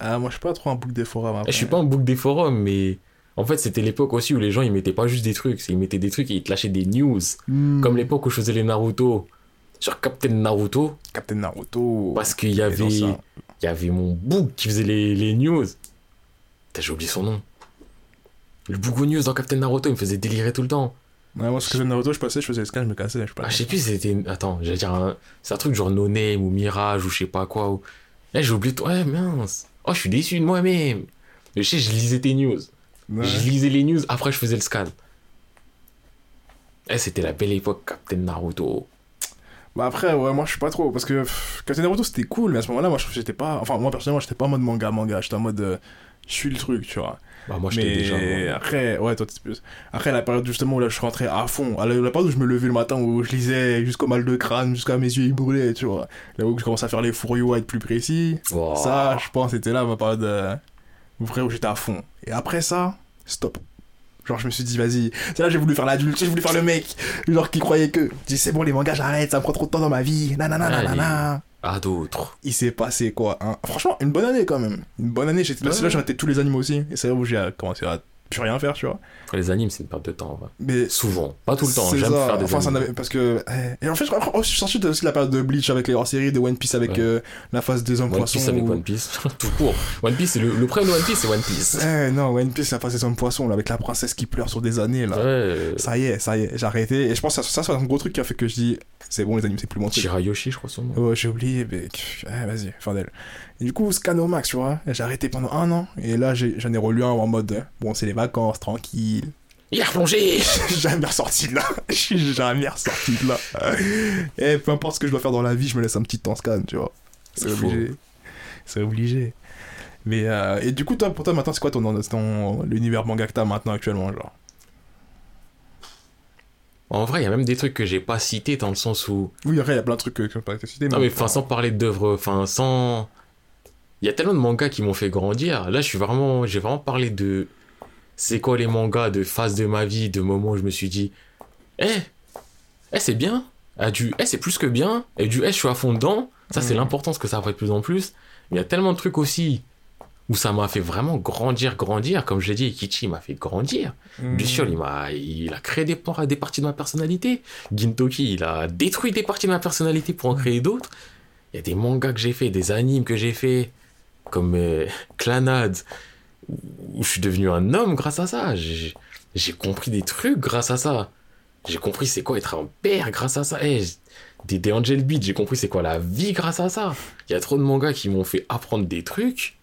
Ah, moi je suis pas trop un bouc des forums. Eh, après. Je suis pas en boucle des forums, mais en fait, c'était l'époque aussi où les gens ils mettaient pas juste des trucs, ils mettaient des trucs et ils te lâchaient des news. Hmm. Comme l'époque où je faisais les Naruto sur Captain Naruto, Captain Naruto. parce qu'il y avait, il y avait mon book qui faisait les, les news. J'ai oublié son nom. Le Bougo News dans Captain Naruto, il me faisait délirer tout le temps. Ouais, moi, faisais de Naruto, je passais, je faisais le scan, je me cassais. Je sais pas. Ah, je sais plus, c'était. Attends, j'allais dire. un- C'est un truc genre No Name ou Mirage ou je sais pas quoi. Ou... Eh, j'ai oublié. Ouais, mince. Oh, je suis déçu de moi-même. Je sais, je lisais tes news. Ouais. Je lisais les news, après je faisais le scan. Eh, c'était la belle époque, Captain Naruto. Bah après, ouais, moi je suis pas trop. Parce que pff, Captain Naruto c'était cool, mais à ce moment-là, moi j'étais pas. Enfin, moi personnellement, j'étais pas en mode manga, manga. J'étais en mode. euh, je suis le truc, tu vois. Bah, moi, j'étais déjà. après, ouais, toi t'es plus. Après, la période justement où là je suis rentré à fond, à la, la période où je me levais le matin, où je lisais jusqu'au mal de crâne, jusqu'à mes yeux ils brûlaient, tu vois. Là où je commençais à faire les furieux à être plus précis. Ça, je pense, c'était là ma période euh, vrai où j'étais à fond. Et après ça, stop. Genre, je me suis dit, vas-y. C'est là que j'ai voulu faire l'adulte, j'ai voulu faire le mec. Genre, qui croyait que. Je dis, c'est bon, les mangas, j'arrête, ça me prend trop de temps dans ma vie. Nanana, Ah, nanana. À d'autres. Il s'est passé quoi hein? Franchement, une bonne année quand même. Une bonne année. J'étais là, c'est là j'ai tous les animes aussi. Et c'est là où j'ai commencé à plus rien faire, tu vois. Les animes, c'est une perte de temps. ouais. Mais. Souvent. Pas tout le temps. J'aime faire des enfin, ça parce que eh, et en fait je, oh, je suis sorti de aussi la période de Bleach avec les hors-séries de One Piece avec Ouais. euh, la phase des hommes One poissons Piece avec One Piece. (laughs) tout court. One Piece, c'est le, le premier de One Piece, c'est One Piece. Eh non, One Piece, la phase des hommes poissons, là, avec la princesse qui pleure sur des années, là. Ouais. Ça y est, ça y est, j'ai arrêté. Et je pense que ça, ça c'est un gros truc qui a fait que je dis, c'est bon, les animes, c'est plus mon truc. Shirayoshi, je crois son nom. Ouais, j'ai oublié, mais eh, vas-y, fin d'elle. Et du coup, Scanomax, tu vois, j'ai arrêté pendant un an. Et là, j'ai- j'en ai relu un en mode, euh, bon, c'est les vacances, tranquille. Il a replongé (laughs) (laughs) Je suis jamais ressorti de là. Je suis jamais ressorti de là. Et peu importe ce que je dois faire dans la vie, je me laisse un petit temps scan, tu vois. C'est obligé. C'est obligé. Mais, euh, et du coup, toi, pour toi, maintenant, c'est quoi ton, ton l'univers manga que t'as maintenant, actuellement, genre? En vrai, il y a même des trucs que j'ai pas cités dans le sens où. Oui, après, il y a plein de trucs que je peux pas citer. Non, mais enfin, sans parler d'œuvres, enfin, sans. Il y a tellement de mangas qui m'ont fait grandir. Là, je suis vraiment. J'ai vraiment parlé de. C'est quoi les mangas, de phases de ma vie, de moments où je me suis dit. Eh Eh, c'est bien ah, du Eh, c'est plus que bien Et du Eh, je suis à fond dedans. Ça, c'est Mhm. l'importance que ça fait de plus en plus. Mais il y a tellement de trucs aussi où ça m'a fait vraiment grandir, grandir. Comme je l'ai dit, Ikichi m'a fait grandir. Hmm. Bichol, il m'a, il a créé des, des parties de ma personnalité. Gintoki, il a détruit des parties de ma personnalité pour en créer d'autres. Il y a des mangas que j'ai fait, des animes que j'ai fait, comme euh, Clanad, où je suis devenu un homme grâce à ça. J'ai, compris des trucs grâce à ça. J'ai compris c'est quoi être un père grâce à ça. Eh, des, des Angel Beats, j'ai compris c'est quoi la vie grâce à ça. Il y a trop de mangas qui m'ont fait apprendre des trucs,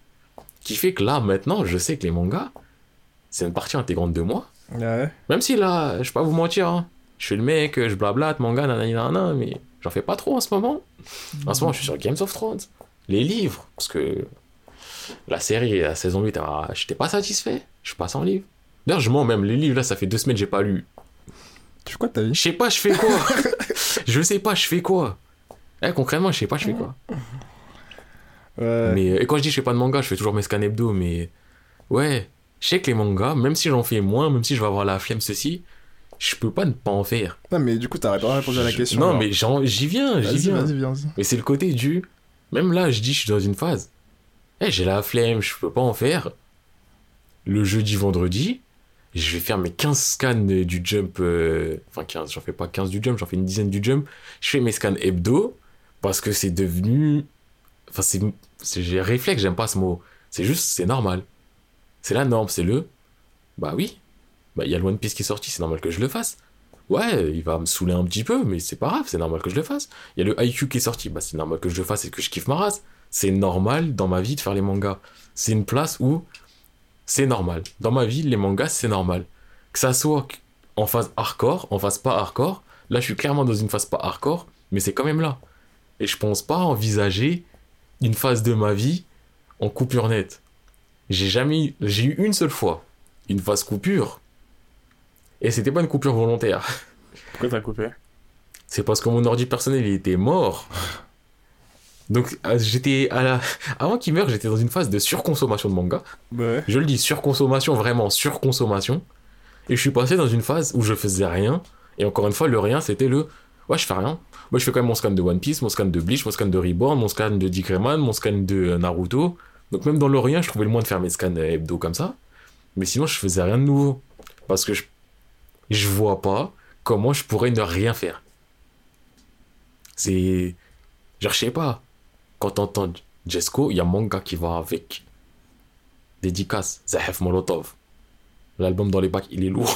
qui fait que là, maintenant, je sais que les mangas, c'est une partie intégrante de moi. Ouais. Même si là, je vais pas vous mentir, hein, je suis le mec, je blablate, manga, nanani, nanana, mais j'en fais pas trop en ce moment. En ce moment, je suis sur Games of Thrones. Les livres, parce que la série, la saison 8, ah, j'étais pas satisfait. Je suis pas sans livre. D'ailleurs, je mens même, les livres là, ça fait deux semaines que j'ai pas lu. Tu fais quoi ta vie? Je sais pas, je fais quoi? (laughs) Je sais pas, je fais quoi? Eh, concrètement, je sais pas, je fais quoi. Ouais. Mais, et quand je dis je fais pas de manga, je fais toujours mes scans hebdo, mais ouais, je sais que les mangas, même si j'en fais moins, même si je vais avoir la flemme, ceci, je peux pas ne pas en faire. Non, mais du coup, t'arrêtes pas de répondre à la question. Non, mais j'y viens, j'y Vas-y, viens. vas-y, viens. Mais c'est le côté du. Même là, je dis, je suis dans une phase. Eh, j'ai la flemme, je peux pas en faire. Le jeudi, vendredi, je vais faire mes 15 scans du jump. euh, Enfin, 15, j'en fais pas 15 du jump, j'en fais une dizaine du jump. Je fais mes scans hebdo parce que c'est devenu. Enfin, c'est. J'ai réflexe, j'aime pas ce mot. C'est juste, c'est normal. C'est la norme, c'est le. Bah oui. Bah, il y a le One Piece qui est sorti, c'est normal que je le fasse. Ouais, il va me saouler un petit peu, mais c'est pas grave, c'est normal que je le fasse. Il y a le IQ qui est sorti, bah c'est normal que je le fasse et que je kiffe ma race. C'est normal dans ma vie de faire les mangas. C'est une place où c'est normal. Dans ma vie, les mangas, c'est normal. Que ça soit en phase hardcore, en phase pas hardcore, là je suis clairement dans une phase pas hardcore, mais c'est quand même là. Et je pense pas envisager une phase de ma vie en coupure nette. J'ai jamais eu- j'ai eu une seule fois une phase coupure et c'était pas une coupure volontaire. Pourquoi t'as coupé? C'est parce que mon ordi personnel il était mort. Donc euh, j'étais à la... (laughs) avant qu'il meure, j'étais dans une phase de surconsommation de manga. Ouais. Je le dis surconsommation, vraiment surconsommation. Et je suis passé dans une phase où je faisais rien. Et encore une fois, le rien, c'était le ouais, je fais rien. Moi, je fais quand même mon scan de One Piece, mon scan de Bleach, mon scan de Reborn, mon scan de Dick Rayman, mon scan de euh, Naruto. Donc même dans le rien, je trouvais le moyen de faire mes scans euh, hebdo comme ça. Mais sinon, je faisais rien de nouveau. Parce que je, je vois pas comment je pourrais ne rien faire. C'est. Je sais pas. Quand t'entends Jesco, il y a manga qui va avec. Dédicace, Zahef Molotov. L'album dans les bacs, il est lourd.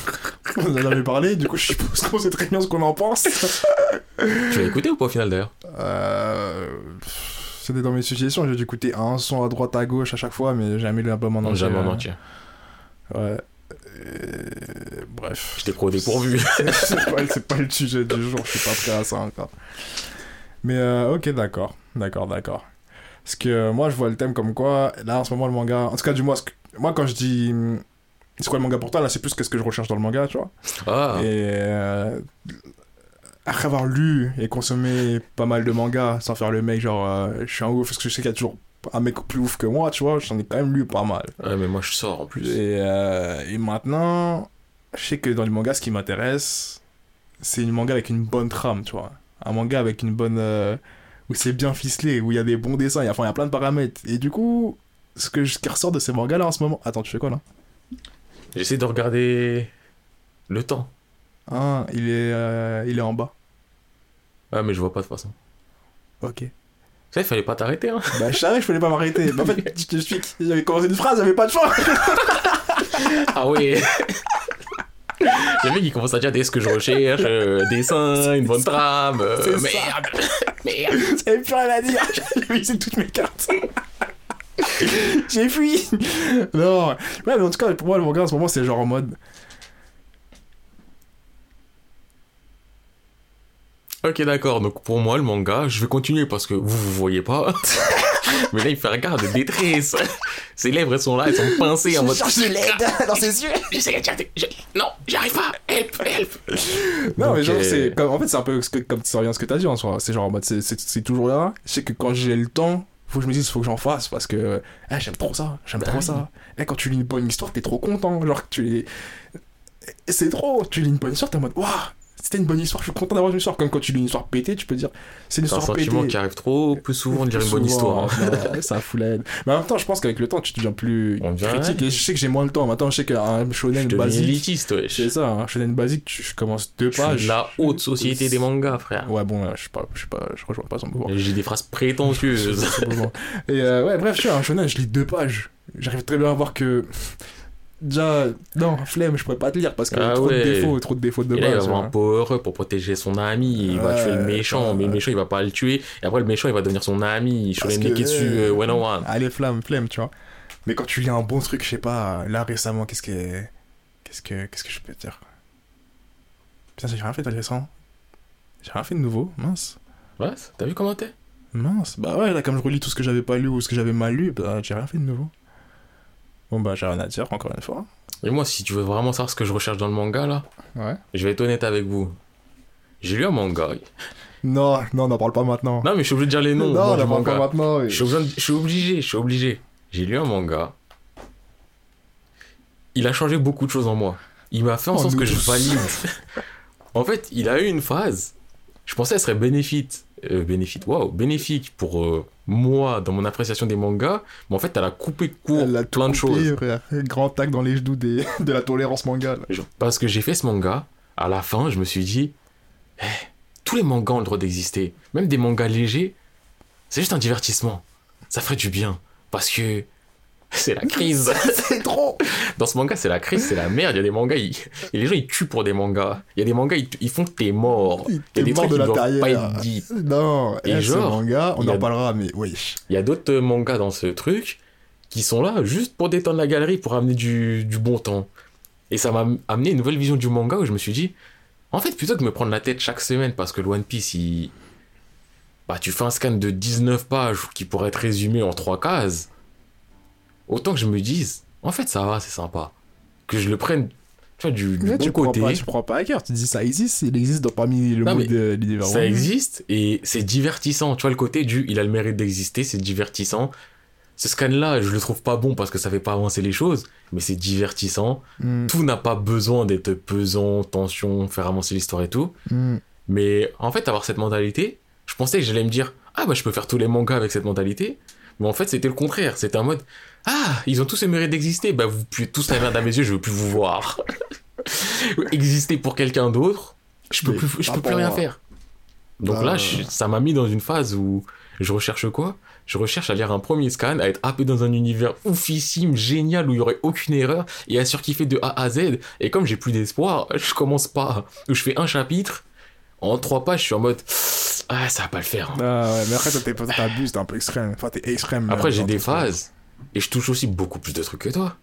(laughs) On en avait parlé, du coup, je suppose qu'on sait très bien ce qu'on en pense. (laughs) tu l'as écouté ou pas au final d'ailleurs Euh, C'était dans mes suggestions, j'ai dû écouter un son à droite à gauche à chaque fois, mais jamais l'album en entier. Jamais en euh, entier. Ouais. Euh, bref. Je t'ai au dépourvu. (laughs) c'est pas, pas le sujet du jour, je suis pas prêt à ça encore. Mais euh, ok, d'accord, d'accord, d'accord. Parce que euh, moi, je vois le thème comme quoi, là, en ce moment, le manga... En tout cas, du moins, ce que- moi, quand je dis... hum, C'est quoi le manga pour toi Là, c'est plus qu'est-ce que je recherche dans le manga, tu vois. Ah, Et euh, après avoir lu et consommé pas mal de mangas, sans faire le mec, genre, euh, je suis un ouf, parce que je sais qu'il y a toujours un mec plus ouf que moi, tu vois, j'en ai quand même lu pas mal. ouais, mais moi je sors en plus. Et, euh, et maintenant, je sais que dans les mangas, ce qui m'intéresse, c'est une manga avec une bonne trame, tu vois. Un manga avec une bonne. euh, où c'est bien ficelé, où il y a des bons dessins, il y a, enfin, il y a plein de paramètres. Et du coup, ce, que, ce qui ressort de ces mangas là en ce moment. Attends, tu fais quoi là? J'essaie de regarder le temps. Ah, il est, euh, il est en bas. Ah, mais je vois pas de toute façon. Ok. Tu sais, il fallait pas t'arrêter, hein. Bah, je savais que je pouvais pas m'arrêter. En fait, (laughs) je t'explique. J'avais commencé une phrase, j'avais pas de choix. Ah ouais (laughs) Le mec il commence à dire des ce que je recherche, euh, dessin, une bonne trame, euh, merde, (laughs) merde. J'avais plus rien à dire. (laughs) J'avais usé toutes mes cartes. (laughs) J'ai fui. Non. Ouais, mais en tout cas, pour moi, le manga en ce moment, c'est genre en mode. Ok d'accord, donc pour moi le manga, je vais continuer parce que vous vous voyez pas. Mais là il fait un regard de détresse. Ses lèvres elles sont là, elles sont pincées en mode... de l'aide (laughs) dans ses yeux. J'essaie de je- Non, j'y arrive pas, help, help. Non, mais genre, euh, c'est. Comme, en fait, c'est un peu ce que, comme ça revient à ce que t'as dit en soi. C'est genre en mode, c'est- toujours là. Je sais que quand j'ai le temps, faut que je me dise, faut que j'en fasse parce que. eh, j'aime trop ça. J'aime Bah trop oui. ça. Eh, quand tu lis une bonne histoire, t'es trop content. Genre, tu. Et C'est trop. Tu lis une bonne histoire, t'es en mode, waouh, c'était une bonne histoire. Je suis content d'avoir une histoire. Comme quand tu lis une histoire pétée, tu peux dire, c'est une C'est un histoire pétée. sentiment qui arrive trop peu souvent de dire une bonne histoire. ouais, ça fout la haine. Mais en même temps, je pense qu'avec le temps, tu deviens plus On critique. Et je sais que j'ai moins le temps. Maintenant, je sais qu'un Je shonen deviens basique. élitiste, wesh. C'est ça, un shonen basique, tu, je commence deux Je pages. la haute société des mangas, frère. Ouais, bon, je sais pas, je sais pas, je rejoins pas son mouvement. J'ai des phrases prétentieuses. (laughs) Et euh, ouais, bref, je suis un shonen, je lis deux pages. J'arrive très bien à voir que. Déjà, non, flemme, je pourrais pas te lire parce que Ah trop ouais. de défauts, trop de défauts de là, il va base. avoir un up pour protéger son ami. Il va tuer le méchant, ouais. mais le méchant, il va pas le tuer. Et après, le méchant, il va devenir son ami. Shonen Neketsu euh, one on one. Allez, flamme, flemme, tu vois. Mais quand tu lis un bon truc, je sais pas, là récemment, qu'est-ce que. Qu'est-ce que, qu'est-ce que je peux te dire? Putain, j'ai rien fait récent. J'ai rien fait de nouveau, mince. Ouais, t'as vu comment t'es? Mince. Bah ouais, là, comme je relis tout ce que j'avais pas lu ou ce que j'avais mal lu, bah j'ai rien fait de nouveau. Bon, bah j'ai rien à dire, encore une fois. Et moi, si tu veux vraiment savoir ce que je recherche dans le manga, là, Ouais. je vais être honnête avec vous. J'ai lu un manga. Non, non, n'en parle pas maintenant. Non, mais je suis obligé de dire les noms non, n'en parle pas maintenant. oui. Je suis, obligé, je suis obligé, je suis obligé. J'ai lu un manga. Il a changé beaucoup de choses en moi. Il m'a fait en Oh, sorte que je valide. (laughs) en fait, il a eu une phase. Je pensais qu'elle serait bénéfique. Euh, bénéfique, waouh, bénéfique pour euh, moi dans mon appréciation des mangas. Mais en fait, elle a coupé court Elle a plein de choses. frère. Grand tac dans les genoux des... (laughs) de la tolérance manga. là. Parce que j'ai fait ce manga, à la fin, je me suis dit, Eh, tous les mangas ont le droit d'exister. Même des mangas légers, c'est juste un divertissement. Ça ferait du bien. Parce que c'est la (laughs) crise. C'est trop Dans ce manga, c'est la crise, c'est la merde. Il y a des mangas, ils... et les gens, ils tuent pour des mangas. Il y a des mangas, ils, ils font que t'es mort. Il y a des mort trucs de qui doivent pas être dits. Non, Et eh, ce genre, manga, on en parlera, mais wesh. Il y a d'autres mangas dans ce truc qui sont là juste pour détendre la galerie, pour amener du, du bon temps. Et ça m'a amené une nouvelle vision du manga où je me suis dit, en fait, plutôt que de me prendre la tête chaque semaine parce que le One Piece, il... bah, tu fais un scan de 19 pages qui pourrait être résumé en 3 cases, autant que je me dise, en fait, ça va, c'est sympa. Que je le prenne, tu vois, du, du bon tu prends côté. pas, tu prends pas à cœur. Tu dis ça existe, il existe dans, parmi le Non, mais de l'univers. Ça existe et c'est divertissant. Tu vois, le côté du il a le mérite d'exister, c'est divertissant. Ce scan-là, je le trouve pas bon parce que ça fait pas avancer les choses, mais c'est divertissant. Mm, Tout n'a pas besoin d'être pesant, tension, faire avancer l'histoire et tout. mm. Mais en fait, avoir cette mentalité, je pensais que j'allais me dire Ah, bah, je peux faire tous les mangas avec cette mentalité. Mais en fait, c'était le contraire. C'était en mode Ah, ils ont tous le mérite d'exister. Bah, vous puez tous la merde à mes yeux, je veux plus vous voir. (laughs) Exister pour quelqu'un d'autre, je peux Mais plus, je peux plus rien moi. faire. Donc Bah, là, je- ça m'a mis dans une phase où je recherche quoi? Je recherche à lire un premier scan, à être happé dans un univers oufissime, génial, où il y aurait aucune erreur, et à surkiffer de A à Z. Et comme j'ai plus d'espoir, je commence pas. Je fais un chapitre, en trois pages, je suis en mode Ah, ça va pas le faire. Ah ouais, mais après, t'abuses, t'es un peu extrême. Enfin, t'es extrême. Après, j'ai des phases, et je touche aussi beaucoup plus de trucs que toi.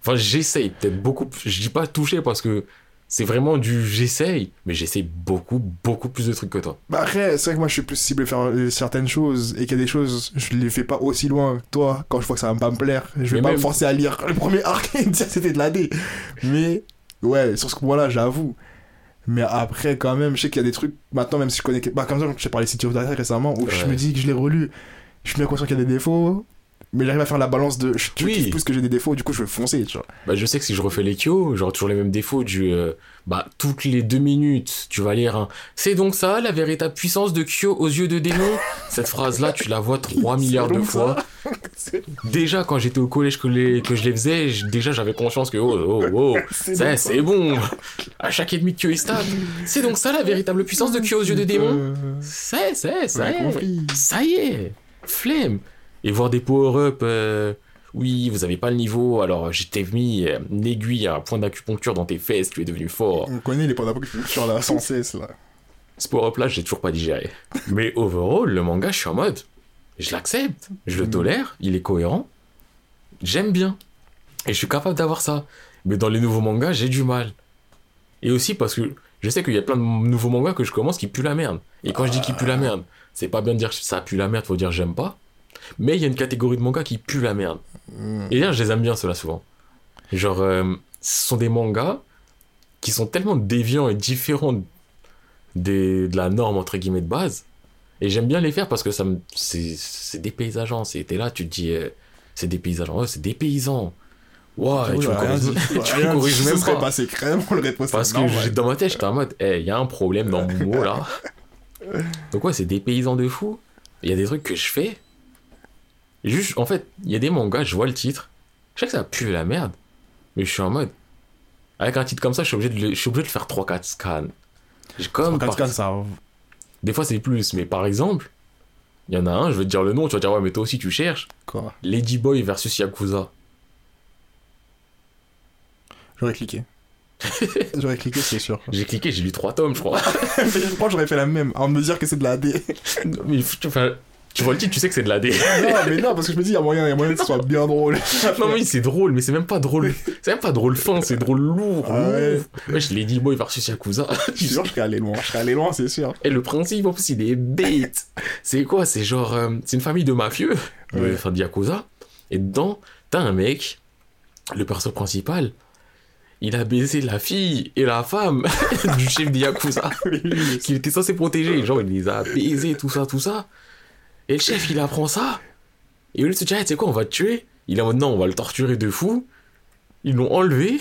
Enfin, j'essaye peut-être beaucoup. Je dis pas toucher parce que c'est vraiment du j'essaye, mais j'essaye beaucoup, beaucoup plus de trucs que toi. Bah après, c'est vrai que moi je suis plus ciblé faire euh, certaines choses et qu'il y a des choses, je les fais pas aussi loin que toi quand je vois que ça va pas me plaire. Je vais Mais pas même- me forcer à lire le premier arc et me dire c'était de la D. Mais ouais, sur ce point-là, j'avoue. Mais après, quand même, je sais qu'il y a des trucs, maintenant, même si je connais. Bah, comme ça, j'ai parlé de City of Darkness récemment, où je me dis que je l'ai relu, je suis bien conscient qu'il y a des défauts, mais j'arrive à faire la balance de. Je Oui. kiffe plus que j'ai des défauts, du coup, je vais foncer, tu vois. Bah, je sais que si je refais les Kyo, j'aurai toujours les mêmes défauts du. euh, bah, toutes les deux minutes, tu vas lire un. C'est donc ça, la véritable puissance de Kyo aux yeux de démon? Cette phrase-là, tu la vois 3 (laughs) milliards de fois. Déjà, quand j'étais au collège que, les, que je les faisais, déjà j'avais conscience que. Oh, oh, oh, (laughs) C'est donc c'est bon À chaque ennemi de Kyo est stable. C'est donc ça, la véritable puissance de Kyo aux yeux de démon? Euh, C'est, c'est, ça. Ça y est, flemme. Et voir des power-up, euh, oui, vous avez pas le niveau, alors je t'ai mis euh, une aiguille, un point d'acupuncture dans tes fesses, tu es devenu fort. On connaît les points d'acupuncture là, sans cesse là. Ce power-up là, j'ai toujours pas digéré. Mais overall, le manga, je suis en mode, je l'accepte, je le Mm. tolère, il est cohérent, j'aime bien. Et je suis capable d'avoir ça. Mais dans les nouveaux mangas, j'ai du mal. Et aussi parce que je sais qu'il y a plein de nouveaux mangas que je commence qui puent la merde. Et quand je dis qu'ils puent la merde, c'est pas bien de dire que ça pue la merde, faut dire j'aime pas. Mais il y a une catégorie de mangas qui pue la merde. Mm. Et d'ailleurs, je les aime bien, ceux-là, souvent. Genre, euh, ce sont des mangas qui sont tellement déviants et différents des, de la norme, entre guillemets, de base. Et j'aime bien les faire parce que ça me, c'est, c'est dépaysageant. C'est, t'es là, tu te dis, euh, c'est dépaysageant. Ouais, c'est des paysans. Wow, et tu me corriges, dit. (laughs) tu me corriges même pas. passé crème, on le Parce que dans ma tête, j'étais en mode, il y a un problème dans mon mot là. (laughs) Donc ouais, c'est des paysans de fou. Il y a des trucs que je fais. Juste, en fait, il y a des mangas, je vois le titre. Je sais que ça pue la merde. Mais je suis en mode. Avec un titre comme ça, je suis obligé de, le- je suis obligé de faire 3-4 scans. Comme. par- ça. Des fois, c'est plus. Mais par exemple, il y en a un, je vais te dire le nom, tu vas dire, ouais, mais toi aussi, tu cherches. Quoi? Ladyboy versus Yakuza. J'aurais cliqué. (laughs) J'aurais cliqué, c'est sûr. J'ai cliqué, j'ai lu 3 tomes, je crois. Mais (laughs) je crois que j'aurais fait la même, avant de me dire que c'est de la D. (laughs) mais, enfin, tu vois le titre, tu sais que c'est de la D. (laughs) non, mais non, parce que je me dis, il y a moyen, y a moyen que ce soit bien drôle. (laughs) Non mais c'est drôle, mais c'est même pas drôle. C'est même pas drôle fin, c'est drôle lourd. Ah ouais. lourd. Wesh, Lady Boy versus Yakuza. Je suis sûr, je serais allé loin. Je serais allé loin, c'est sûr. Et le principe, en plus, il est bête. C'est quoi? C'est genre, euh, c'est une famille de mafieux, Ouais. enfin de Yakuza. Et dedans, t'as un mec, le perso principal, il a baisé la fille et la femme (laughs) du chef des Yakuza, qu'il était censé protéger. Genre, il les a baisés, tout ça, tout ça. Et le chef, il apprend ça. Et au lieu de se dire, hey, tu sais quoi, on va te tuer, il est en mode, non, on va le torturer de fou. Ils l'ont enlevé.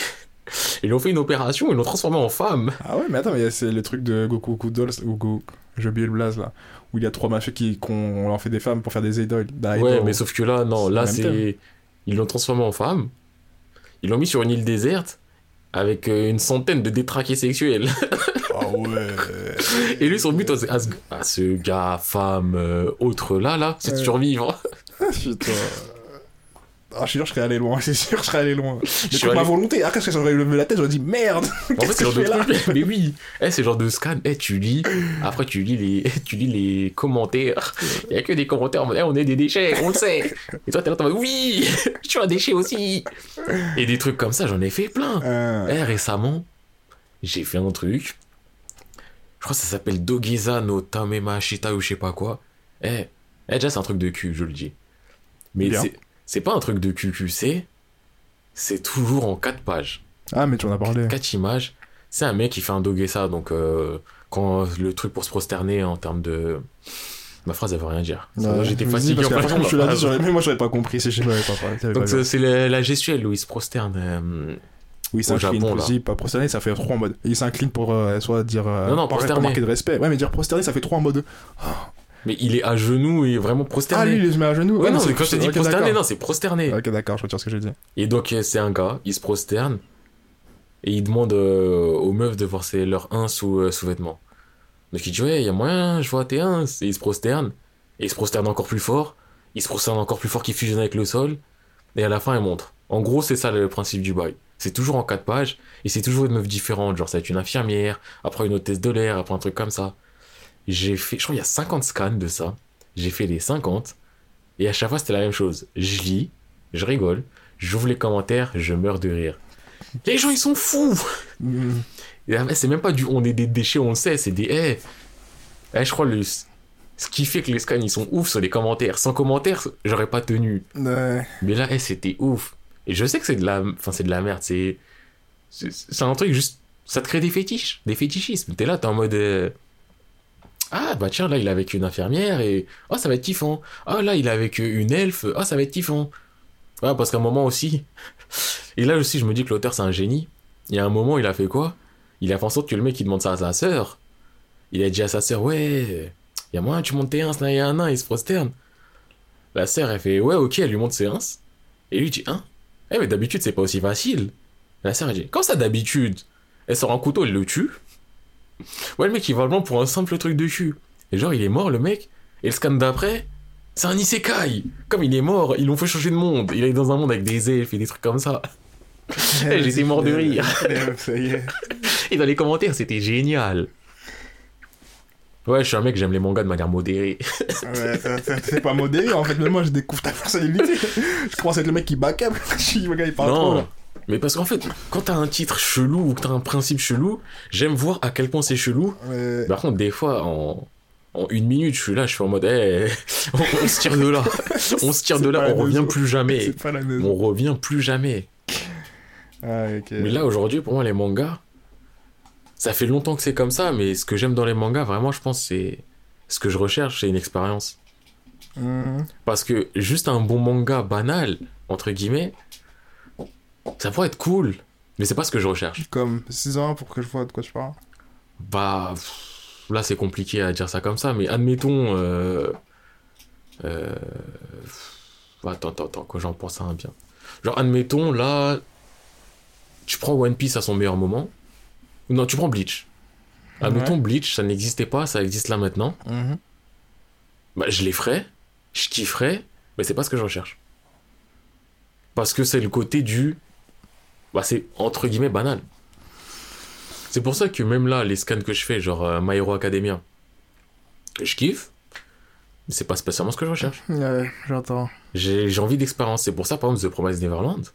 Ils lui ont fait une opération, ils l'ont transformé en femme. Ah ouais, mais attends, mais c'est le truc de Goku Goku Dolls, ou Go... j'ai oublié le blaze là, où il y a trois mafieux qui qu'on en fait des femmes pour faire des idoles. Ouais, mais sauf que là, non, là, c'est. Ils l'ont transformé en femme. Ils l'ont mis sur une île déserte avec euh, une centaine de détraqués sexuels. (laughs) Ah ouais. Et lui, son but à à ce- à ce gars, femme, euh, autre là, là, c'est de survivre. Ah, putain. Ah, je suis sûr, je serais allé loin, (laughs) c'est sûr, je serais allé loin. Mais suis contre ma allé- volonté, après, quand j'aurais levé la tête, j'aurais dit merde En fait, c'est que genre je de truc. Mais oui, eh, c'est genre de scan. Eh, tu lis, après tu lis les, (laughs) tu lis les commentaires. Il y a que des commentaires en mode, Eh, on est des déchets, on le sait. Et toi, t'es là, t'es en mode, oui, (laughs) je suis un déchet aussi. Et des trucs comme ça, j'en ai fait plein. Euh, Eh, récemment, j'ai fait un truc. Je crois que ça s'appelle Dogeza no Tamema Shita ou je sais pas quoi. Eh, eh déjà, c'est un truc de cul, je le dis. Mais c'est- c'est pas un truc de QQC. C'est toujours en 4 pages. Ah, mais tu en as parlé. 4 images. C'est un mec qui fait un Dogeza, donc euh, quand le truc pour se prosterner en termes de. Ma phrase, elle veut rien dire. Ouais, J'étais fatigué parce que la fait, façon dont ma tu l'as dit, phrase. j'aurais- même moi, j'aurais pas compris si je pas t'avais Donc pas c'est c'est la gestuelle où il se prosterne. euh, Oui, au s'incline aussi, pas prosterné, ça fait trop en mode. Il s'incline pour euh, soit dire. euh, Non, non, pas prosterné. marquer de respect. Ouais, mais dire prosterné, ça fait trop en mode. Mais il est à genoux et vraiment prosterné. Ah, lui, il se met à genoux. Ouais, non, c'est quand je te dis prosterné, non, c'est prosterné. Ok, d'accord, je retire ce que j'ai dit. Et donc, euh, c'est un gars, il se prosterne et il demande euh, aux meufs de voir ses, leurs uns sous, sous-vêtements. Donc, il dit, ouais, il y a moyen, je vois tes uns. Et il se prosterne. Et il se prosterne encore plus fort. Il se prosterne encore plus fort qu'il fusionne avec le sol. Et à la fin, il montre. En gros, c'est ça le principe du bail. C'est toujours en quatre pages et c'est toujours une meuf différente. Genre, ça va être une infirmière, après une hôtesse de l'air, après un truc comme ça. J'ai fait, je crois, il y a 50 scans de ça. J'ai fait les 50. Et à chaque fois, c'était la même chose. Je lis, je rigole, J'ouvre les commentaires, je meurs de rire. Les gens, ils sont fous Mm. C'est même pas du on est des déchets, on le sait, c'est des. Eh, je crois le. Ce qui fait que les scans, ils sont ouf sur les commentaires. Sans commentaires, j'aurais pas tenu. Ouais. Mais là, c'était ouf. Et je sais que c'est de la, enfin, c'est de la merde. C'est, c'est un truc juste, ça te crée des fétiches, des fétichismes. T'es là, t'es en mode, euh, ah bah tiens, là il est avec une infirmière et oh ça va être kiffant. Ah là il est avec une elfe, ah ça va être kiffant. Ouais, parce qu'à un moment aussi, (laughs) et là aussi je me dis que l'auteur c'est un génie. Il y a un moment il a fait quoi? Il a fait en sorte que le mec il demande ça à sa sœur. Il a dit à sa sœur ouais, il y a moyen tu montes tes ins, là il y a un nain, il se prosterne. La sœur elle fait ouais ok, elle lui monte ses ins. Et lui dit hein? Eh mais d'habitude c'est pas aussi facile. La sœur elle dit Quand ça d'habitude Elle sort un couteau, elle le tue. Ouais, le mec il va vraiment pour un simple truc de cul. Et genre il est mort le mec. Et le scan d'après, c'est un isekai. Comme il est mort, ils l'ont fait changer de monde. Il est dans un monde avec des elfes et des trucs comme ça. (laughs) J'étais mort de rire. Et dans les commentaires c'était génial. Ouais, je suis un mec, j'aime les mangas de manière modérée. (laughs) Ouais, c'est pas modéré en fait, même moi je découvre ta personnalité. Je commence à être le mec qui back up. (laughs) Il parle trop. non. Mais parce qu'en fait, quand t'as un titre chelou ou que t'as un principe chelou, j'aime voir à quel point c'est chelou Ouais. Par contre, des fois, en, en une minute, je suis là, je suis en mode, (laughs) on, on se tire de là. On se tire de là, la on revient plus jamais. On revient plus jamais. Mais là, aujourd'hui, pour moi, les mangas, ça fait longtemps que c'est comme ça, mais ce que j'aime dans les mangas, vraiment, je pense, c'est. Ce que je recherche, c'est une expérience. Mhm. Parce que juste un bon manga banal, entre guillemets, ça pourrait être cool. Mais c'est pas ce que je recherche. Comme 6 ans pour que je vois de quoi tu parles. Bah, pff, là c'est compliqué à dire ça comme ça, mais admettons. Euh, euh, attends, attends, attends, que j'en pense à un bien. Genre, admettons, là, tu prends One Piece à son meilleur moment. Non, tu prends Bleach. Admettons, Bleach, ça n'existait pas, ça existe là maintenant. Mhm. Bah, je les ferais, je kifferais, mais c'est pas ce que je recherche. Parce que c'est le côté du. Bah, c'est entre guillemets banal. C'est pour ça que même là, les scans que je fais, genre euh, My Hero Academia, je kiffe, mais c'est pas spécialement ce que je recherche. Ouais, j'entends. J'ai envie d'expérience. C'est pour ça, par exemple, The Promised Neverland.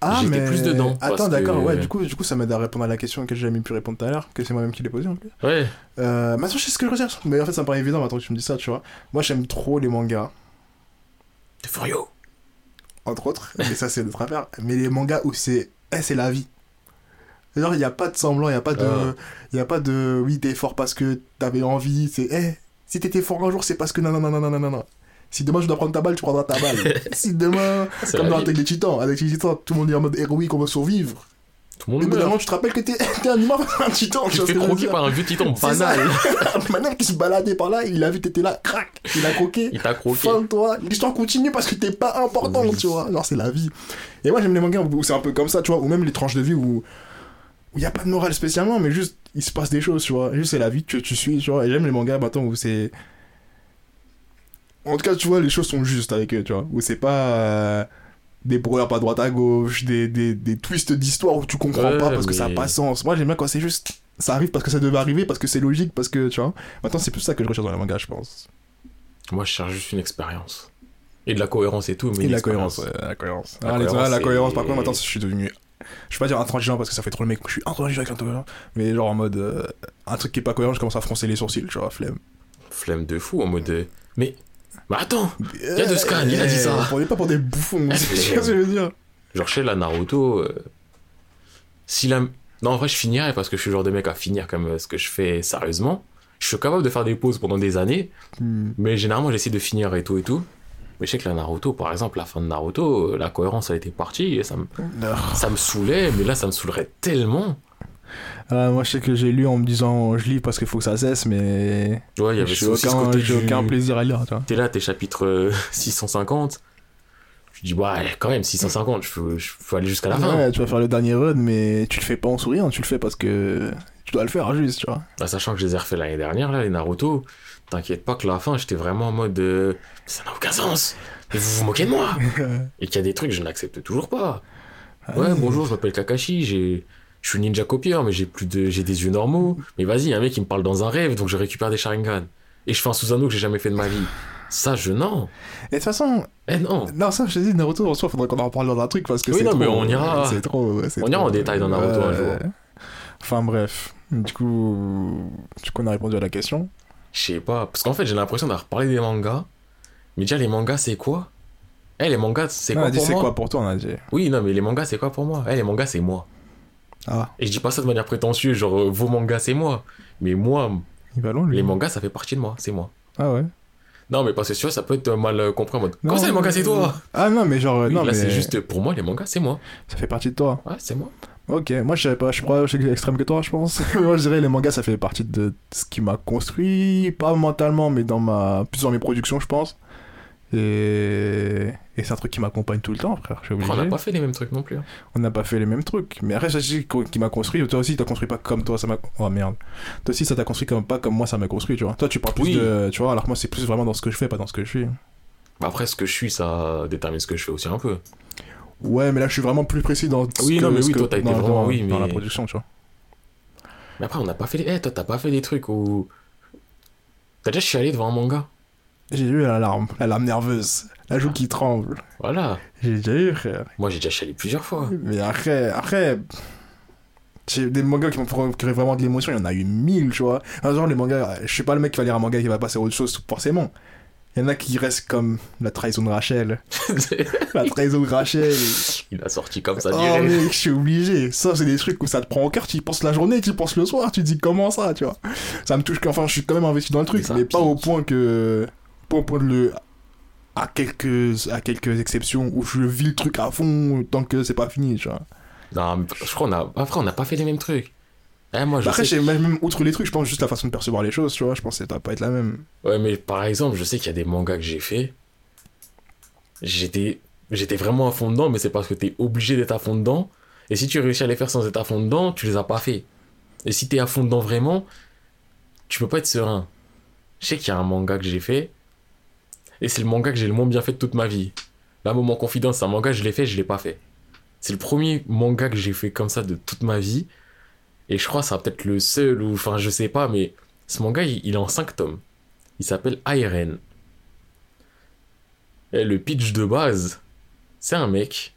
Ah, J'étais mais... plus dedans, Attends, d'accord, que- ouais, du coup, du coup, ça m'aide à répondre à la question que j'ai jamais pu répondre tout à l'heure, que c'est moi-même qui l'ai posée en plus. Ouais. Euh, maintenant, je sais ce que je recherche. Mais en fait, ça me paraît évident maintenant que tu me dis ça, tu vois. Moi, j'aime trop les mangas, T'es furieux. entre autres, (laughs) mais ça, c'est notre affaire. Mais les mangas où c'est. Eh, c'est la vie. Genre, il n'y a pas de semblant, il n'y a pas de. Ah. Il y a pas de. Oui, t'es fort parce que t'avais envie. C'est. Eh, si t'étais fort un jour, c'est parce que. Non, non, non, non, non, non, non. Si demain je dois prendre ta balle, tu prendras ta balle. (laughs) si demain. Comme dans. Attaque des Titans. Avec les Titans, tout le monde est en mode héroïque, on veut survivre. Tout le Mais monde meurt. évidemment, tu te rappelles que t'es (laughs) t'es un humain, (laughs) un titan. Tu vois te ce fais que je veux croquer dire. par un vieux titan banal. Un manège qui se baladait par là, il a vu t'étais là, crac, il a croqué. Il t'a croqué. Fin de toi, l'histoire continue parce que t'es pas important, Oui. tu vois. Genre, c'est la vie. Et moi, j'aime les mangas où c'est un peu comme ça, tu vois, ou même les tranches de vie où il y a pas de morale spécialement, mais juste il se passe des choses, tu vois. Juste c'est la vie que tu suis, tu vois. Et j'aime les mangas maintenant où c'est. En tout cas, tu vois, les choses sont justes avec eux, tu vois. Où c'est pas. euh, Des brouillards pas droite à gauche, des, des, des twists d'histoire où tu comprends Ouais, pas parce que ça a mais- pas sens. Moi j'aime bien quand c'est juste. Ça arrive parce que ça devait arriver, parce que c'est logique, parce que tu vois. Maintenant c'est plus ça que je recherche dans les mangas, je pense. Moi, je cherche juste une expérience. Et de la cohérence et tout, mais Et une la expérience. cohérence, ouais, la cohérence. La Ah, les- cohérence, la c'est- cohérence, par contre, maintenant, je suis devenu. Je vais pas dire intransigeant parce que ça fait trop le mec. Je suis intransigeant avec l'intolérant. Mais genre en mode. euh, un truc qui est pas cohérent, je commence à froncer les sourcils, tu vois, flemme. Flemme de fou, en mode. de- Mais. Mais attends y a deux scans, il a dit ça. On est pas pour des bouffons, (laughs) vois ce que je veux dire. Genre, chez la Naruto. euh, Si la. Non, en vrai, je finirais parce que je suis le genre de mec à finir comme euh, ce que je fais sérieusement. Je suis capable de faire des pauses pendant des années, Hmm. mais généralement, j'essaie de finir et tout et tout. Mais je sais que la Naruto, par exemple, la fin de Naruto, euh, la cohérence a été partie et ça me, ça me saoulait, mais là, ça me saoulerait tellement. Ah, moi je sais que j'ai lu en me disant je lis parce qu'il faut que ça cesse, mais. Ouais, il y avait J'ai aussi ce aucun, côté j'ai du- aucun plaisir à lire, tu vois. T'es là, t'es chapitre euh, (laughs) 650. Je dis, ouais, quand même, 650, je peux, je peux aller jusqu'à la fin. Ouais, tu vas faire le dernier run, mais tu le fais pas en souriant, tu le fais parce que tu dois le faire juste, tu vois. Bah, sachant que je les ai refait l'année dernière, là, les Naruto, t'inquiète pas que la fin, j'étais vraiment en mode. euh, ça n'a aucun sens. Et vous vous moquez de moi. (laughs) Et qu'il y a des trucs que je n'accepte toujours pas. Ouais, bonjour, je m'appelle Kakashi, j'ai. Je suis ninja copieur, mais j'ai plus de, j'ai des yeux normaux. Mais vas-y, y a un mec qui me parle dans un rêve, donc je récupère des Sharingan. Et je fais un Susanoo que j'ai jamais fait de ma vie. Ça, je non. Et de toute façon, Eh non. non, ça, je te dis, Naruto, en soi, faudrait qu'on en parle dans un truc parce que Oui, c'est non, trop. mais on ira- C'est trop. c'est on ira trop- en détail dans Naruto un jour. Enfin, bref. Du coup, du coup, on a répondu à la question. Je sais pas. Parce qu'en fait, j'ai l'impression d'avoir parlé des mangas. Mais déjà, les mangas, c'est quoi? Eh, les mangas, c'est on quoi a dit pour c'est moi? quoi pour toi, on a dit. Oui, non, mais les mangas, c'est quoi pour moi? Eh, les mangas, c'est moi. Ah, Et je dis pas ça de manière prétentieuse, genre, euh, vos mangas, c'est moi. Mais moi, il va loin, lui. les mangas, ça fait partie de moi, c'est moi. Ah ouais. Non, mais parce que tu vois, ça peut être mal euh, compris en mode. Non, Comment ça, les mangas, c'est toi Ah non, mais genre, euh, Oui, non, Là, mais c'est juste pour moi, les mangas, c'est moi. ça fait partie de toi. Ouais, c'est moi. Ok, moi je savais pas, je suis pas aussi extrême que toi, je pense. (laughs) moi je dirais les mangas ça fait partie de ce qui m'a construit, pas mentalement, mais dans ma, plus dans mes productions, je pense. Et, et c'est un truc qui m'accompagne tout le temps, frère. Obligé. On n'a pas fait les mêmes trucs non plus. hein. On n'a pas fait les mêmes trucs. Mais après, ça dit qui m'a construit. Toi aussi, t'as construit pas comme toi, ça m'a. Oh merde. Toi aussi, ça t'a construit comme pas comme moi, ça m'a construit, tu vois. Toi, tu parles plus Oui. de. Tu vois, alors que moi, c'est plus vraiment dans ce que je fais, pas dans ce que je suis. Bah, Après, ce que je suis, ça détermine ce que je fais aussi un peu. Ouais, mais là, je suis vraiment plus précis dans. ce Oui, que- non, mais oui, toi, t'as été dans- vraiment- dans- oui, Dans mais- la production, tu vois. Mais après, on n'a pas fait. Eh, toi, t'as pas fait des trucs où. T'as déjà chialé devant un manga J'ai eu la larme, la larme nerveuse, la joue qui tremble. Voilà. J'ai déjà eu, frère. Moi, j'ai déjà chialé plusieurs fois. Mais après, après, j'ai des mangas qui m'ont procuré vraiment de l'émotion, il y en a eu mille, tu vois. Un genre, les mangas, je suis pas le mec qui va lire un manga qui va passer à autre chose, forcément. Il y en a qui restent comme la trahison de Rachel. (laughs) La trahison de Rachel. Il a sorti comme ça, oh, mec, je suis obligé. Ça, c'est des trucs où ça te prend au cœur, tu y penses la journée, tu y penses le soir, tu te dis comment ça, tu vois. Ça me touche, enfin, je suis quand même investi dans le truc, Mais pas au point que. Point de le. À quelques, à quelques exceptions où je vis le truc à fond tant que c'est pas fini, tu vois. Non, mais je crois qu'on a. Après, on n'a pas fait les mêmes trucs. Eh, moi, je Bah après, sais. même, même outre les trucs, je pense juste la façon de percevoir les choses, tu vois. Je pense que ça doit pas être la même. Ouais, mais par exemple, je sais qu'il y a des mangas que j'ai fait. J'étais. J'étais vraiment à fond dedans, mais c'est parce que t'es obligé d'être à fond dedans. Et si tu réussis à les faire sans être à fond dedans, tu les as pas fait. Et si t'es à fond dedans vraiment, tu peux pas être serein. Je sais qu'il y a un manga que j'ai fait. Et c'est le manga que j'ai le moins bien fait de toute ma vie. Là, moment confidence, c'est un manga, je l'ai fait, je l'ai pas fait. C'est le premier manga que j'ai fait comme ça de toute ma vie. Et je crois que ça peut-être le seul, ou enfin, je sais pas, mais ce manga, il, il est en 5 tomes. Il s'appelle Iron. Et le pitch de base, c'est un mec.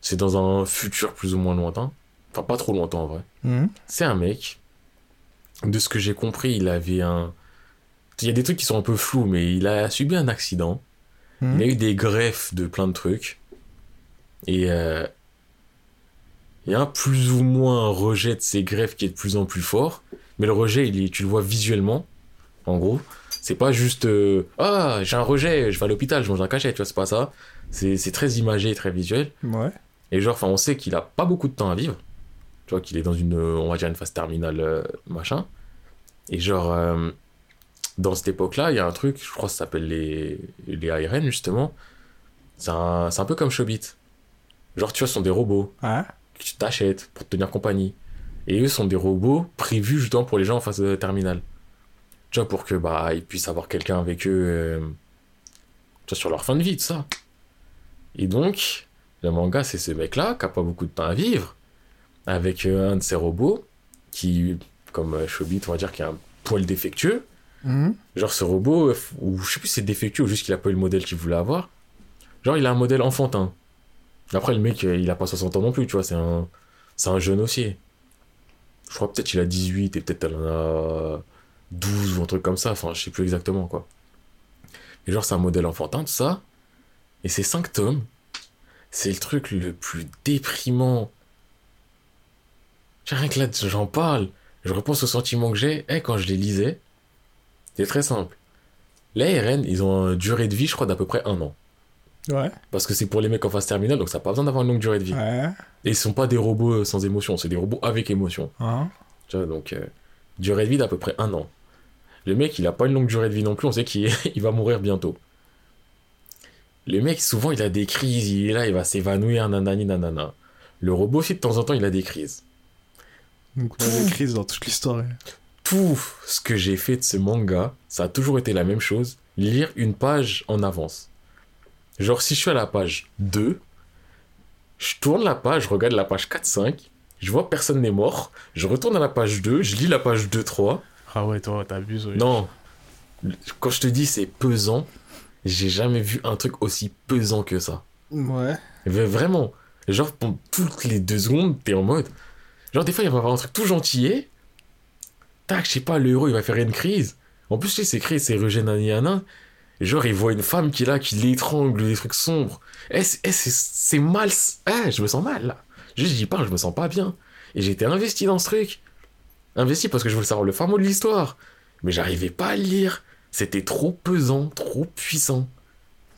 C'est dans un futur plus ou moins lointain. Enfin, pas trop lointain en vrai. Mhm. C'est un mec. De ce que j'ai compris, il avait un. Il y a des trucs qui sont un peu flous, mais il a subi un accident. Il a eu des greffes de plein de trucs. Et euh, il y a un plus ou moins un rejet de ces greffes qui est de plus en plus fort. Mais le rejet, il est- tu le vois visuellement. En gros, c'est pas juste euh, Ah, j'ai un rejet, je vais à l'hôpital, je mange un cachet, tu vois, c'est pas ça. C'est c'est très imagé, très visuel. Ouais. Et genre, on sait qu'il a pas beaucoup de temps à vivre. Tu vois, qu'il est dans une, on va dire, une phase terminale, euh, machin. Et genre, dans cette époque-là, il y a un truc, je crois que ça s'appelle les, les ARN, justement. C'est un, un peu comme Shobit. Genre, tu vois, ce sont des robots Ouais. que tu t'achètes pour te tenir compagnie. Et eux sont des robots prévus justement pour les gens en phase euh, terminale. Tu vois, pour que, bah, ils puissent avoir quelqu'un avec eux, euh, tu vois, sur leur fin de vie, tout ça. Et donc, le manga, c'est ce mec-là qui a pas beaucoup de temps à vivre, avec euh, un de ces robots qui, comme euh, Shobit, on va dire, qui a un poil défectueux. Mhm. Genre ce robot, euh, ou je sais plus si c'est défectueux ou juste qu'il a pas eu le modèle qu'il voulait avoir. Genre il a un modèle enfantin. Après le mec, euh, il a pas 60 ans non plus, tu vois, c'est un, c'est un jeune aussi. Je crois peut-être qu'il a 18 et peut-être elle en a 12 ou un truc comme ça, enfin je sais plus exactement quoi. Et genre c'est un modèle enfantin, tout ça. Et c'est 5 tomes. C'est le truc le plus déprimant. J'ai rien que là, j'en parle. Je repense au sentiment que j'ai eh, quand je les lisais. C'est très simple. Les ARN, ils ont une durée de vie, je crois, d'à peu près un an. Ouais. Parce que c'est pour les mecs en phase terminale, donc ça n'a pas besoin d'avoir une longue durée de vie. Ouais. Et ils sont pas des robots euh, sans émotion, c'est des robots avec émotion. Hein. Tu vois, donc, euh, durée de vie d'à peu près un an. Le mec, il a pas une longue durée de vie non plus, on sait qu'il (laughs) il va mourir bientôt. Le mec, souvent, il a des crises, il est là, il va s'évanouir, nanani, nanana. Le robot aussi, de temps en temps, il a des crises. Donc, on a des crises dans toute l'histoire. Tout ce que j'ai fait de ce manga, ça a toujours été la même chose, lire une page en avance. Genre si je suis à la page 2, je tourne la page, je regarde la page 4-5, je vois personne n'est mort, je retourne à la page 2, je lis la page 2-3. Ah ouais, toi, t'abuses. oui. Non, quand je te dis c'est pesant, J'ai jamais vu un truc aussi pesant que ça. Ouais. Mais vraiment. Genre, pour toutes les deux secondes, t'es en mode. Genre, des fois, il va y avoir un truc tout gentillet. Tac, je sais pas, le héros, il va faire une crise. En plus, tu sais, c'est créé, c'est Naniana. Genre, il voit une femme qui là, qui l'étrangle, des trucs sombres. Eh, c'est eh, c'est- c'est mal. Eh, je me sens mal, là. Juste, j'y parle, je me sens pas bien. Et j'étais investi dans ce truc. Investi parce que je voulais savoir le fin mot de l'histoire. Mais j'arrivais pas à le lire. C'était trop pesant, trop puissant.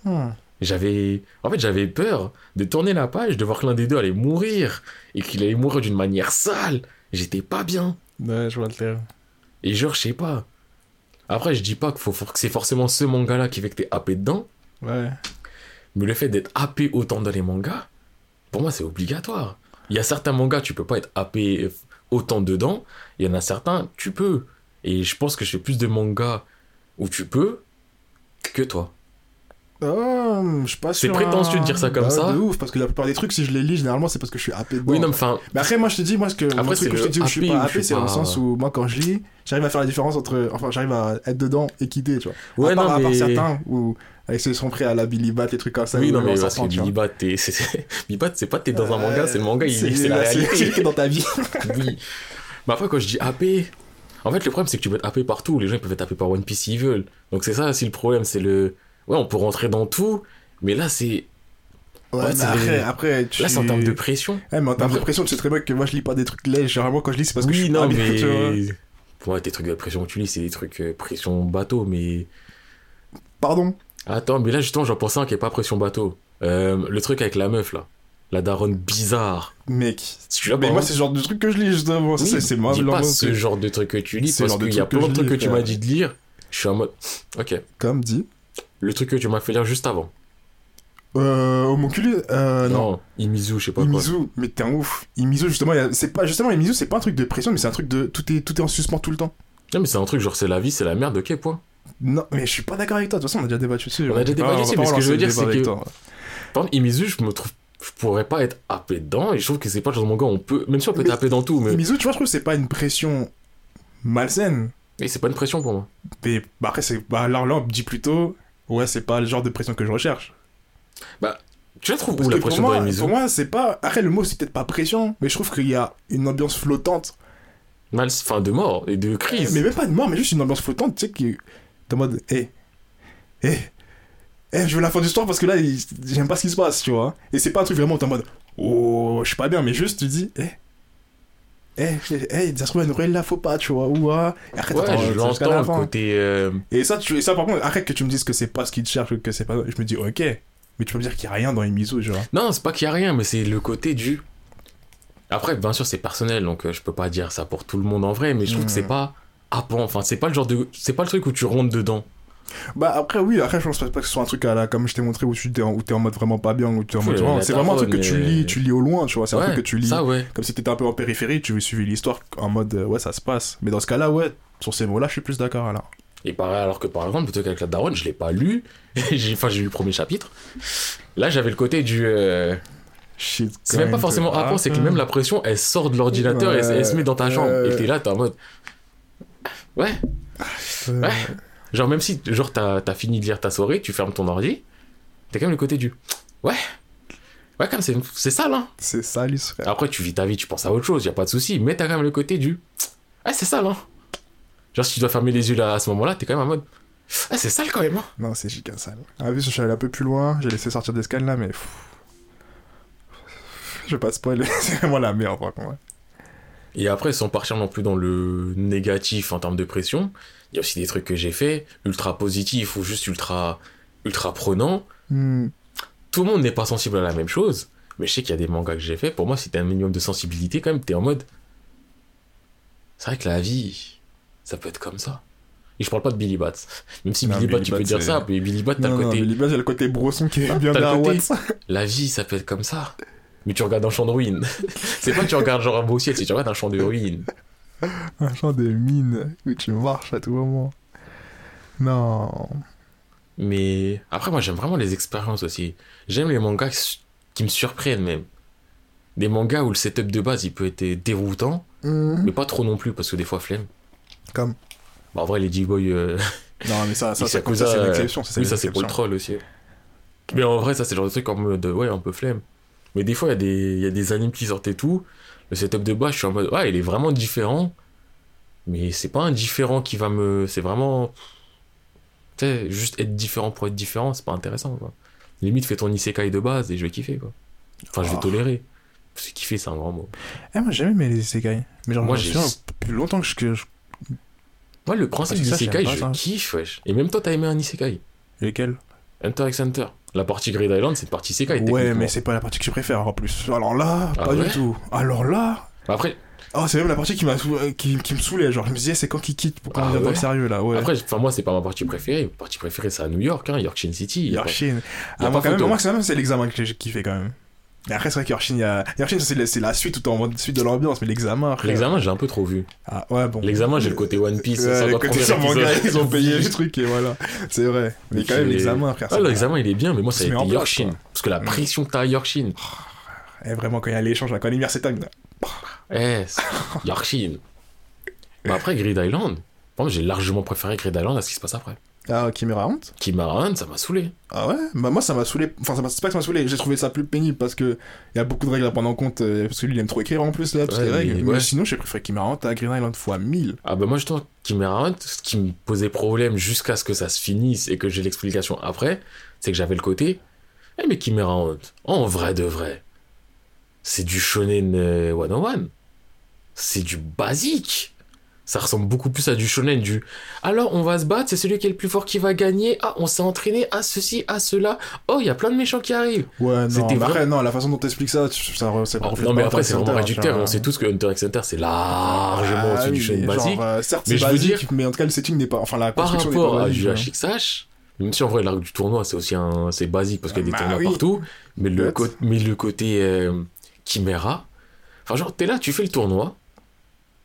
Hmm. J'avais. En fait, j'avais peur de tourner la page, de voir que l'un des deux allait mourir. Et qu'il allait mourir d'une manière sale. J'étais pas bien. Ouais, je vois le terme. Et genre, je sais pas. Après, je dis pas qu'il faut, que c'est forcément ce manga-là qui fait que t'es happé dedans. Ouais. Mais le fait d'être happé autant dans les mangas, pour moi, c'est obligatoire. Il y a certains mangas, tu peux pas être happé autant dedans. Il y en a certains, tu peux. Et je pense que je fais plus de mangas où tu peux que toi. Oh, je suis pas C'est sûr. prétentieux de dire ça comme Bah, ça. De ouf, parce que la plupart des trucs, si je les lis, généralement, c'est parce que je suis happé dedans. Oui, non, mais enfin, Mais après, moi, je te dis, moi, ce que, Après, truc c'est que je te dis où je suis pas happé, c'est dans le sens où, moi, quand je lis, j'arrive à faire la différence entre, enfin, j'arrive à être dedans et quitter, tu vois. ouais, à part, non, à part mais. certains où, avec ceux qui sont prêts à la Billy Bat, les trucs comme ça. Oui, non, on mais parce que. Billy Bat, c'est- c'est- c'est pas t'es dans un manga, c'est le manga, il- c'est la C'est réalité. c'est dans ta vie. (laughs) Oui. Mais après, quand je dis happé, en fait, le problème, c'est que tu peux être happé partout. Les gens, ils peuvent être happés par One Piece s'ils veulent. Donc, c'est ça aussi le problème. C'est le. Ouais, on peut rentrer dans tout, mais là, c'est. Ouais, Ouais, mais après, les- après, tu... Là, c'est en termes de pression. Ouais, mais en termes de pression, tu sais très bien que moi, je lis pas des trucs légers. Généralement, quand je lis, c'est parce que je oui, suis non, mais. tu vois. Pour moi, tes trucs de pression que tu lis, c'est des trucs euh, pression bateau, mais. Pardon? Attends, mais là, justement, j'en pensais un qui est pas pression bateau. Euh, le truc avec la meuf, là. La daronne bizarre. Mec. Tu l'as Mais moi, hein c'est ce genre de truc que je lis, justement. Oui, c'est- moi, pas ce genre de truc que tu lis parce genre de qu'il y a plein de trucs que tu m'as dit de lire. Je suis en mode. Ok. Comme dit. Le truc que tu m'as fait lire juste avant. Euh, homonculé euh, non. Imizu, je sais pas quoi. Imizu, mais t'es un ouf. Imizu, justement, c'est pas, justement, Imizu, c'est pas un truc de pression, mais c'est un truc de, tout est, tout est en suspens tout le temps. Non, mais c'est un truc genre c'est la vie, c'est la merde, ok, point. Non, mais je suis pas d'accord avec toi. De toute façon, on a déjà débattu dessus. On a déjà débattu dessus, mais ce que je veux dire, c'est que- toi. Par exemple, Imizu, je me trouve. Je pourrais pas être happé dedans, et je trouve que c'est pas le genre de manga où on peut. Même si on peut Mais- être happé dans tout, mais. Imizu, tu vois, je trouve que c'est pas une pression malsaine. Et c'est pas une pression pour moi. Mais bah, après, c'est, bah, là, là, on me dit plutôt, ouais, c'est pas le genre de pression que je recherche. Tu la trouves Parce où que la pour pression moi, dans Imizu pour moi, c'est pas. Après, le mot, c'est peut-être pas pression, mais je trouve qu'il y a une ambiance flottante. Mal, enfin, de mort et de crise. Mais même pas de mort, mais juste une ambiance flottante, tu sais, qui. T'es en mode, hé, hé, hé, je veux la fin du soir parce que là, il- j'aime pas ce qui se passe, tu vois. Et c'est pas un truc vraiment où t'es en mode, oh, je suis pas bien, mais juste tu dis, hé, hé, hé, ça se trouve, Noël là, faut pas, tu vois, ou ah. Et après, Ouais, je l'entends, le côté. euh, Et ça, tu, et ça, par contre, arrête que tu me dises que c'est pas ce qu'il te cherche, que c'est pas. Je me dis, ok, mais tu peux me dire qu'il y a rien dans Imizu, tu vois. Non, c'est pas qu'il y a rien, mais c'est le côté du. Après, bien sûr, c'est personnel, donc euh, je peux pas dire ça pour tout le monde en vrai, mais je trouve que c'est Mhm. pas happant. Enfin, c'est pas le genre de. C'est pas le truc où tu rentres dedans. Bah après oui, après je pense pas que ce soit un truc à la comme je t'ai montré où tu t'es en, où t'es en mode vraiment pas bien où tu es en mode c'est vraiment un truc que tu lis, tu lis au loin, tu vois, c'est un truc que tu lis Ça, ouais. comme si t'étais un peu en périphérie, tu suivis l'histoire en mode euh, ouais, ça se passe. Mais dans ce cas-là, ouais, sur ces mots-là, je suis plus d'accord alors. Et pareil, alors que par exemple, plutôt qu'avec la daronne, je l'ai pas lu. (laughs) j'ai, enfin, j'ai lu le premier chapitre. Là, j'avais le côté du. euh, Shit. C'est même pas forcément happant, c'est que même la pression, elle sort de l'ordinateur et elle, elle se met dans ta. Ouais. Et t'es là, t'es en mode. Ouais. Euh, Ouais. Genre, même si genre t'as, fini de lire ta soirée, tu fermes ton ordi, t'as quand même le côté du. Ouais. Ouais, quand même, c'est, ça, là. C'est ça, Alice, frère. Après, tu vis ta vie, tu penses à autre chose, y a pas de souci. Mais t'as quand même le côté du. Ouais, c'est ça, là. Genre, si tu dois fermer les yeux là, à ce moment-là, t'es quand même en mode. Ah, c'est sale quand même, hein. Non, c'est giga sale. Ah oui, je suis allé un peu plus loin, j'ai laissé sortir des scans là, mais. Je vais pas spoiler, (laughs) c'est vraiment la merde, par contre. ouais. Et après, sans partir non plus dans le négatif en termes de pression, il y a aussi des trucs que j'ai fait, ultra positifs ou juste ultra, ultra prenants. Hmm. Tout le monde n'est pas sensible à la même chose, mais je sais qu'il y a des mangas que j'ai fait. Pour moi, si t'as un minimum de sensibilité, quand même, t'es en mode. C'est vrai que la vie, ça peut être comme ça. Et je parle pas de Billy Bat. Même si Non, Billy Bat, Billy tu Bat, peux dire ça, mais Billy Bat, t'as Non, le non, côté. mais Libas, il y a le côté brosson qui (laughs) est bien. (laughs) La vie, ça peut être comme ça. Mais tu regardes un champ de ruines. (laughs) c'est pas que tu regardes genre un beau ciel, c'est que tu regardes un champ de ruines. Un champ de mine où tu marches à tout moment. Non. Mais après, moi, j'aime vraiment les expériences aussi. J'aime les mangas qui- me surprennent même. Des mangas où le setup de base, il peut être déroutant, Mhm. mais pas trop non plus, parce que des fois, flemme. Comme. Bah, en vrai, les G-Boy, euh, (laughs) Non, mais ça, ça, ça, c'est une exception. Ça, oui, ça c'est pour le troll aussi. Mais en vrai, ça c'est le genre de truc en mode, ouais, un peu flemme. Mais des fois, il y, a des- y a des animes qui sortent et tout. Le setup de base, je suis en mode, ouais, il est vraiment différent. Mais c'est pas un différent qui va me. C'est vraiment. Tu sais, juste être différent pour être différent, c'est pas intéressant, quoi. Limite, fais ton isekai de base et je vais kiffer, quoi. Enfin, je vais Oh. tolérer. C'est kiffer, c'est un grand mot. Eh, moi, j'ai jamais aimé les isekai. Mais genre, Moi, j'ai- plus longtemps que je. Moi, le principe Ah, du isekai, je ça. kiffe, wesh. Et même toi, t'as aimé un isekai? Lesquels Hunter x Hunter. La partie Grid Island, c'est une partie isekai. Ouais, mais c'est pas la partie que je préfère en plus. Alors là, Ah pas ouais du tout. Alors là. Après, Oh, c'est même la partie qui, m'a sou- euh, qui, qui me saoulait. Genre, je me disais, c'est quand qu'il quitte pour qu'on Ah dans ouais le sérieux là. Ouais. Après, enfin moi c'est pas ma partie préférée. Ma partie préférée c'est à New York, hein, Yorkshire City. y a pas- Yorshin. y a Ah, moi, quand moi, même c'est l'examen que j'ai kiffé quand même. Mais après, c'est vrai y a. Yorshin, c'est la, suite tout en suite de l'ambiance, mais l'examen. L'examen j'ai un peu trop vu. Ah, ouais, bon. L'examen j'ai le côté One Piece. Ouais, 50 le côté premiers sur manga, épisodes. ils ont payé (laughs) le truc et voilà. C'est vrai. Mais quand même, l'examen, frère. Ah l'examen il est bien, mais moi ça a été. Parce que la Mm. pression que t'as à Yorkshire. Eh, vraiment, quand il y a l'échange, quand l'univers s'éteint. là. Eh, Yorkshire. Mais après Grid Island, j'ai largement préféré Grid Island à ce qui se passe après. Ah, Chimera Hunt Kimara Hunt, ça m'a saoulé. Ah ouais? Bah, moi, ça m'a saoulé. Enfin, ça m'a- c'est pas que ça m'a saoulé, j'ai trouvé ça plus pénible parce que il y a beaucoup de règles à prendre en compte. euh, Parce que lui, il aime trop écrire en plus, là, toutes Ouais, les règles. mais Mais ouais. sinon, j'ai préféré Chimera Hunt à Green Island fois 1000. Ah bah moi justement, Chimera Hunt, ce qui me posait problème jusqu'à ce que ça se finisse et que j'ai l'explication après, c'est que j'avais le côté, eh mais Chimera Hunt, en vrai de vrai, c'est du shonen euh, 101. C'est du basique. Ça ressemble beaucoup plus à du shonen, du alors on va se battre, c'est celui qui est le plus fort qui va gagner. Ah, on s'est entraîné à ceci, à cela. Oh, il y a plein de méchants qui arrivent. Ouais, non, C'était mais après, vrai- non, la façon dont t'expliques ça, ça, ça Ah, non mais après c'est vraiment réducteur, on sait tous que Hunter x Hunter c'est largement Ah au-dessus du shonen basique. euh, Mais c'est je veux dire- mais en tout cas, le setting n'est pas. Enfin, la par rapport à du hein. HXH, même si en vrai l'arc du tournoi c'est aussi un c'est basique parce qu'il y a des Bah tournois partout, mais le, mais le côté euh, Chimera, enfin genre t'es là, tu fais le tournoi,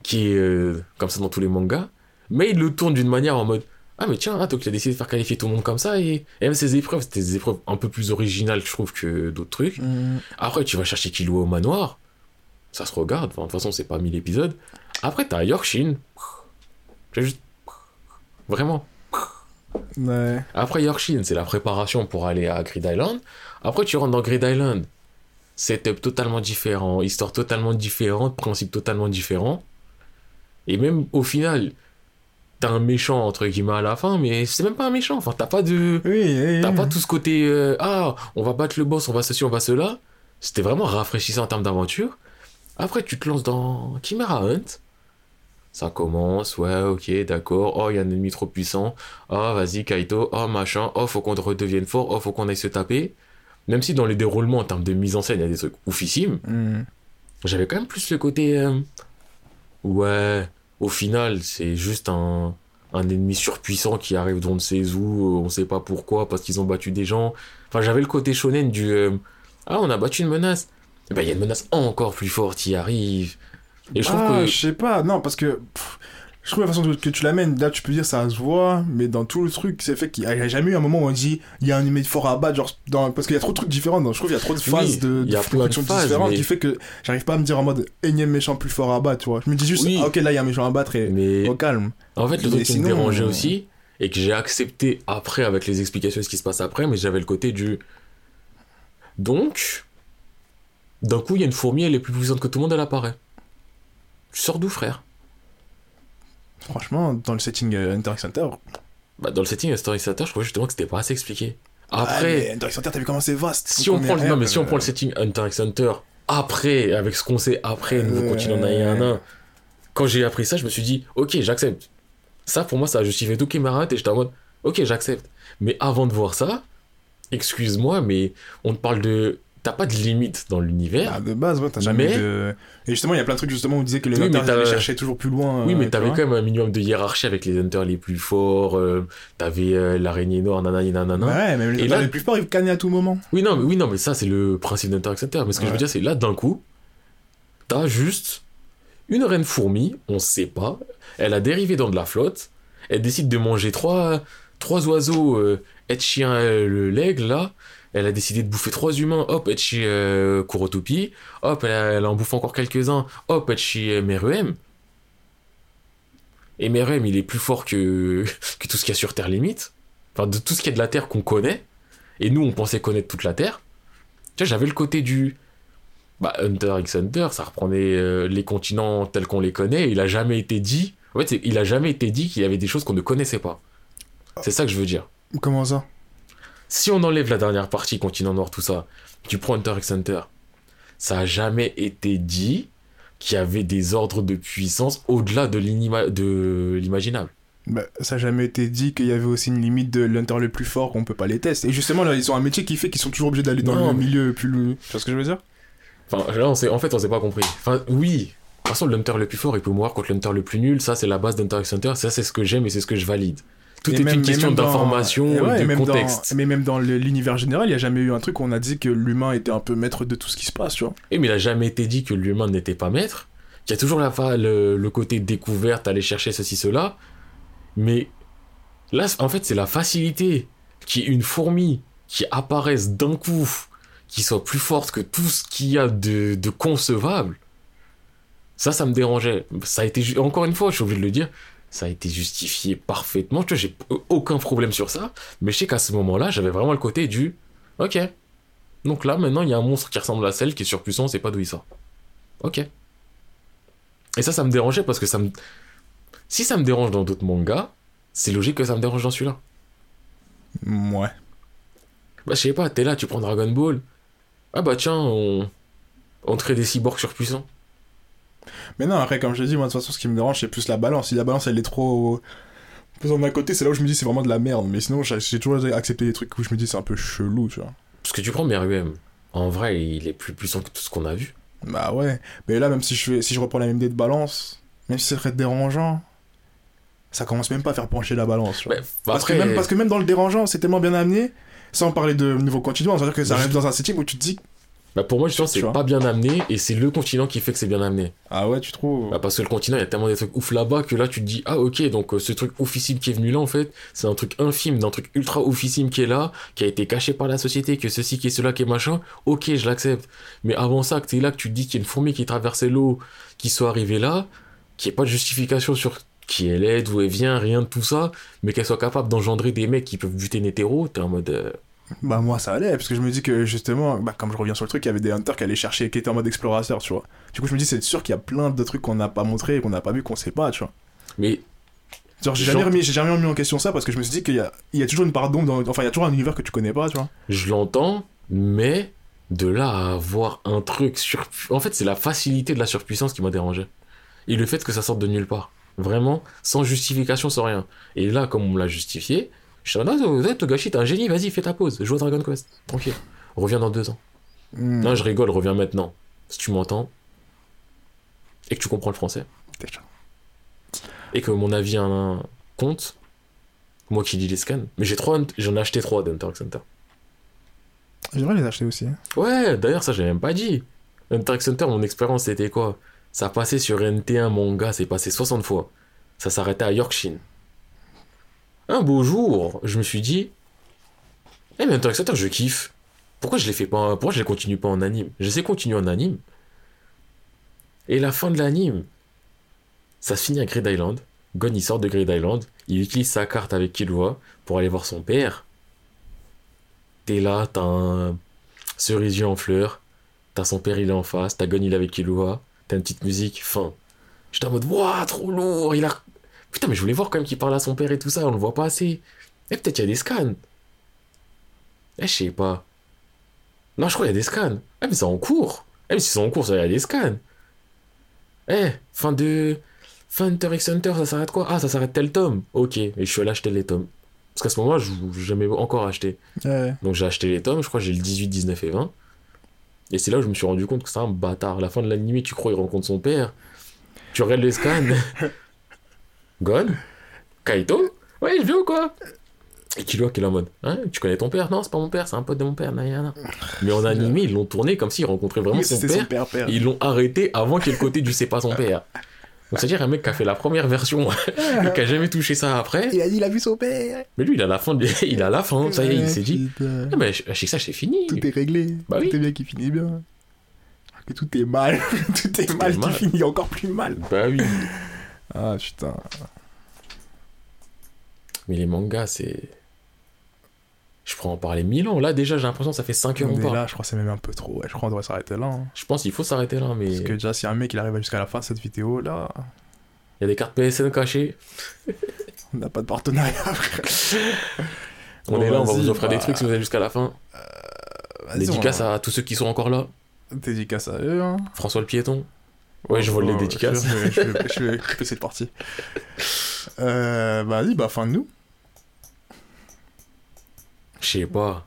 qui est euh, comme ça dans tous les mangas, mais il le tourne d'une manière en mode ah mais tiens, donc tu as décidé de faire qualifier tout le monde comme ça et, et même ces épreuves, c'était des épreuves un peu plus originales je trouve que d'autres trucs. Mm. Après tu vas chercher Killua au manoir, ça se regarde, enfin, de toute façon c'est pas 1000 épisodes. Après t'as Yorkshin, j'ai juste vraiment Ouais. après Yorkshire, c'est la préparation pour aller à Grid Island. Après, tu rentres dans Grid Island. Setup totalement différent, histoire totalement différente, principe totalement différent. Et même au final, t'as un méchant entre guillemets à la fin, mais c'est même pas un méchant. Enfin, t'as pas de. Oui, oui, T'as oui. pas tout ce côté. euh, ah, on va battre le boss, on va ceci, on va cela. C'était vraiment rafraîchissant en termes d'aventure. Après, tu te lances dans Chimera Hunt. Ça commence, ouais, ok, d'accord. Oh, il y a un ennemi trop puissant. Oh, vas-y, Kaito. Oh, machin. Oh, faut qu'on redevienne fort. Oh, faut qu'on aille se taper. Même si dans les déroulements, en termes de mise en scène, il y a des trucs oufissimes, Mm. j'avais quand même plus le côté. euh, ouais, au final, c'est juste un, un ennemi surpuissant qui arrive d'on ne sait où, on sait pas pourquoi, parce qu'ils ont battu des gens. Enfin, j'avais le côté shonen du. euh, ah, on a battu une menace. Eh ben, il y a une menace encore plus forte qui arrive. Et je trouve ah, que. je sais pas, non, parce que pff, je trouve la façon que tu l'amènes, là tu peux dire ça se voit, mais dans tout le truc, c'est fait qu'il y a jamais eu un moment où on dit il y a un ennemi fort à battre, genre, dans, parce qu'il y a trop de trucs différents, donc je trouve qu'il y a trop de phases Oui, de, de de différentes mais- qui fait que j'arrive pas à me dire en mode énième méchant plus fort à battre, tu vois. Je me dis juste, Oui. ah, ok, là il y a un méchant à battre et Mais au calme. en fait, le truc qui me dérangeait euh, aussi, et que j'ai accepté après avec les explications de ce qui se passe après, mais j'avais le côté du. Donc, d'un coup, il y a une fourmi, elle est plus puissante que tout le monde, elle apparaît. Tu sors d'où, frère? Franchement, dans le setting euh, Hunter x Hunter, Bah, dans le setting Story Center, je trouvais justement que c'était pas assez expliqué. ah, Après, mais x Hunter, t'as vu comment c'est vaste si on, prend le, non, mais si on euh, prend le setting Hunter x Hunter, après, avec ce qu'on sait après, nous Euh, continuons d'un à un un, quand j'ai appris ça, je me suis dit, ok, j'accepte. Ça, pour moi, ça a justifié tout qui m'arrête et j'étais en mode, ok, j'accepte. Mais avant de voir ça, excuse-moi, mais on te parle de. T'as pas de limite dans l'univers. Ah, de base, ouais, t'as jamais Mais- de... Et justement, il y a plein de trucs justement où on disait que les Oui, mais Hunters allaient chercher toujours plus loin. oui, mais t'avais quand même un minimum de hiérarchie avec les hunters les plus forts. euh, t'avais euh, l'araignée noire, nanani, nanana. Ouais, même les, là- les plus forts, ils cannaient à tout moment. Oui, non, mais, oui, non, mais ça, c'est le principe d'Hunter Hunter. Mais ce que je veux dire, c'est là, d'un coup, t'as juste une reine fourmi, on sait pas. Elle a dérivé dans de la flotte. Elle décide de manger trois, trois oiseaux, euh, Etchi, euh, le l'aigle, là. Elle a décidé de bouffer trois humains. Hop, Etchi euh, Kurotopi. Hop, elle, elle en bouffe encore quelques-uns. Hop, Etchi euh, Meruem. Et Merem, il est plus fort (laughs) que, tout ce qu'il y a sur Terre limite. Enfin, de tout ce qu'il y a de la Terre qu'on connaît. Et nous, on pensait connaître toute la Terre. Tu vois, j'avais le côté du. Bah, Hunter x Hunter, ça reprenait euh, les continents tels qu'on les connaît. Il a jamais été dit. En fait, il a jamais été dit qu'il y avait des choses qu'on ne connaissait pas. C'est ça que je veux dire. Comment ça? Si on enlève la dernière partie, continent nord, tout ça, tu prends Hunter x Hunter, ça a jamais été dit qu'il y avait des ordres de puissance au-delà de l'inima- de l'imaginable. bah, Ça n'a jamais été dit qu'il y avait aussi une limite de l'hunter le plus fort qu'on peut pas les tester. Et justement, là, ils ont un métier qui fait qu'ils sont toujours obligés d'aller dans Non, le mais- milieu plus. Tu vois ce que je veux dire? Enfin, là, on en fait, on s'est pas compris. Enfin, oui. De toute façon, l'Hunter le plus fort, il peut mourir contre l'Hunter le plus nul. Ça, c'est la base d'Hunter x Hunter. Ça, c'est ce que j'aime et c'est ce que je valide. Tout Et est même- une question d'information et et, ouais, de même dans- contexte. Mais même dans l'univers général, il n'y a jamais eu un truc où on a dit que l'humain était un peu maître de tout ce qui se passe, tu vois. Et mais il a jamais été dit que l'humain n'était pas maître. Qu'il y a toujours la, le, le côté découverte, aller chercher ceci, cela. Mais là, en fait, c'est la facilité qui est une fourmi qui apparaisse d'un coup, qui soit plus forte que tout ce qu'il y a de, de concevable. Ça, ça me dérangeait. Ça a été, encore une fois, je suis obligé de le dire, ça a été justifié parfaitement. Tu vois, j'ai aucun problème sur ça. Mais je sais qu'à ce moment-là, j'avais vraiment le côté du, ok. Donc là, maintenant, il y a un monstre qui ressemble à celle qui est surpuissant, c'est pas d'où il sort. Ok. Et ça, ça me dérangeait parce que ça me. Si ça me dérange dans d'autres mangas, c'est logique que ça me dérange dans celui-là. Ouais. Bah, je sais pas, t'es là, tu prends Dragon Ball. Ah bah tiens, on. On crée des cyborgs surpuissants. Mais non, après, comme je l'ai dit, moi, de toute façon, ce qui me dérange, c'est plus la balance. Si la balance, elle est trop. Pesant d'un côté, c'est là où je me dis c'est vraiment de la merde. Mais sinon, j'ai toujours accepté des trucs où je me dis c'est un peu chelou, tu vois. Parce que tu prends Meruem. En vrai, il est plus puissant que tout ce qu'on a vu. Bah ouais. Mais là, même si je, fais, si je reprends la même idée de balance, même si c'est très dérangeant, ça commence même pas à faire pencher la balance. tu vois. Mais, Parce, après, que même, parce que même dans le dérangeant, c'est tellement bien amené, sans parler de niveau continuant, c'est-à-dire que ça arrive dans un setting où tu te dis bah, pour moi, justement, c'est pas bien amené et c'est le continent qui fait que c'est bien amené. Ah ouais, tu trouves Bah, parce que le continent, il y a tellement des trucs ouf là-bas que là, tu te dis, ah ok, donc euh, ce truc oufissime qui est venu là, en fait, c'est un truc infime, d'un truc ultra oufissime qui est là, qui a été caché par la société, que ceci, qui est cela, qui est machin, ok, je l'accepte. Mais avant ça, que t'es là, que tu te dis qu'il y a une fourmi qui traversait l'eau, qui soit arrivée là, qui ait pas de justification sur qui elle est, d'où elle vient, rien de tout ça, mais qu'elle soit capable d'engendrer des mecs qui peuvent buter Netero, t'es en mode. euh, Bah moi ça allait, parce que je me dis que justement, bah, comme je reviens sur le truc, il y avait des hunters qui allaient chercher, qui étaient en mode explorateur, tu vois. Du coup je me dis c'est sûr qu'il y a plein de trucs qu'on n'a pas montré, qu'on n'a pas vu, qu'on sait pas, tu vois. Mais Genre j'ai jamais, remis, jamais remis en question ça parce que je me suis dit qu'il y a, il y a toujours une part d'ombre, dans- enfin il y a toujours un univers que tu connais pas, tu vois. Je l'entends, mais de là à avoir un truc sur... En fait, c'est la facilité de la surpuissance qui m'a dérangé. Et le fait que ça sorte de nulle part. Vraiment, sans justification, sans rien. Et là, comme on me l'a justifié, je suis en mode, Togashi, t'es un génie, vas-y, fais ta pause, joue à Dragon Quest. Tranquille. Reviens dans deux ans. Hmm. Non, je rigole, reviens maintenant. Si tu m'entends, et que tu comprends le français, Déjà. et que mon avis a un compte, moi qui lis les scans, mais j'ai trois, j'en ai acheté trois d'Hunter x Hunter. J'aimerais les acheter aussi. hein. Ouais, d'ailleurs, ça, j'ai même pas dit. Hunter x Hunter, mon expérience, c'était quoi? Ça passait sur NT1 manga, c'est passé 60 fois. Ça s'arrêtait à Yorkshire. Un beau jour, je me suis dit, eh, mais x Hunter, je kiffe. Pourquoi je les fais pas, pourquoi je les continue pas en anime? J'essaie de continuer en anime. Et la fin de l'anime, ça se finit à Grid Island. Gon, il sort de Grid Island, il utilise sa carte avec Killua pour aller voir son père. T'es là, t'as un cerisier en fleurs, t'as son père, il est en face, t'as Gon, il est avec Killua, t'as une petite musique, fin. J'étais en mode, waouh, trop lourd, il a... Putain, mais je voulais voir quand même qu'il parle à son père et tout ça, on le voit pas assez. Eh, peut-être il y a des scans. Eh, je sais pas. Non, je crois qu'il y a des scans. Ah, mais c'est en cours. Eh, mais si c'est en cours, ça, il y a des scans. Eh, fin de... Fin de Hunter x Hunter, ça s'arrête quoi? Ah, ça s'arrête tel tome. Ok, et je suis allé acheter les tomes. Parce qu'à ce moment-là, je jamais encore acheté. Ouais. Donc j'ai acheté les tomes, je crois que j'ai le 18, 19 et 20. Et c'est là où je me suis rendu compte que c'est un bâtard. À la fin de l'anime, tu crois il rencontre son père. Tu regardes les scans. (laughs) Gon Kaito Ouais, il vient ou quoi Et Killua qui est en mode Hein, tu connais ton père Non, c'est pas mon père, c'est un pote de mon père. nanana. Mais en animé, ils l'ont tourné comme s'il rencontrait vraiment Oui, son père. son père, père. Et ils l'ont arrêté avant qu'il y ait le côté du c'est pas son père. Donc c'est-à-dire un mec qui a fait la première version (laughs) et qui a jamais touché ça après. Il a dit il a vu son père. Mais lui, il a la fin, de... (laughs) il a la fin, ça y est, il s'est dit. Putain. Ah, mais je je sais que ça, c'est fini. Tout est réglé. Bah oui. Tout est bien qui finit bien. Que tout est mal. (laughs) tout est Tout mal est qui mal. finit encore plus mal. Bah oui. Ah putain. Mais les mangas, c'est. Je pourrais en parler mille ans. Là, déjà, j'ai l'impression que ça fait 5 heures On qu'on parle. là, je crois que c'est même un peu trop. Ouais, je crois qu'on devrait s'arrêter là. hein. Je pense qu'il faut s'arrêter là, mais. Parce que déjà, si un mec il arrive jusqu'à la fin de cette vidéo, là, Il y a des cartes PSN cachées. (laughs) on n'a pas de partenariat. (laughs) On Bon, est là, on va vous offrir des trucs si vous êtes jusqu'à la fin. Vas-y, Dédicace on- à tous ceux qui sont encore là. Dédicace à eux. Hein. François le piéton. Ouais, je vole les dédicaces. Je vais, je vais- je vais (laughs) couper cette partie. Euh, bah, vas-y, bah, fin de nous. Je sais pas.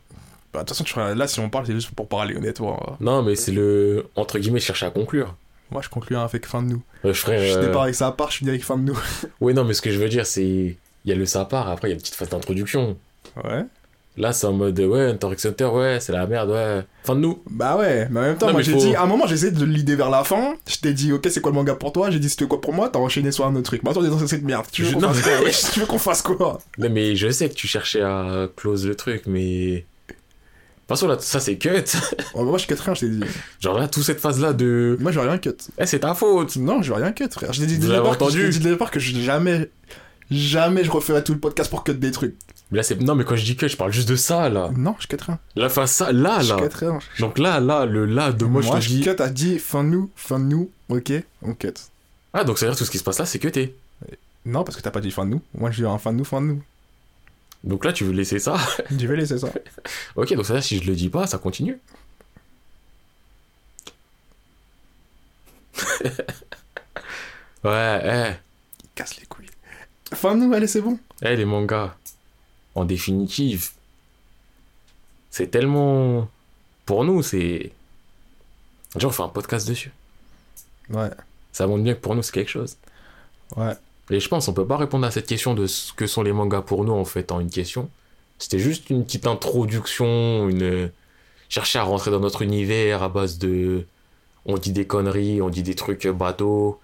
Bah, de toute façon, là, si on parle, c'est juste pour parler, honnêtement. Non, mais c'est le. Entre guillemets, chercher à conclure. Moi, je conclue avec fin de nous. Euh, je ferais. Je euh, départ avec ça à part, je finis avec fin de nous. (laughs) Oui, non, mais ce que je veux dire, c'est. Il y a le sapar, après, il y a une petite phase d'introduction. Ouais. Là, c'est en mode, ouais, Hunter x Hunter, ouais, c'est la merde, ouais. Fin de nous. Bah ouais, mais en même temps, Non, moi j'ai faut- dit, à un moment j'ai essayé de l'idée vers la fin, je t'ai dit, ok, c'est quoi le manga pour toi? J'ai dit, c'était quoi pour moi? T'as enchaîné sur un autre truc. Maintenant, on est dans cette merde. Tu veux Je- qu'on fasse mais- quoi? Ouais, fasse Non, mais je sais que tu cherchais à close le truc, mais. De toute façon, là, ça, c'est cut. (laughs) Oh, bah, Moi, je cut rien, je t'ai dit. Genre là, toute cette phase-là de. Moi, je vais rien cut. Eh, c'est ta faute. Non, je vais rien cut, frère. Je t'ai dit dès le départ que- jamais, jamais je referai tout le podcast pour cut des trucs. Mais là, c'est. Non, mais quand je dis cut, je parle juste de ça, là. Non, je cut rien. La fin, ça, là, Je là. cut rien. Donc là, là, le là de moi, je te dis. cut a dit, fin de nous, fin de nous, ok, on cut. Ah, donc ça veut dire tout ce qui se passe là, c'est cuté. Non, parce que t'as pas dit fin de nous. Moi, je dis un fin de nous, fin de nous. Donc là, tu veux laisser ça? (laughs) Je vais laisser ça. (laughs) Ok, donc ça veut dire si je le dis pas, ça continue. (laughs) ouais, eh. Casse les couilles. Fin de nous, allez, c'est bon. Eh, les mangas, en définitive, c'est tellement. Pour nous, c'est. Genre, on fait un podcast dessus. Ouais, Ça montre bien que pour nous, c'est quelque chose. ouais. Et je pense on peut pas répondre à cette question de ce que sont les mangas pour nous en fait en une question. C'était juste une petite introduction, une chercher à rentrer dans notre univers à base de on dit des conneries, on dit des trucs bateaux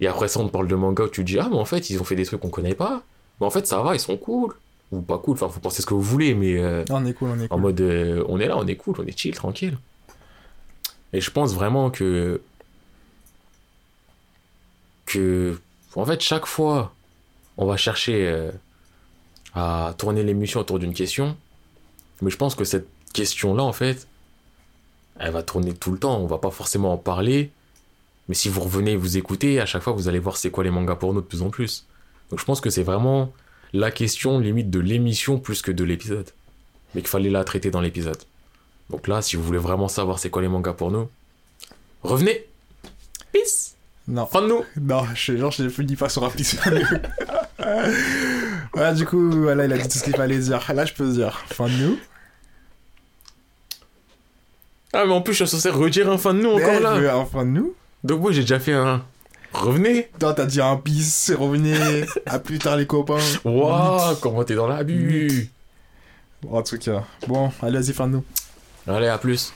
et après ça on te parle de manga où tu te dis ah mais en fait ils ont fait des trucs qu'on connaît pas. Mais en fait ça va, ils sont cool ou pas cool, enfin faut penser ce que vous voulez mais euh, On est cool, on est en cool. mode euh, on est là, on est cool, on est chill, tranquille. Et je pense vraiment que que en fait chaque fois on va chercher euh, à tourner l'émission autour d'une question, mais je pense que cette question là en fait elle va tourner tout le temps, on va pas forcément en parler. Mais si vous revenez et vous écoutez, à chaque fois vous allez voir c'est quoi les mangas pour nous de plus en plus. Donc je pense que c'est vraiment la question limite de l'émission plus que de l'épisode mais qu'il fallait la traiter dans l'épisode. Donc là, si vous voulez vraiment savoir c'est quoi les mangas pour nous, revenez. Peace. Non. Fin de nous. (laughs) Non, je, genre, je ne dis pas sur un petit (laughs) Voilà, (laughs) du coup, voilà, il a dit tout ce qu'il fallait dire. Là, je peux dire. Fin de nous. Ah, mais en plus, je suis censé redire un fin de nous encore là. un fin de nous. Donc moi, j'ai déjà fait un. Revenez. Toi, t'as dit un bis, revenez. à plus tard, les copains. Waouh, comment t'es dans l'abus. Bon, en tout cas. Bon, allez, vas-y, fin de nous. Allez, à plus.